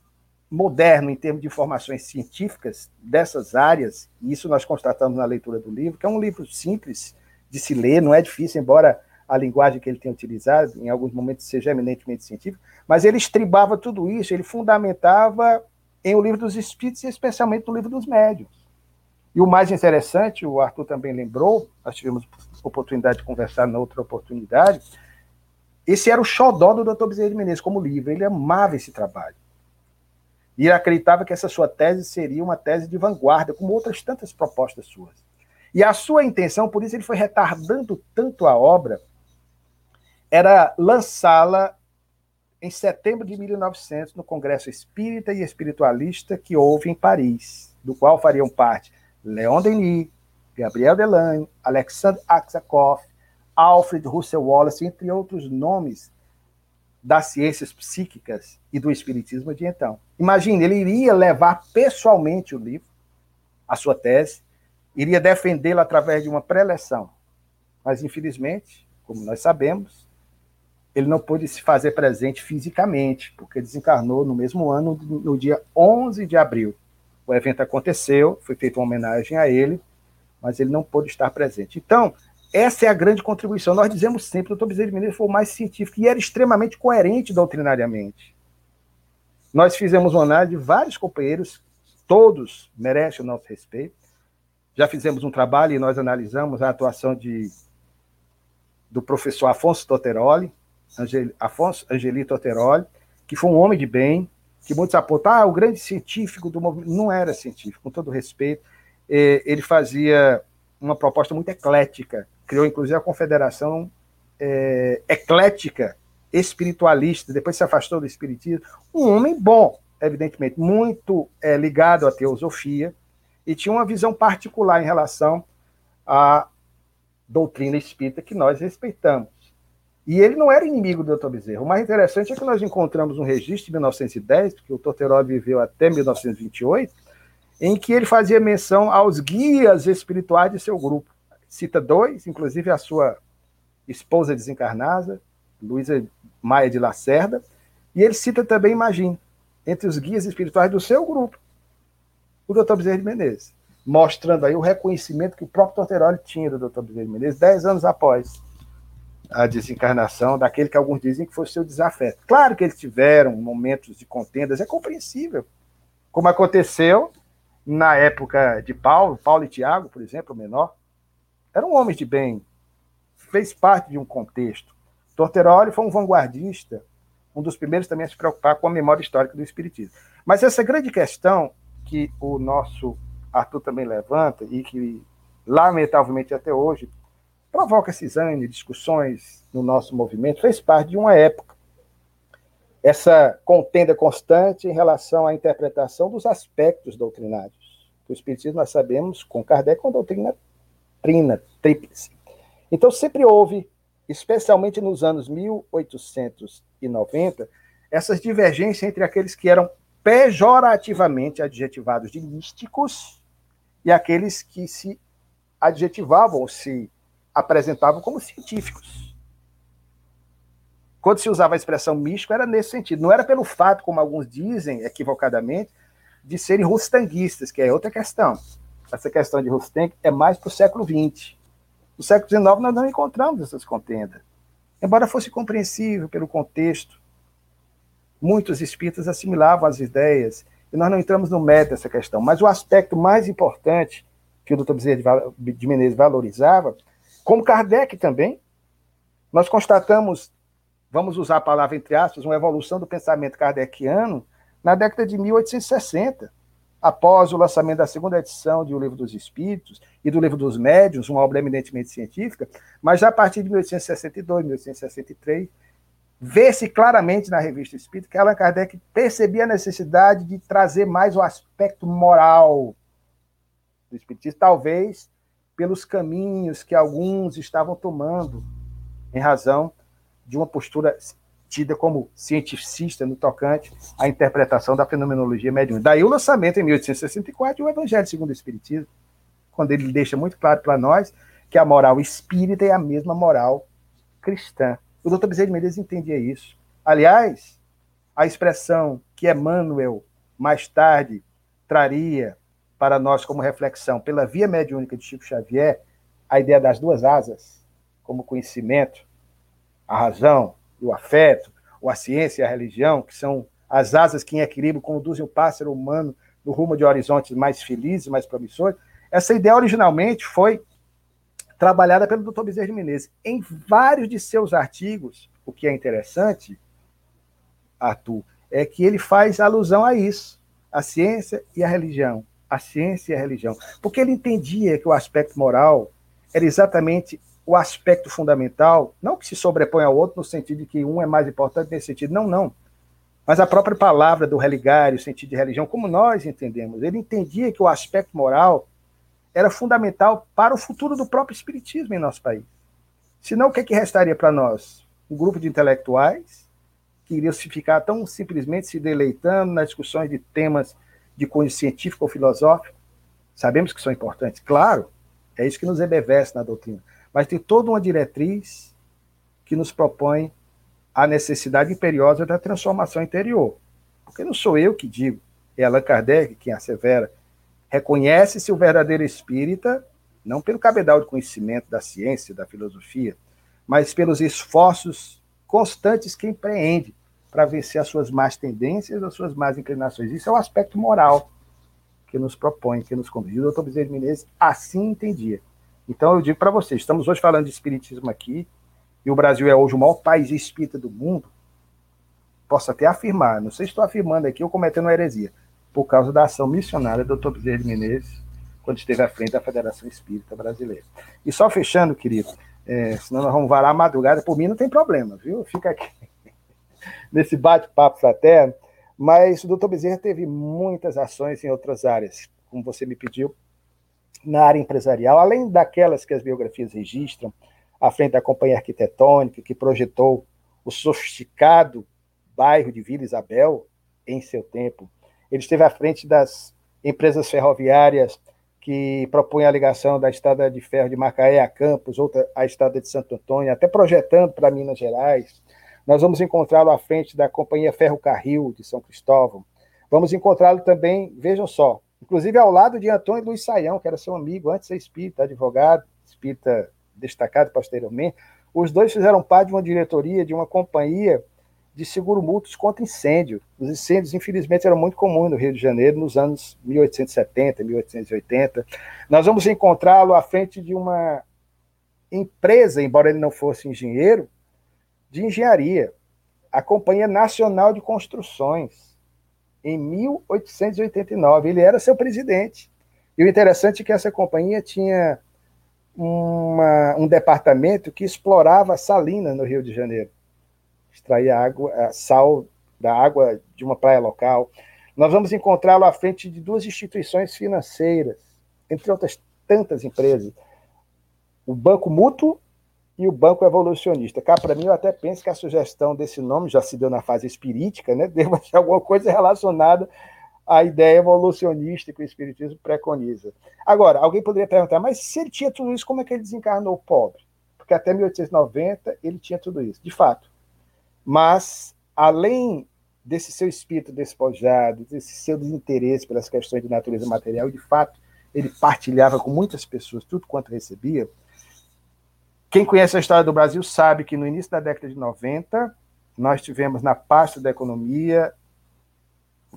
moderno em termos de informações científicas dessas áreas, e isso nós constatamos na leitura do livro, que é um livro simples de se ler, não é difícil, embora a linguagem que ele tem utilizado em alguns momentos seja eminentemente científica, mas ele estribava tudo isso, ele fundamentava em O Livro dos Espíritos e especialmente no Livro dos Médios. E o mais interessante, o Arthur também lembrou, nós tivemos oportunidade de conversar na outra oportunidade, esse era o xodó do Dr. Bezerra de Menezes como livro, ele amava esse trabalho. E acreditava que essa sua tese seria uma tese de vanguarda, como outras tantas propostas suas. E a sua intenção, por isso ele foi retardando tanto a obra, era lançá-la em setembro de 1900 no Congresso Espírita e Espiritualista que houve em Paris, do qual fariam parte Leon Denis, Gabriel Delanne, Alexandre Aksakov, Alfred Russel Wallace, entre outros nomes das ciências psíquicas e do espiritismo de então. Imagine, ele iria levar pessoalmente o livro, a sua tese, iria defendê-la através de uma preleção. Mas, infelizmente, como nós sabemos, ele não pôde se fazer presente fisicamente, porque desencarnou no mesmo ano, no dia 11 de abril. O evento aconteceu, foi feita uma homenagem a ele, mas ele não pôde estar presente. Então, essa é a grande contribuição. Nós dizemos sempre, o Dr. Bezerra Menezes foi o mais científico e era extremamente coerente doutrinariamente. Nós fizemos uma análise de vários companheiros, todos merecem o nosso respeito. Já fizemos um trabalho e nós analisamos a atuação de, do professor Afonso Toteroli, Afonso Angelito Oteroli, que foi um homem de bem, que muitos apontam, ah, o grande científico do movimento. Não era científico, com todo respeito. Ele fazia uma proposta muito eclética, criou inclusive a Confederação é, Eclética Espiritualista, depois se afastou do Espiritismo. Um homem bom, evidentemente, muito é, ligado à teosofia, e tinha uma visão particular em relação à doutrina espírita que nós respeitamos. E ele não era inimigo do Dr. Bezerra. O mais interessante é que nós encontramos um registro de 1910, porque o Torteró viveu até 1928, em que ele fazia menção aos guias espirituais de seu grupo. Cita dois, inclusive a sua esposa desencarnada, Luísa Maia de Lacerda, e ele cita também Imagine, entre os guias espirituais do seu grupo, o Dr. Bezerra de Menezes, mostrando aí o reconhecimento que o próprio Torteroli tinha do Dr. Bezerra de Menezes dez anos após a desencarnação daquele que alguns dizem que foi seu desafeto. Claro que eles tiveram momentos de contendas, é compreensível, como aconteceu na época de Paulo, Paulo e Tiago, por exemplo, o menor, eram homens de bem, fez parte de um contexto. Torteroli foi um vanguardista, um dos primeiros também a se preocupar com a memória histórica do Espiritismo. Mas essa grande questão que o nosso Arthur também levanta e que, lamentavelmente, até hoje provoca cisane, discussões no noso movimento, fez parte de uma época. Essa contenda constante em relação à interpretação dos aspectos doutrinários. O Espiritismo, nós sabemos, com Kardec, é uma doutrina trina, tríplice. Então, sempre houve, especialmente nos anos 1890, essas divergências entre aqueles que eram pejorativamente adjetivados de místicos e aqueles que se adjetivavam, se apresentavam como científicos. Quando se usava a expressão místico, era nesse sentido. Não era pelo fato, como alguns dizem equivocadamente, de serem rustanguistas, que é outra questão. Essa questão de Rustang é mais para o século XX. No século XIX, nós não encontramos essas contendas. Embora fosse compreensível pelo contexto, muitos espíritas assimilavam as ideias, e nós não entramos no mérito dessa questão. Mas o aspecto mais importante que o Dr. Bezerra de Menezes valorizava como Kardec também, Nós constatamos, vamos usar a palavra entre aspas, uma evolução do pensamento kardeciano na década de 1860, após o lançamento da segunda edição de O Livro dos Espíritos e do Livro dos Médiuns, uma obra eminentemente científica, mas já a partir de 1862, 1863, vê-se claramente na revista Espírita que Allan Kardec percebia a necessidade de trazer mais o aspecto moral do Espiritismo, talvez pelos caminhos que alguns estavam tomando em razão de uma postura tida como cientificista no tocante à interpretação da fenomenologia mediúnica. Daí o lançamento em 1864 do Evangelho segundo o Espiritismo, quando ele deixa muito claro para nós que a moral espírita é a mesma moral cristã. O doutor Bezerra de Menezes entendia isso. Aliás, a expressão que Emmanuel mais tarde traria para nós como reflexão pela via mediúnica de Chico Xavier, a ideia das duas asas, como conhecimento, a razão e o afeto, ou a ciência e a religião, que são as asas que em equilíbrio conduzem o pássaro humano no rumo de horizontes mais felizes, mais promissores. Essa ideia originalmente foi trabalhada pelo Dr. Bezerra de Menezes. Em vários de seus artigos, o que é interessante, Arthur, é que ele faz alusão a isso, a ciência e a religião, a ciência e a religião, porque ele entendia que o aspecto moral era exatamente o aspecto fundamental, não que se sobrepõe ao outro no sentido de que um é mais importante nesse sentido, não, não. Mas a própria palavra do religário, o sentido de religião, como nós entendemos, ele entendia que o aspecto moral era fundamental para o futuro do próprio espiritismo em nosso país. Senão, o que, é que restaria para nós? Um grupo de intelectuais que iriam se ficar tão simplesmente se deleitando nas discussões de temas de cunho científico ou filosófico. Sabemos que são importantes, claro, é isso que nos embevece na doutrina. Mas tem toda uma diretriz que nos propõe a necessidade imperiosa da transformação interior. Porque não sou eu que digo, é Allan Kardec quem assevera Reconhece-se o verdadeiro espírita, não pelo cabedal de conhecimento da ciência, da filosofia, mas pelos esforços constantes que empreende para vencer as suas más tendências, as suas más inclinações. Isso é o aspecto moral que nos propõe, que nos convida. O doutor Bezerra Menezes assim entendia. Então eu digo para vocês, estamos hoje falando de espiritismo aqui, e o Brasil é hoje o maior país espírita do mundo. Posso até afirmar, não sei se estou afirmando aqui ou cometendo uma heresia, por causa da ação missionária do Dr. Bezerra Menezes, quando esteve à frente da Federação Espírita Brasileira. E só fechando, querido, é, senão nós vamos varar a madrugada, por mim não tem problema, viu? Fica aqui nesse bate-papo fraterno, mas o doutor Bezerra teve muitas ações em outras áreas, como você me pediu, na área empresarial, além daquelas que as biografias registram, à frente da Companhia Arquitetônica, que projetou o sofisticado bairro de Vila Isabel em seu tempo, ele esteve à frente das empresas ferroviárias que propõem a ligação da estrada de ferro de Macaé a Campos, outra a estrada de Santo Antônio, até projetando para Minas Gerais. Nós vamos encontrá-lo à frente da Companhia Ferro Carril de São Cristóvão. Vamos encontrá-lo também, vejam só, inclusive ao lado de Antônio Luiz Saião, que era seu amigo, antes de ser espírita, advogado, espírita destacado posteriormente. Os dois fizeram parte de uma diretoria de uma companhia de seguro mútuos contra incêndio. Os incêndios, infelizmente, eram muito comuns no Rio de Janeiro nos anos 1870, 1880. Nós vamos encontrá-lo à frente de uma empresa, embora ele não fosse engenheiro, de engenharia, a Companhia Nacional de Construções, em 1889. Ele era seu presidente. E o interessante é que essa companhia tinha uma, um departamento que explorava salinas no Rio de Janeiro extrair água, sal da água de uma praia local. Nós vamos encontrá-lo à frente de duas instituições financeiras, entre outras tantas empresas, o Banco Mútuo e o Banco Evolucionista. Cá, para mim, eu até penso que a sugestão desse nome já se deu na fase espirítica, né? deve ser alguma coisa relacionada à ideia evolucionista que o Espiritismo preconiza. Agora, alguém poderia perguntar, mas se ele tinha tudo isso, como é que ele desencarnou pobre? Porque até 1890 ele tinha tudo isso. De fato, mas, além desse seu espírito despojado, desse seu desinteresse pelas questões de natureza material, de fato ele partilhava com muitas pessoas tudo quanto recebia. Quem conhece a história do Brasil sabe que no início da década de 90, nós tivemos na pasta da economia,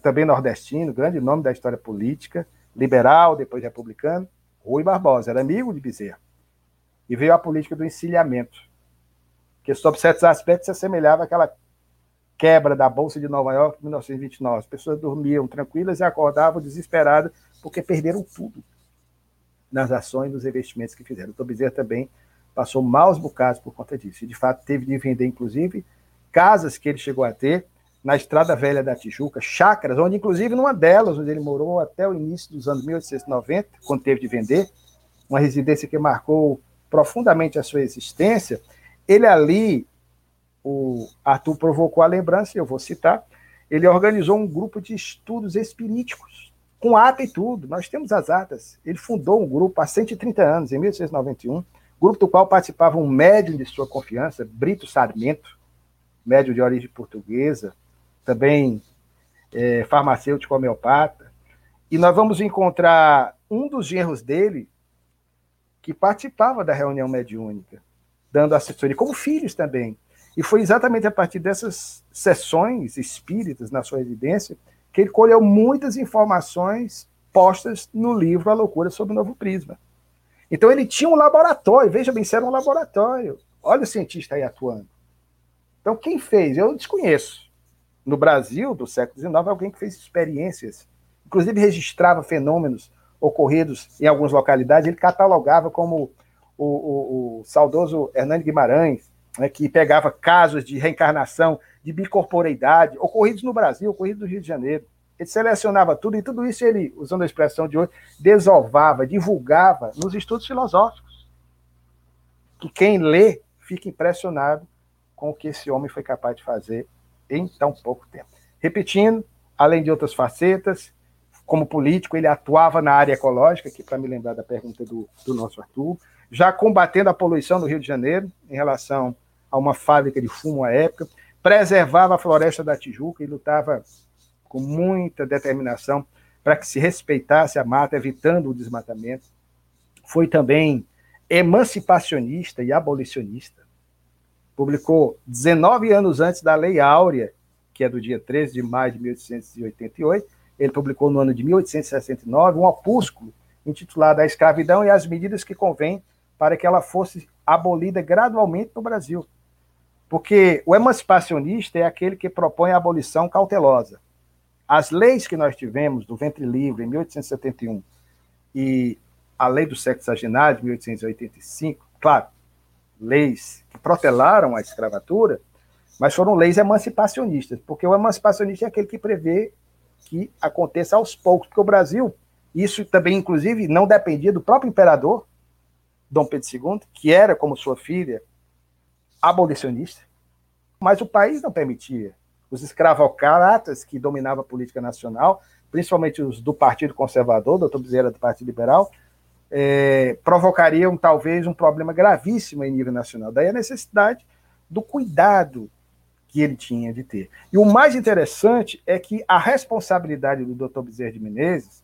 também nordestino, grande nome da história política, liberal, depois republicano, Rui Barbosa, era amigo de Bezerra. E veio a política do encilhamento que sob certos aspectos se assemelhava àquela quebra da Bolsa de Nova York em 1929. As pessoas dormiam tranquilas e acordavam desesperadas porque perderam tudo nas ações, nos investimentos que fizeram. O Tom Bezerra também passou maus bocados por conta disso. E, de fato, teve de vender, inclusive, casas que ele chegou a ter na Estrada Velha da Tijuca, chácaras, onde, inclusive, numa delas, onde ele morou até o início dos anos 1890, quando teve de vender, uma residência que marcou profundamente a sua existência, ele ali, o Arthur provocou a lembrança, eu vou citar, ele organizou um grupo de estudos espiríticos, com ata e tudo, nós temos as atas. Ele fundou um grupo há 130 anos, em 1891, grupo do qual participava um médium de sua confiança, Brito Sarmento, médium de origem portuguesa, também é, farmacêutico homeopata. E nós vamos encontrar um dos genros dele que participava da reunião mediúnica, dando assessoria, como filhos também. E foi exatamente a partir dessas sessões espíritas na sua residência que ele colheu muitas informações postas no livro A Loucura sob o Novo Prisma. Então ele tinha um laboratório, veja bem, isso era um laboratório. Olha o cientista aí atuando. Então quem fez? Eu desconheço. No Brasil, do século XIX, alguém que fez experiências, inclusive registrava fenômenos ocorridos em algumas localidades, ele catalogava como o, o, o saudoso Hernani Guimarães, né, que pegava casos de reencarnação, de bicorporeidade, ocorridos no Brasil, ocorridos no Rio de Janeiro. Ele selecionava tudo, e tudo isso ele, usando a expressão de hoje, desovava, divulgava nos estudos filosóficos. Que quem lê fica impressionado com o que esse homem foi capaz de fazer em tão pouco tempo. Repetindo, além de outras facetas, como político, ele atuava na área ecológica, aqui para me lembrar da pergunta do, do nosso Arthur, já combatendo a poluição do Rio de Janeiro, em relação a uma fábrica de fumo à época, preservava a floresta da Tijuca e lutava com muita determinação para que se respeitasse a mata, evitando o desmatamento. Foi também emancipacionista e abolicionista. Publicou 19 anos antes da Lei Áurea, que é do dia 13 de maio de 1888, ele publicou no ano de 1869 um opúsculo intitulado A Escravidão e as Medidas que Convém para que ela fosse abolida gradualmente no Brasil. Porque o emancipacionista é aquele que propõe a abolição cautelosa. As leis que nós tivemos do ventre livre em 1871 e a lei do sexagenário de 1885, claro, leis que protelaram a escravatura, mas foram leis emancipacionistas, porque o emancipacionista é aquele que prevê que aconteça aos poucos, porque o Brasil, isso também, inclusive, não dependia do próprio imperador, Dom Pedro II, que era, como sua filha, abolicionista, mas o país não permitia os escravocratas que dominavam a política nacional, principalmente os do Partido Conservador, doutor Bezerra do Partido Liberal, é, provocariam talvez um problema gravíssimo em nível nacional. Daí a necessidade do cuidado que ele tinha de ter. E o mais interessante é que a responsabilidade do doutor Bezerra de Menezes,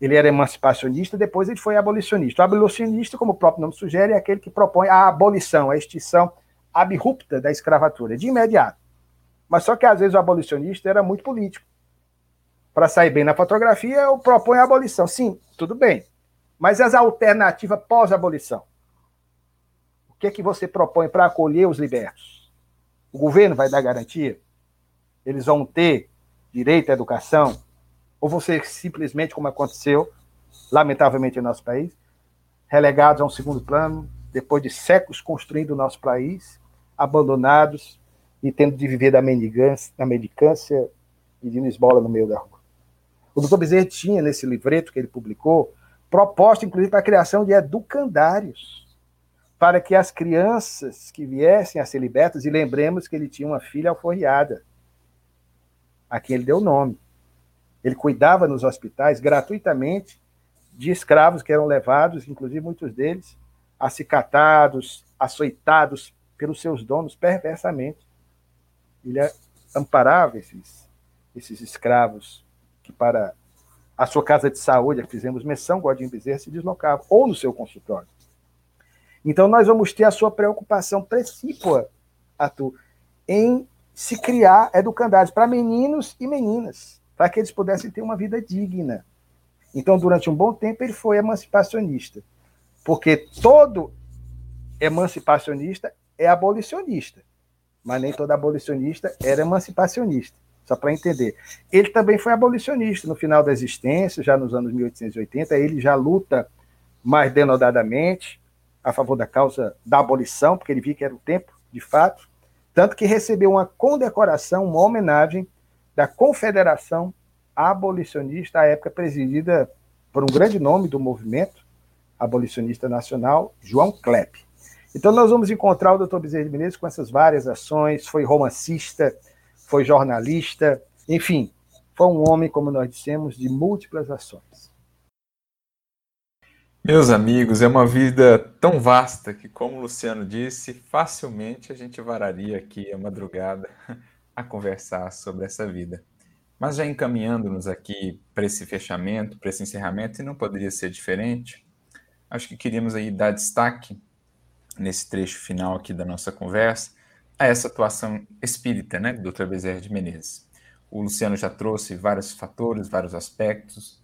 ele era emancipacionista, depois ele foi abolicionista. O abolicionista, como o próprio nome sugere, é aquele que propõe a abolição, a extinção abrupta da escravatura, de imediato. Mas só que às vezes o abolicionista era muito político. Para sair bem na fotografia, eu proponho a abolição. Sim, tudo bem. Mas as alternativas pós-abolição? O que é que você propõe para acolher os libertos? O governo vai dar garantia? Eles vão ter direito à educação? Ou você simplesmente, como aconteceu, lamentavelmente, no nosso país, relegados a um segundo plano, depois de séculos construindo o nosso país, abandonados, e tendo de viver da mendicância, da mendicância de esbola no meio da rua. O doutor Bezerra tinha, nesse livreto que ele publicou, proposta, inclusive, para a criação de educandários, para que as crianças que viessem a ser libertas, e lembremos que ele tinha uma filha alforriada, a quem ele deu nome. Ele cuidava nos hospitais gratuitamente de escravos que eram levados, inclusive muitos deles, acicatados, açoitados pelos seus donos perversamente ele amparava esses, esses escravos que para a sua casa de saúde, fizemos menção, Godinho Bezerra se deslocava, ou no seu consultório. Então nós vamos ter a sua preocupação precípua, Arthur, em se criar educandários para meninos e meninas, para que eles pudessem ter uma vida digna. Então, durante um bom tempo, ele foi emancipacionista, porque todo emancipacionista é abolicionista, mas nem todo abolicionista era emancipacionista, só para entender. Ele também foi abolicionista no final da existência, já nos anos 1880, ele já luta mais denodadamente a favor da causa da abolição, porque ele viu que era o tempo, de fato, tanto que recebeu uma condecoração, uma homenagem da Confederação Abolicionista, à época presidida por um grande nome do movimento abolicionista nacional, João Klepp. Então nós vamos encontrar o doutor Bezerra de Menezes com essas várias ações, foi romancista, foi jornalista, enfim, foi um homem, como nós dissemos, de múltiplas ações. Meus amigos, é uma vida tão vasta que, como o Luciano disse, facilmente a gente vararia aqui a madrugada a conversar sobre essa vida. Mas já encaminhando-nos aqui para esse fechamento, para esse encerramento, e não poderia ser diferente, acho que queríamos aí dar destaque nesse trecho final aqui da nossa conversa a essa atuação espírita, né, do Dr. Bezerra de Menezes. O Luciano já trouxe vários fatores, vários aspectos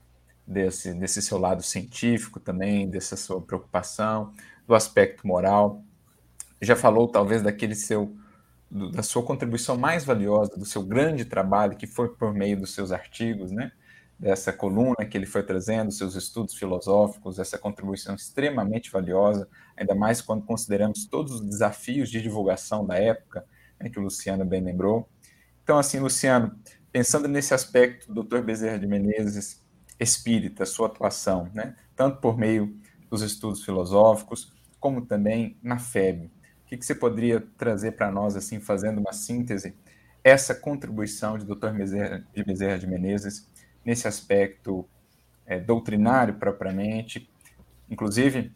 desse, desse seu lado científico também, dessa sua preocupação, do aspecto moral. Já falou talvez daquele seu do, da sua contribuição mais valiosa, do seu grande trabalho, que foi por meio dos seus artigos, né? dessa coluna que ele foi trazendo, seus estudos filosóficos, essa contribuição extremamente valiosa, ainda mais quando consideramos todos os desafios de divulgação da época, né, que o Luciano bem lembrou. Então, assim, Luciano, pensando nesse aspecto do Dr. Bezerra de Menezes, espírita, sua atuação, né, tanto por meio dos estudos filosóficos, como também na FEB, que, que você poderia trazer para nós, assim, fazendo uma síntese, essa contribuição de Dr. Bezerra de, Bezerra de Menezes nesse aspecto é, doutrinário propriamente, inclusive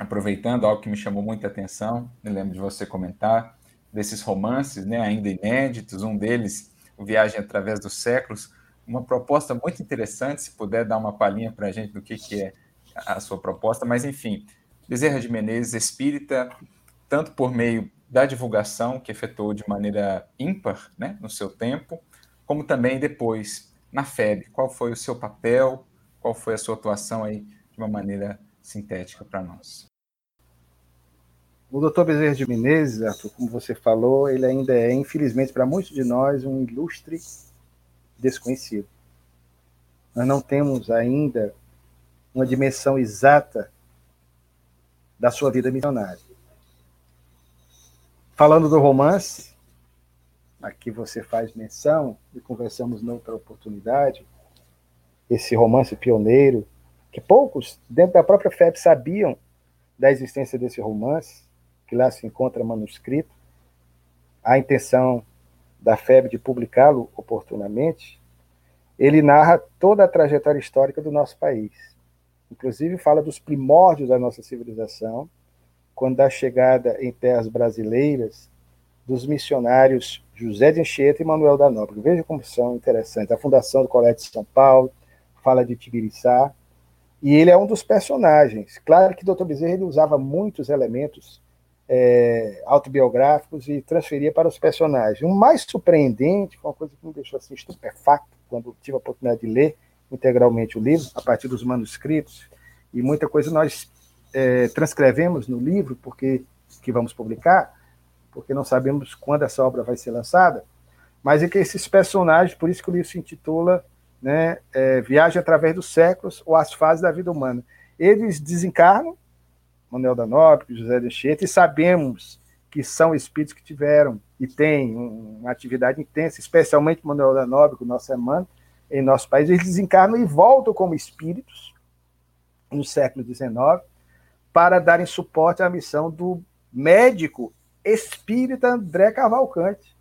aproveitando algo que me chamou muita atenção, me lembro de você comentar, desses romances, né, ainda inéditos, um deles, O Viagem através dos Séculos, uma proposta muito interessante, se puder dar uma palhinha para a gente do que, que é a sua proposta, mas enfim, Bezerra de Menezes, espírita, tanto por meio da divulgação, que efetuou de maneira ímpar né, no seu tempo, como também depois na FEB. Qual foi o seu papel? Qual foi a sua atuação aí de uma maneira sintética para nós? O doutor Bezerra de Menezes, Arthur, como você falou, ele ainda é, infelizmente, para muitos de nós, um ilustre desconhecido. Nós não temos ainda uma dimensão exata da sua vida missionária. Falando do romance, aqui você faz menção, e conversamos noutra oportunidade, esse romance pioneiro, que poucos, dentro da própria FEB, sabiam da existência desse romance, que lá se encontra manuscrito. A intenção da FEB de publicá-lo oportunamente, ele narra toda a trajetória histórica do nosso país. Inclusive fala dos primórdios da nossa civilização, quando da chegada em terras brasileiras dos missionários José de Anchieta e Manuel da Nóbrega. Veja como são interessantes. A fundação do Colégio de São Paulo, fala de Tibiriçá, e ele é um dos personagens. Claro que Dr. Bezerra ele usava muitos elementos é, autobiográficos e transferia para os personagens. O mais surpreendente, uma coisa que me deixou assim estupefacto quando tive a oportunidade de ler integralmente o livro, a partir dos manuscritos, e muita coisa nós é, transcrevemos no livro, porque que vamos publicar, porque não sabemos quando essa obra vai ser lançada, mas é que esses personagens, por isso que o livro se intitula né, é, Viagem através dos séculos ou as fases da vida humana. Eles desencarnam, Manuel da Nóbrega, José de Anchieta, e sabemos que são espíritos que tiveram e têm uma atividade intensa, especialmente Manuel da Nóbrega, o nosso irmão, em nosso país, eles desencarnam e voltam como espíritos no século XIX, para darem suporte à missão do médico espírita André Cavalcante,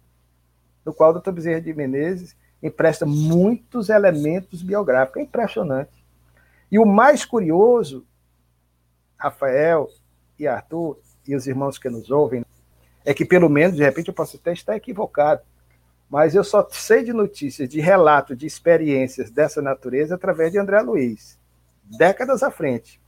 no qual o Dr. Bezerra de Menezes empresta muitos elementos biográficos. É impressionante. E o mais curioso, Rafael e Arthur e os irmãos que nos ouvem, é que pelo menos, de repente, eu posso até estar equivocado, mas eu só sei de notícias, de relatos, de experiências dessa natureza através de André Luiz, décadas à frente.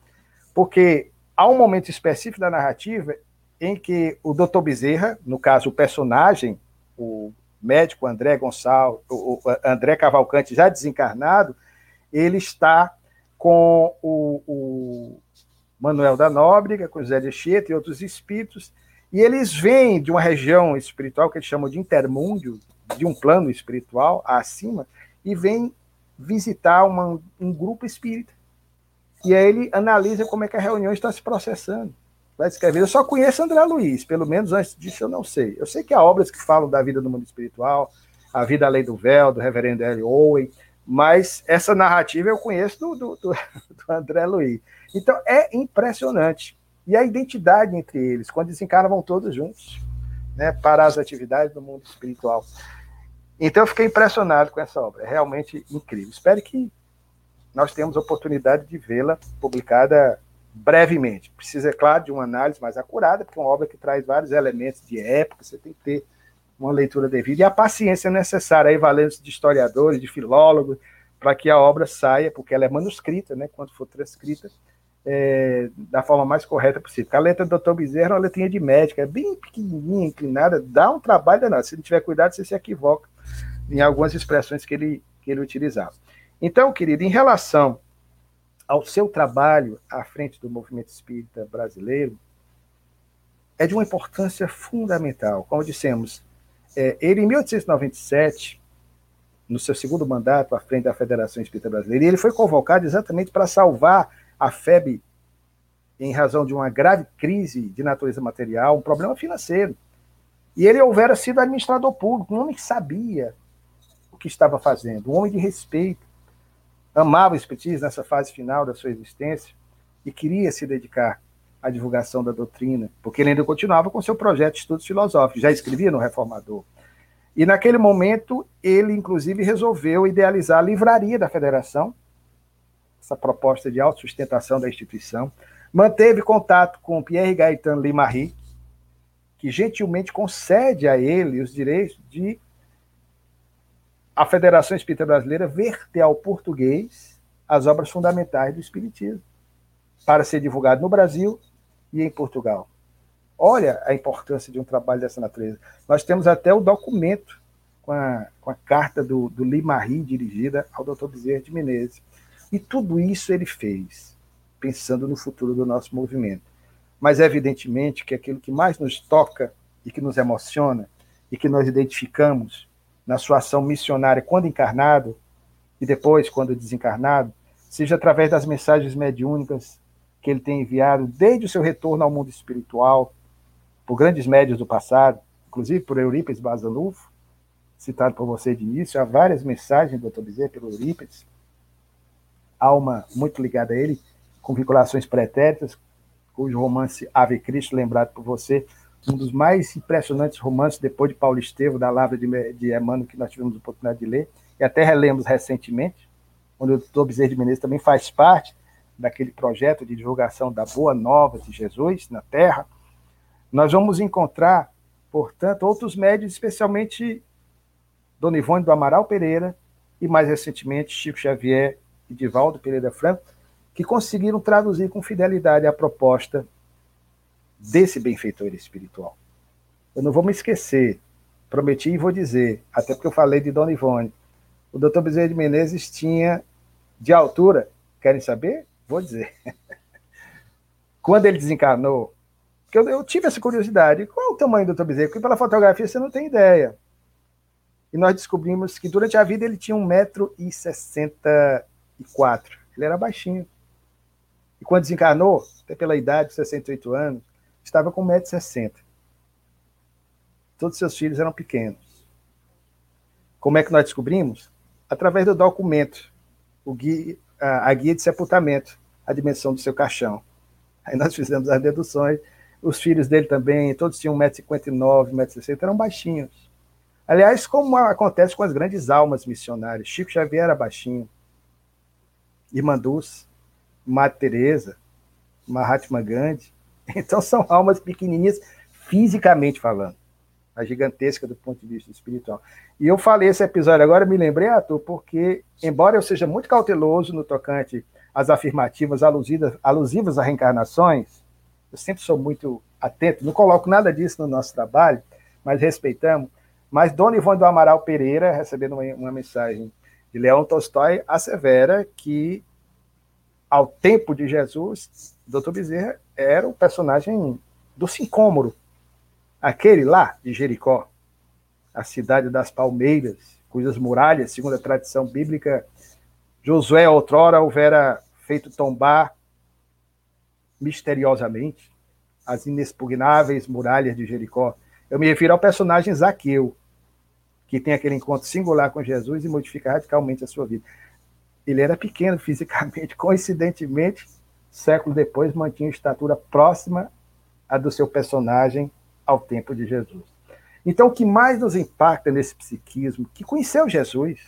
Porque há um momento específico da narrativa em que o Dr. Bezerra, no caso o personagem, o médico André Gonçalves, o André Cavalcante já desencarnado, ele está com o, o Manuel da Nóbrega, com José de Chieta e outros espíritos, E eles vêm de uma região espiritual que eles chamam de intermúndio, de um plano espiritual acima, e vêm visitar uma, um grupo espírita. E aí ele analisa como é que a reunião está se processando. Vai escrever. Eu só conheço André Luiz, pelo menos antes disso eu não sei. Eu sei que há obras que falam da vida do mundo espiritual, a vida além do véu, do reverendo L. Owen, mas essa narrativa eu conheço do, do, do, do André Luiz. Então é impressionante. E a identidade entre eles, quando desencarnam, todos juntos né, para as atividades do mundo espiritual. Então eu fiquei impressionado com essa obra, é realmente incrível. Espero que nós tenhamos oportunidade de vê-la publicada brevemente. Precisa, é claro, de uma análise mais acurada, porque é uma obra que traz vários elementos de época, você tem que ter uma leitura devida e a paciência necessária, aí valendo de historiadores, de filólogos, para que a obra saia, porque ela é manuscrita, né, quando for transcrita, é, da forma mais correta possível. A letra do Dr. Bezerra é uma letrinha de médica, é bem pequenininha, inclinada, dá um trabalho danado. Se não tiver cuidado, você se equivoca em algumas expressões que ele, que ele utilizava. Então, querido, em relação ao seu trabalho à frente do movimento espírita brasileiro, é de uma importância fundamental. Como dissemos, é, ele, em 1897, no seu segundo mandato à frente da Federação Espírita Brasileira, ele foi convocado exatamente para salvar a FEB em razão de uma grave crise de natureza material, um problema financeiro. E ele houvera sido administrador público, um homem que sabia o que estava fazendo, um homem de respeito, amava o Espiritismo nessa fase final da sua existência e queria se dedicar à divulgação da doutrina, porque ele ainda continuava com seu projeto de estudos filosóficos, já escrevia no Reformador. E naquele momento, ele inclusive resolveu idealizar a livraria da Federação, essa proposta de autossustentação da instituição. Manteve contato com Pierre Gaetan Limarie, que gentilmente concede a ele os direitos de a Federação Espírita Brasileira verter ao português as obras fundamentais do Espiritismo, para ser divulgado no Brasil e em Portugal. Olha a importância de um trabalho dessa natureza. Nós temos até o documento com a, com a carta do, do Limarie dirigida ao Dr. Bezerra de Menezes. E tudo isso ele fez, pensando no futuro do nosso movimento. Mas, evidentemente, que aquilo que mais nos toca e que nos emociona e que nós identificamos na sua ação missionária quando encarnado e depois quando desencarnado, seja através das mensagens mediúnicas que ele tem enviado desde o seu retorno ao mundo espiritual, por grandes médios do passado, inclusive por Eurípides Basanufo, citado por você de início, há várias mensagens do Dr. Bezerra pelo Eurípides, alma muito ligada a ele, com vinculações pretéritas, cujo romance Ave Cristo, lembrado por você, um dos mais impressionantes romances depois de Paulo Estevo, da Lavra de, de Emmanuel, que nós tivemos a oportunidade de ler, e até relemos recentemente, onde o doutor Bezerra de Menezes também faz parte daquele projeto de divulgação da Boa Nova de Jesus na Terra, nós vamos encontrar, portanto, outros médios, especialmente Dona Ivone do Amaral Pereira e, mais recentemente, Chico Xavier e Divaldo Pereira Franco, que conseguiram traduzir com fidelidade a proposta desse benfeitor espiritual. Eu não vou me esquecer, prometi e vou dizer, até porque eu falei de Dona Ivone. O doutor Bezerra de Menezes tinha de altura, querem saber? Vou dizer. Quando ele desencarnou, porque eu, eu, tive essa curiosidade, qual o tamanho do doutor Bezerra? Porque pela fotografia você não tem ideia. E nós descobrimos que durante a vida ele tinha 1,60m 64. Ele era baixinho. E quando desencarnou, até pela idade, 68 anos, estava com 1,60m. Todos seus filhos eram pequenos. Como é que nós descobrimos? Através do documento, guia, a, a guia de sepultamento, a dimensão do seu caixão. Aí nós fizemos as deduções. Os filhos dele também, todos tinham 1,59m, 1,60m, eram baixinhos. Aliás, como acontece com as grandes almas missionárias. Chico Xavier era baixinho. Irmã Dulce, Madre Teresa, Mahatma Gandhi. Então são almas pequenininhas fisicamente falando, a gigantesca do ponto de vista espiritual. E eu falei esse episódio agora, me lembrei, Arthur, porque embora eu seja muito cauteloso no tocante às afirmativas alusivas a reencarnações, eu sempre sou muito atento, não coloco nada disso no nosso trabalho, mas respeitamos. Mas Dona Ivone do Amaral Pereira, recebendo uma, uma mensagem de Leão Tolstói assevera que, ao tempo de Jesus, Dr. Bezerra era o personagem do sincômoro, aquele lá de Jericó, a cidade das palmeiras, cujas muralhas, segundo a tradição bíblica, Josué outrora houvera feito tombar misteriosamente as inexpugnáveis muralhas de Jericó. Eu me refiro ao personagem Zaqueu, que tem aquele encontro singular com Jesus e modifica radicalmente a sua vida. Ele era pequeno fisicamente, coincidentemente, século depois mantinha estatura próxima à do seu personagem ao tempo de Jesus. Então, o que mais nos impacta nesse psiquismo, que conheceu Jesus,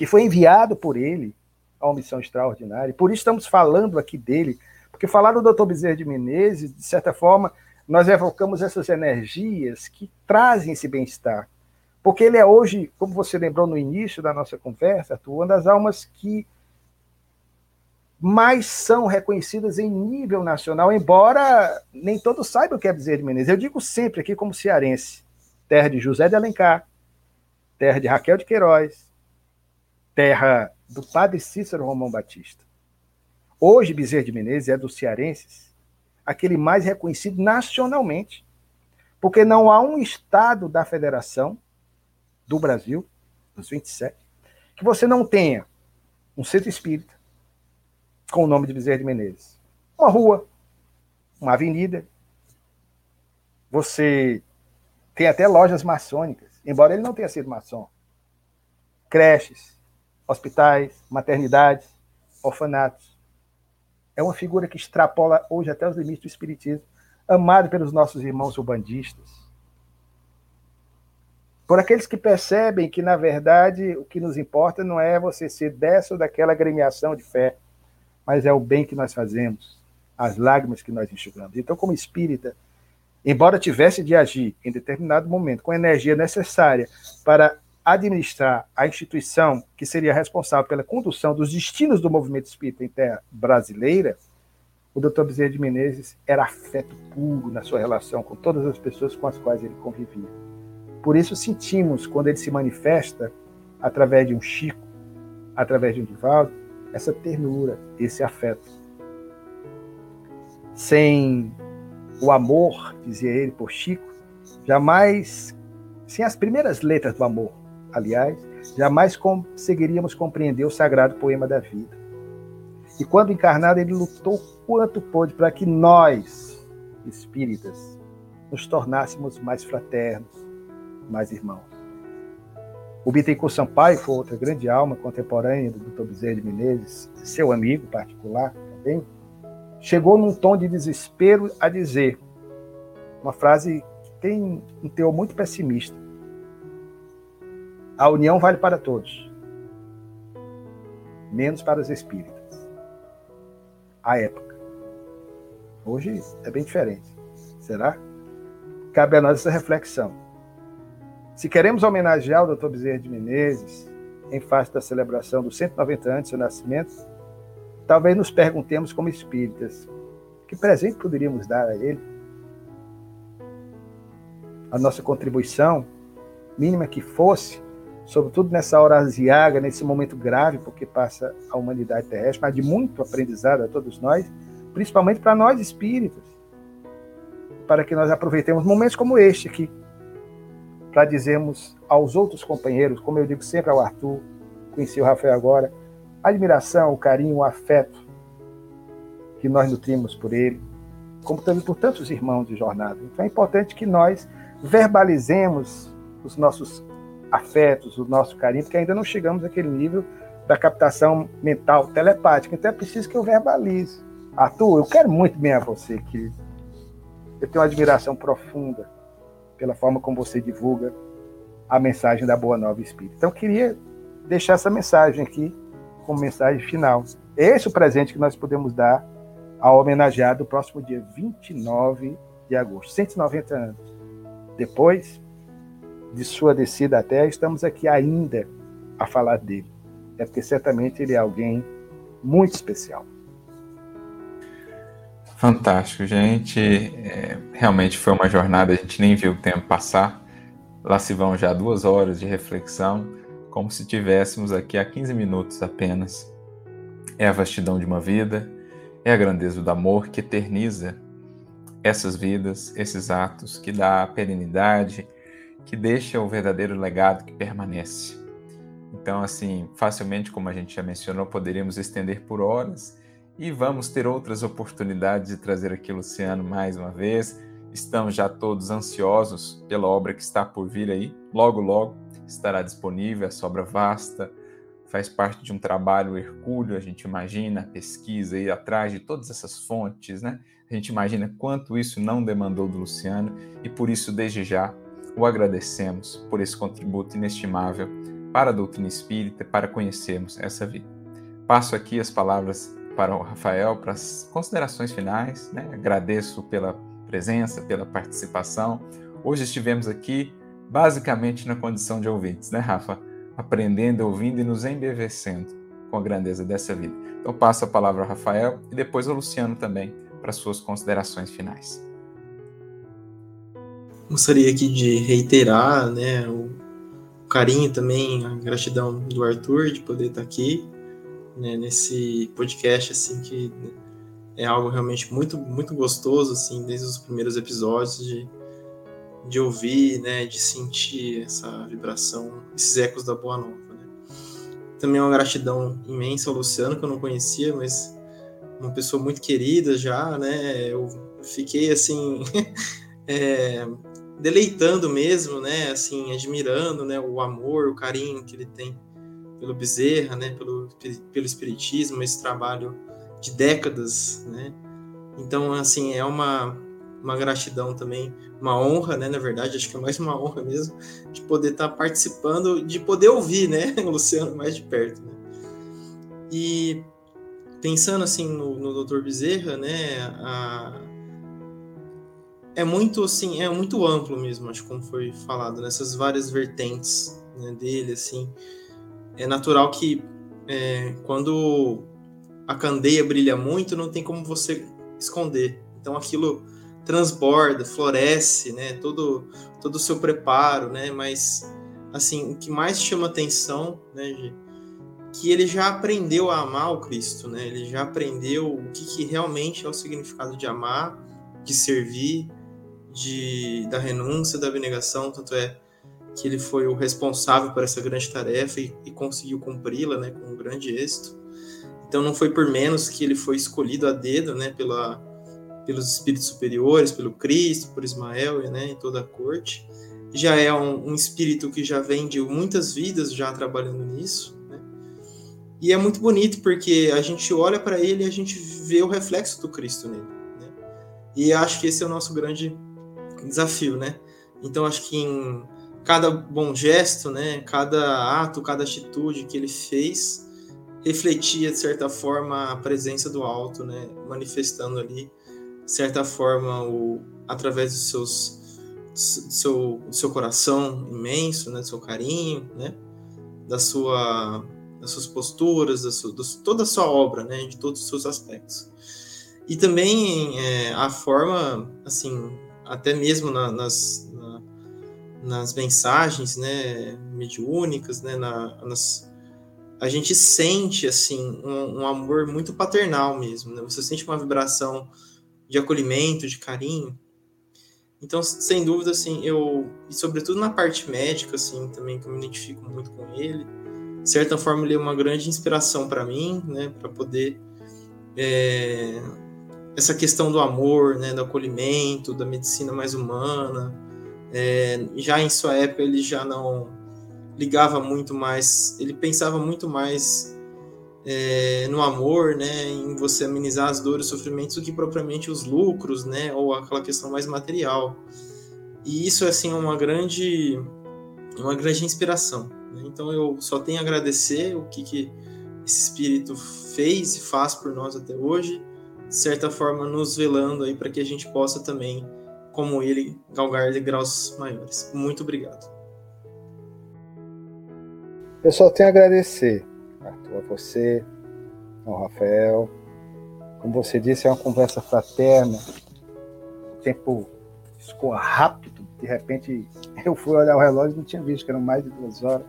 que foi enviado por ele a uma missão extraordinária, por isso estamos falando aqui dele, porque falar do Dr. Bezerra de Menezes, de certa forma, nós evocamos essas energias que trazem esse bem-estar. Porque ele é hoje, como você lembrou no início da nossa conversa, uma das almas que mais são reconhecidas em nível nacional, embora nem todos saibam o que é Bezerra de Menezes. Eu digo sempre aqui como cearense, terra de José de Alencar, terra de Raquel de Queiroz, terra do padre Cícero Romão Batista. Hoje, Bezerra de Menezes é dos cearenses aquele mais reconhecido nacionalmente, porque não há um estado da federação do Brasil, dos 27, que você não tenha um centro espírita, com o nome de Bezerra de Menezes. Uma rua, uma avenida. Você tem até lojas maçônicas, embora ele não tenha sido maçom. Creches, hospitais, maternidades, orfanatos. É uma figura que extrapola hoje até os limites do espiritismo, amado pelos nossos irmãos ubandistas. Por aqueles que percebem que, na verdade, o que nos importa não é você ser dessa ou daquela agremiação de fé, mas é o bem que nós fazemos, as lágrimas que nós enxugamos. Então, como espírita, embora tivesse de agir em determinado momento com a energia necessária para administrar a instituição que seria responsável pela condução dos destinos do movimento espírita em terra brasileira, o Dr. Bezerra de Menezes era afeto puro na sua relação com todas as pessoas com as quais ele convivia. Por isso sentimos, quando ele se manifesta, através de um Chico, através de um Divaldo, essa ternura, esse afeto. Sem o amor, dizia ele por Chico, jamais, sem as primeiras letras do amor, aliás, jamais conseguiríamos compreender o sagrado poema da vida. E quando encarnado, ele lutou quanto pôde para que nós, espíritas, nos tornássemos mais fraternos, mais irmãos. O Bittencourt Sampaio foi outra grande alma contemporânea do Dr. Bezerra de Menezes, seu amigo particular também, chegou num tom de desespero a dizer uma frase que tem um teor muito pessimista. A união vale para todos, menos para os espíritas. A época. Hoje é bem diferente. Será? Cabe a nós essa reflexão. Se queremos homenagear o Dr. Bezerra de Menezes, em face da celebração dos 190 anos do seu nascimento, talvez nos perguntemos como espíritas, que presente poderíamos dar a ele? A nossa contribuição, mínima que fosse, sobretudo nessa hora aziaga, nesse momento grave, porque passa a humanidade terrestre, mas de muito aprendizado a todos nós, principalmente para nós espíritas, para que nós aproveitemos momentos como este aqui, para dizermos aos outros companheiros, como eu digo sempre ao Arthur, conheci o Rafael agora, a admiração, o carinho, o afeto que nós nutrimos por ele, como também por tantos irmãos de jornada. Então é importante que nós verbalizemos os nossos afetos, o nosso carinho, porque ainda não chegamos àquele nível da captação mental telepática. Então é preciso que eu verbalize. Arthur, eu quero muito bem a você, que eu tenho uma admiração profunda pela forma como você divulga a mensagem da Boa Nova Espírita. Então, eu queria deixar essa mensagem aqui como mensagem final. Esse é o presente que nós podemos dar ao homenageado no próximo dia 29 de agosto, 190 anos. Depois de sua descida à Terra, estamos aqui ainda a falar dele. É porque certamente ele é alguém muito especial. Fantástico, gente. É, realmente foi uma jornada, a gente nem viu o tempo passar. Lá se vão já duas horas de reflexão, como se tivéssemos aqui há 15 minutos apenas. É a vastidão de uma vida, é a grandeza do amor que eterniza essas vidas, esses atos, que dá perenidade, que deixa o verdadeiro legado que permanece. Então, assim, facilmente, como a gente já mencionou, poderíamos estender por horas e vamos ter outras oportunidades de trazer aqui Luciano mais uma vez. Estamos já todos ansiosos pela obra que está por vir aí. Logo, logo estará disponível essa obra vasta, faz parte de um trabalho hercúleo, a gente imagina a pesquisa aí atrás de todas essas fontes, né? A gente imagina quanto isso não demandou do Luciano e por isso, desde já, o agradecemos por esse contributo inestimável para a doutrina espírita, para conhecermos essa vida. Passo aqui as palavras para o Rafael para as considerações finais, né? Agradeço pela presença, pela participação. Hoje estivemos aqui basicamente na condição de ouvintes, né, Rafa? aprendendo, ouvindo e nos embevecendo com a grandeza dessa vida. Então passo a palavra ao Rafael e depois ao Luciano também para suas considerações finais. Gostaria aqui de reiterar, né, o carinho também, a gratidão do Arthur de poder estar aqui, né, nesse podcast assim que é algo realmente muito muito gostoso assim, desde os primeiros episódios de de ouvir, né, de sentir essa vibração, esses ecos da Boa Nova. Né? Também uma gratidão imensa ao Luciano, que eu não conhecia, mas uma pessoa muito querida já, né? Eu fiquei assim é, deleitando mesmo, né? Assim, admirando, né? O amor, o carinho que ele tem pelo Bezerra, né? Pelo, pelo espiritismo, esse trabalho de décadas, né? Então, assim, é uma uma gratidão também, uma honra, né? Na verdade, acho que é mais uma honra mesmo, de poder estar tá participando, de poder ouvir, né? O Luciano mais de perto, né? E pensando assim no, no Dr. Bezerra, né? A, é muito assim, é muito amplo mesmo, acho como foi falado nessas várias vertentes né, dele, assim. É natural que é, quando a candeia brilha muito, não tem como você esconder. Então aquilo transborda, floresce, né? Todo todo o seu preparo, né? Mas assim, o que mais chama atenção, né, que ele já aprendeu a amar o Cristo, né? Ele já aprendeu o que, que realmente é o significado de amar, de servir, de da renúncia, da abnegação, tanto é que ele foi o responsável por essa grande tarefa e, e conseguiu cumpri-la, né, com um grande êxito. Então não foi por menos que ele foi escolhido a dedo, né, pela pelos espíritos superiores, pelo Cristo, por Ismael né, e toda a corte. Já é um, um espírito que já vem de muitas vidas já trabalhando nisso. Né? E é muito bonito porque a gente olha para ele e a gente vê o reflexo do Cristo nele. Né? E acho que esse é o nosso grande desafio, né? Então acho que em cada bom gesto, né, cada ato, cada atitude que ele fez, refletia de certa forma a presença do alto, né, manifestando ali de certa forma, o, através dos seus do seu, do seu coração imenso, né, do seu carinho, né, da sua, das suas posturas, da sua, toda a sua obra, né, de todos os seus aspectos. E também é, a forma, assim, até mesmo na, nas, na, nas mensagens, né, mediúnicas, né, na, nas, a gente sente, assim, um, um amor muito paternal mesmo, né, você sente uma vibração de acolhimento, de carinho. Então, sem dúvida, assim, eu, e sobretudo na parte médica, assim, também que eu me identifico muito com ele, de certa forma ele é uma grande inspiração para mim, né, para poder é, essa questão do amor, né, do acolhimento, da medicina mais humana. É, já em sua época ele já não ligava muito mais, ele pensava muito mais é, no amor, né, em você amenizar as dores, os sofrimentos, do que propriamente os lucros, né, ou aquela questão mais material. E isso assim é uma grande, uma grande inspiração. Né? Então eu só tenho a agradecer o que, que esse espírito fez e faz por nós até hoje, de certa forma nos velando aí para que a gente possa também, como ele, galgar de graus maiores. Muito obrigado. Eu só tenho a agradecer Arthur, a você, ao Rafael. Como você disse, é uma conversa fraterna. O tempo escoa rápido. De repente, eu fui olhar o relógio e não tinha visto que eram mais de duas horas.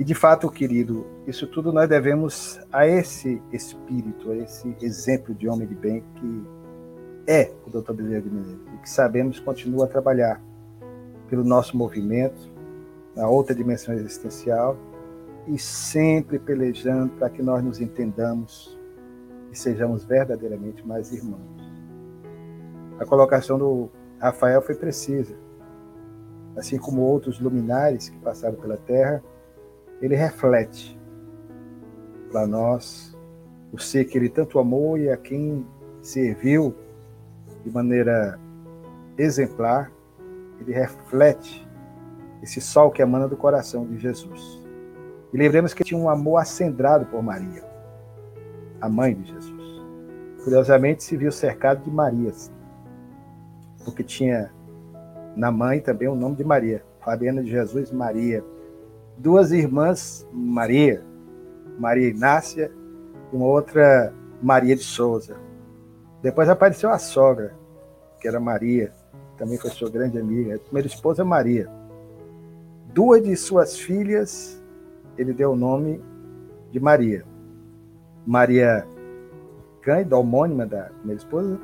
E de fato, querido, isso tudo nós devemos a esse espírito, a esse exemplo de homem de bem que é o Dr. Bezerra de Menezes e que sabemos continua a trabalhar pelo nosso movimento, na outra dimensão existencial e sempre pelejando para que nós nos entendamos e sejamos verdadeiramente mais irmãos. A colocação do Rafael foi precisa. Assim como outros luminares que passaram pela Terra, ele reflete para nós o ser que ele tanto amou e a quem serviu de maneira exemplar, ele reflete esse sol que emana do coração de Jesus. E lembremos que tinha um amor acendrado por Maria, a mãe de Jesus. Curiosamente, se viu cercado de Marias, porque tinha na mãe também o nome de Maria, Fabiana de Jesus Maria. Duas irmãs Maria, Maria Inácia e uma outra Maria de Souza. Depois apareceu a sogra, que era Maria, também foi sua grande amiga. A primeira esposa Maria. Duas de suas filhas, ele deu o nome de Maria. Maria Cândida, homônima da primeira esposa,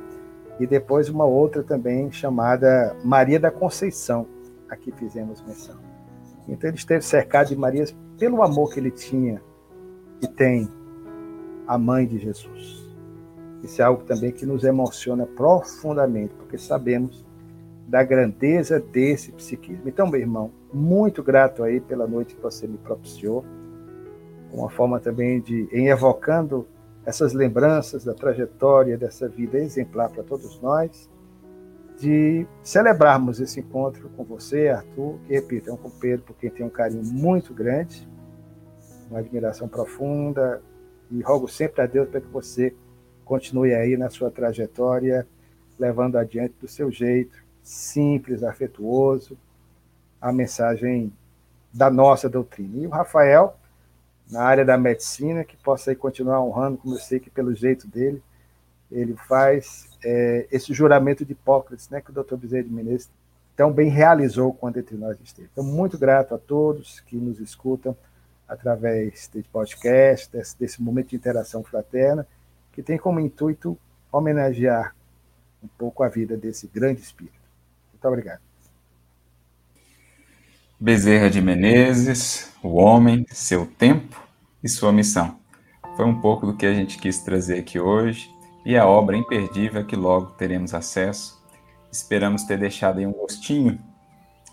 e depois uma outra também chamada Maria da Conceição, aqui fizemos menção. Então ele esteve cercado de Marias pelo amor que ele tinha e tem a mãe de Jesus. Isso é algo também que nos emociona profundamente, porque sabemos da grandeza desse psiquismo. Então, meu irmão, muito grato aí pela noite que você me propiciou, uma forma também de, em evocando essas lembranças da trajetória dessa vida exemplar para todos nós, de celebrarmos esse encontro com você, Arthur, que, repito, é um companheiro por quem tem um carinho muito grande, uma admiração profunda, e rogo sempre a Deus para que você continue aí na sua trajetória, levando adiante do seu jeito, simples, afetuoso, a mensagem da nossa doutrina. E o Rafael, na área da medicina, que possa aí continuar honrando, como eu sei que pelo jeito dele, ele faz é, esse juramento de Hipócrates, né, que o doutor Bezerra de Menezes tão bem realizou quando entre nós esteve. Então, muito grato a todos que nos escutam através desse podcast, desse, desse momento de interação fraterna, que tem como intuito homenagear um pouco a vida desse grande espírito. Muito obrigado. Bezerra de Menezes, o homem, seu tempo e sua missão. Foi um pouco do que a gente quis trazer aqui hoje e a obra imperdível que logo teremos acesso. Esperamos ter deixado aí um gostinho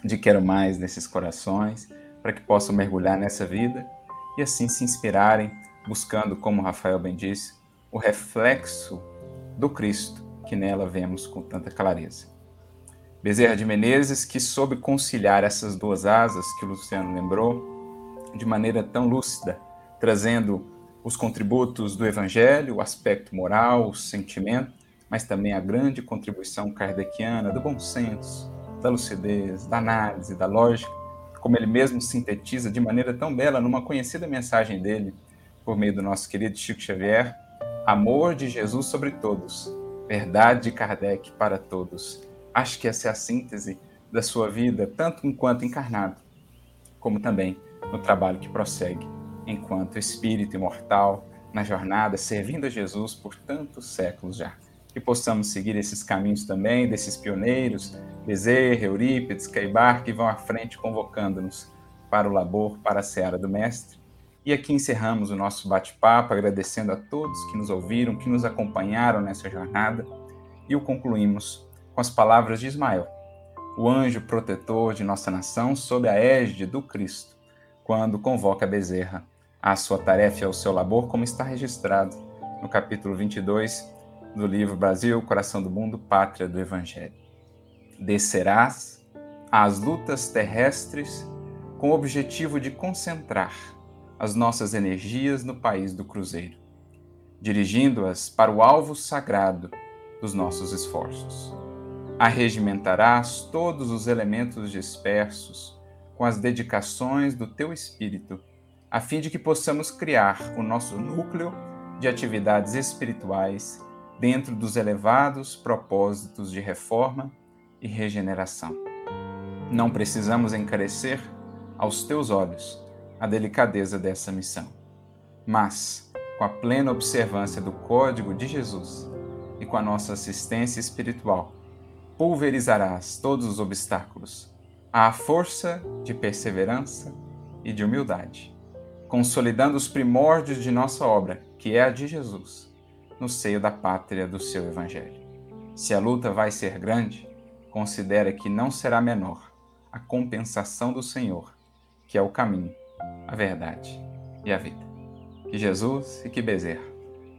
de quero mais nesses corações para que possam mergulhar nessa vida e assim se inspirarem, buscando, como Rafael bem disse, o reflexo do Cristo que nela vemos com tanta clareza. Bezerra de Menezes, que soube conciliar essas duas asas que o Luciano lembrou, de maneira tão lúcida, trazendo os contributos do Evangelho, o aspecto moral, o sentimento, mas também a grande contribuição kardeciana do bom senso, da lucidez, da análise, da lógica, como ele mesmo sintetiza de maneira tão bela numa conhecida mensagem dele, por meio do nosso querido Chico Xavier: Amor de Jesus sobre todos, verdade de Kardec para todos. Acho que essa é a síntese da sua vida, tanto enquanto encarnado, como também no trabalho que prossegue enquanto espírito imortal na jornada, servindo a Jesus por tantos séculos já que possamos seguir esses caminhos também, desses pioneiros, Bezerra, Eurípides, Caibar, que vão à frente convocando-nos para o labor, para a seara do Mestre. E aqui encerramos o nosso bate-papo, agradecendo a todos que nos ouviram, que nos acompanharam nessa jornada, e o concluímos com as palavras de Ismael, o anjo protetor de nossa nação sob a égide do Cristo, quando convoca Bezerra à sua tarefa e ao seu labor, como está registrado no capítulo 22 do livro Brasil, Coração do Mundo, Pátria do Evangelho. Descerás às lutas terrestres com o objetivo de concentrar as nossas energias no país do Cruzeiro, dirigindo-as para o alvo sagrado dos nossos esforços. Arregimentarás todos os elementos dispersos com as dedicações do teu espírito, a fim de que possamos criar o nosso núcleo de atividades espirituais dentro dos elevados propósitos de reforma e regeneração. Não precisamos encarecer aos teus olhos a delicadeza dessa missão, mas, com a plena observância do código de Jesus e com a nossa assistência espiritual, pulverizarás todos os obstáculos, à força de perseverança e de humildade, consolidando os primórdios de nossa obra, que é a de Jesus, no seio da pátria do seu Evangelho. Se a luta vai ser grande, considera que não será menor a compensação do Senhor, que é o caminho, a verdade e a vida. Que Jesus e que Bezerra,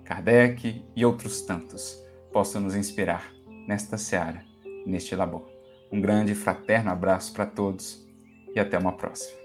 Kardec e outros tantos possam nos inspirar nesta seara, neste labor. Um grande e fraterno abraço para todos e até uma próxima.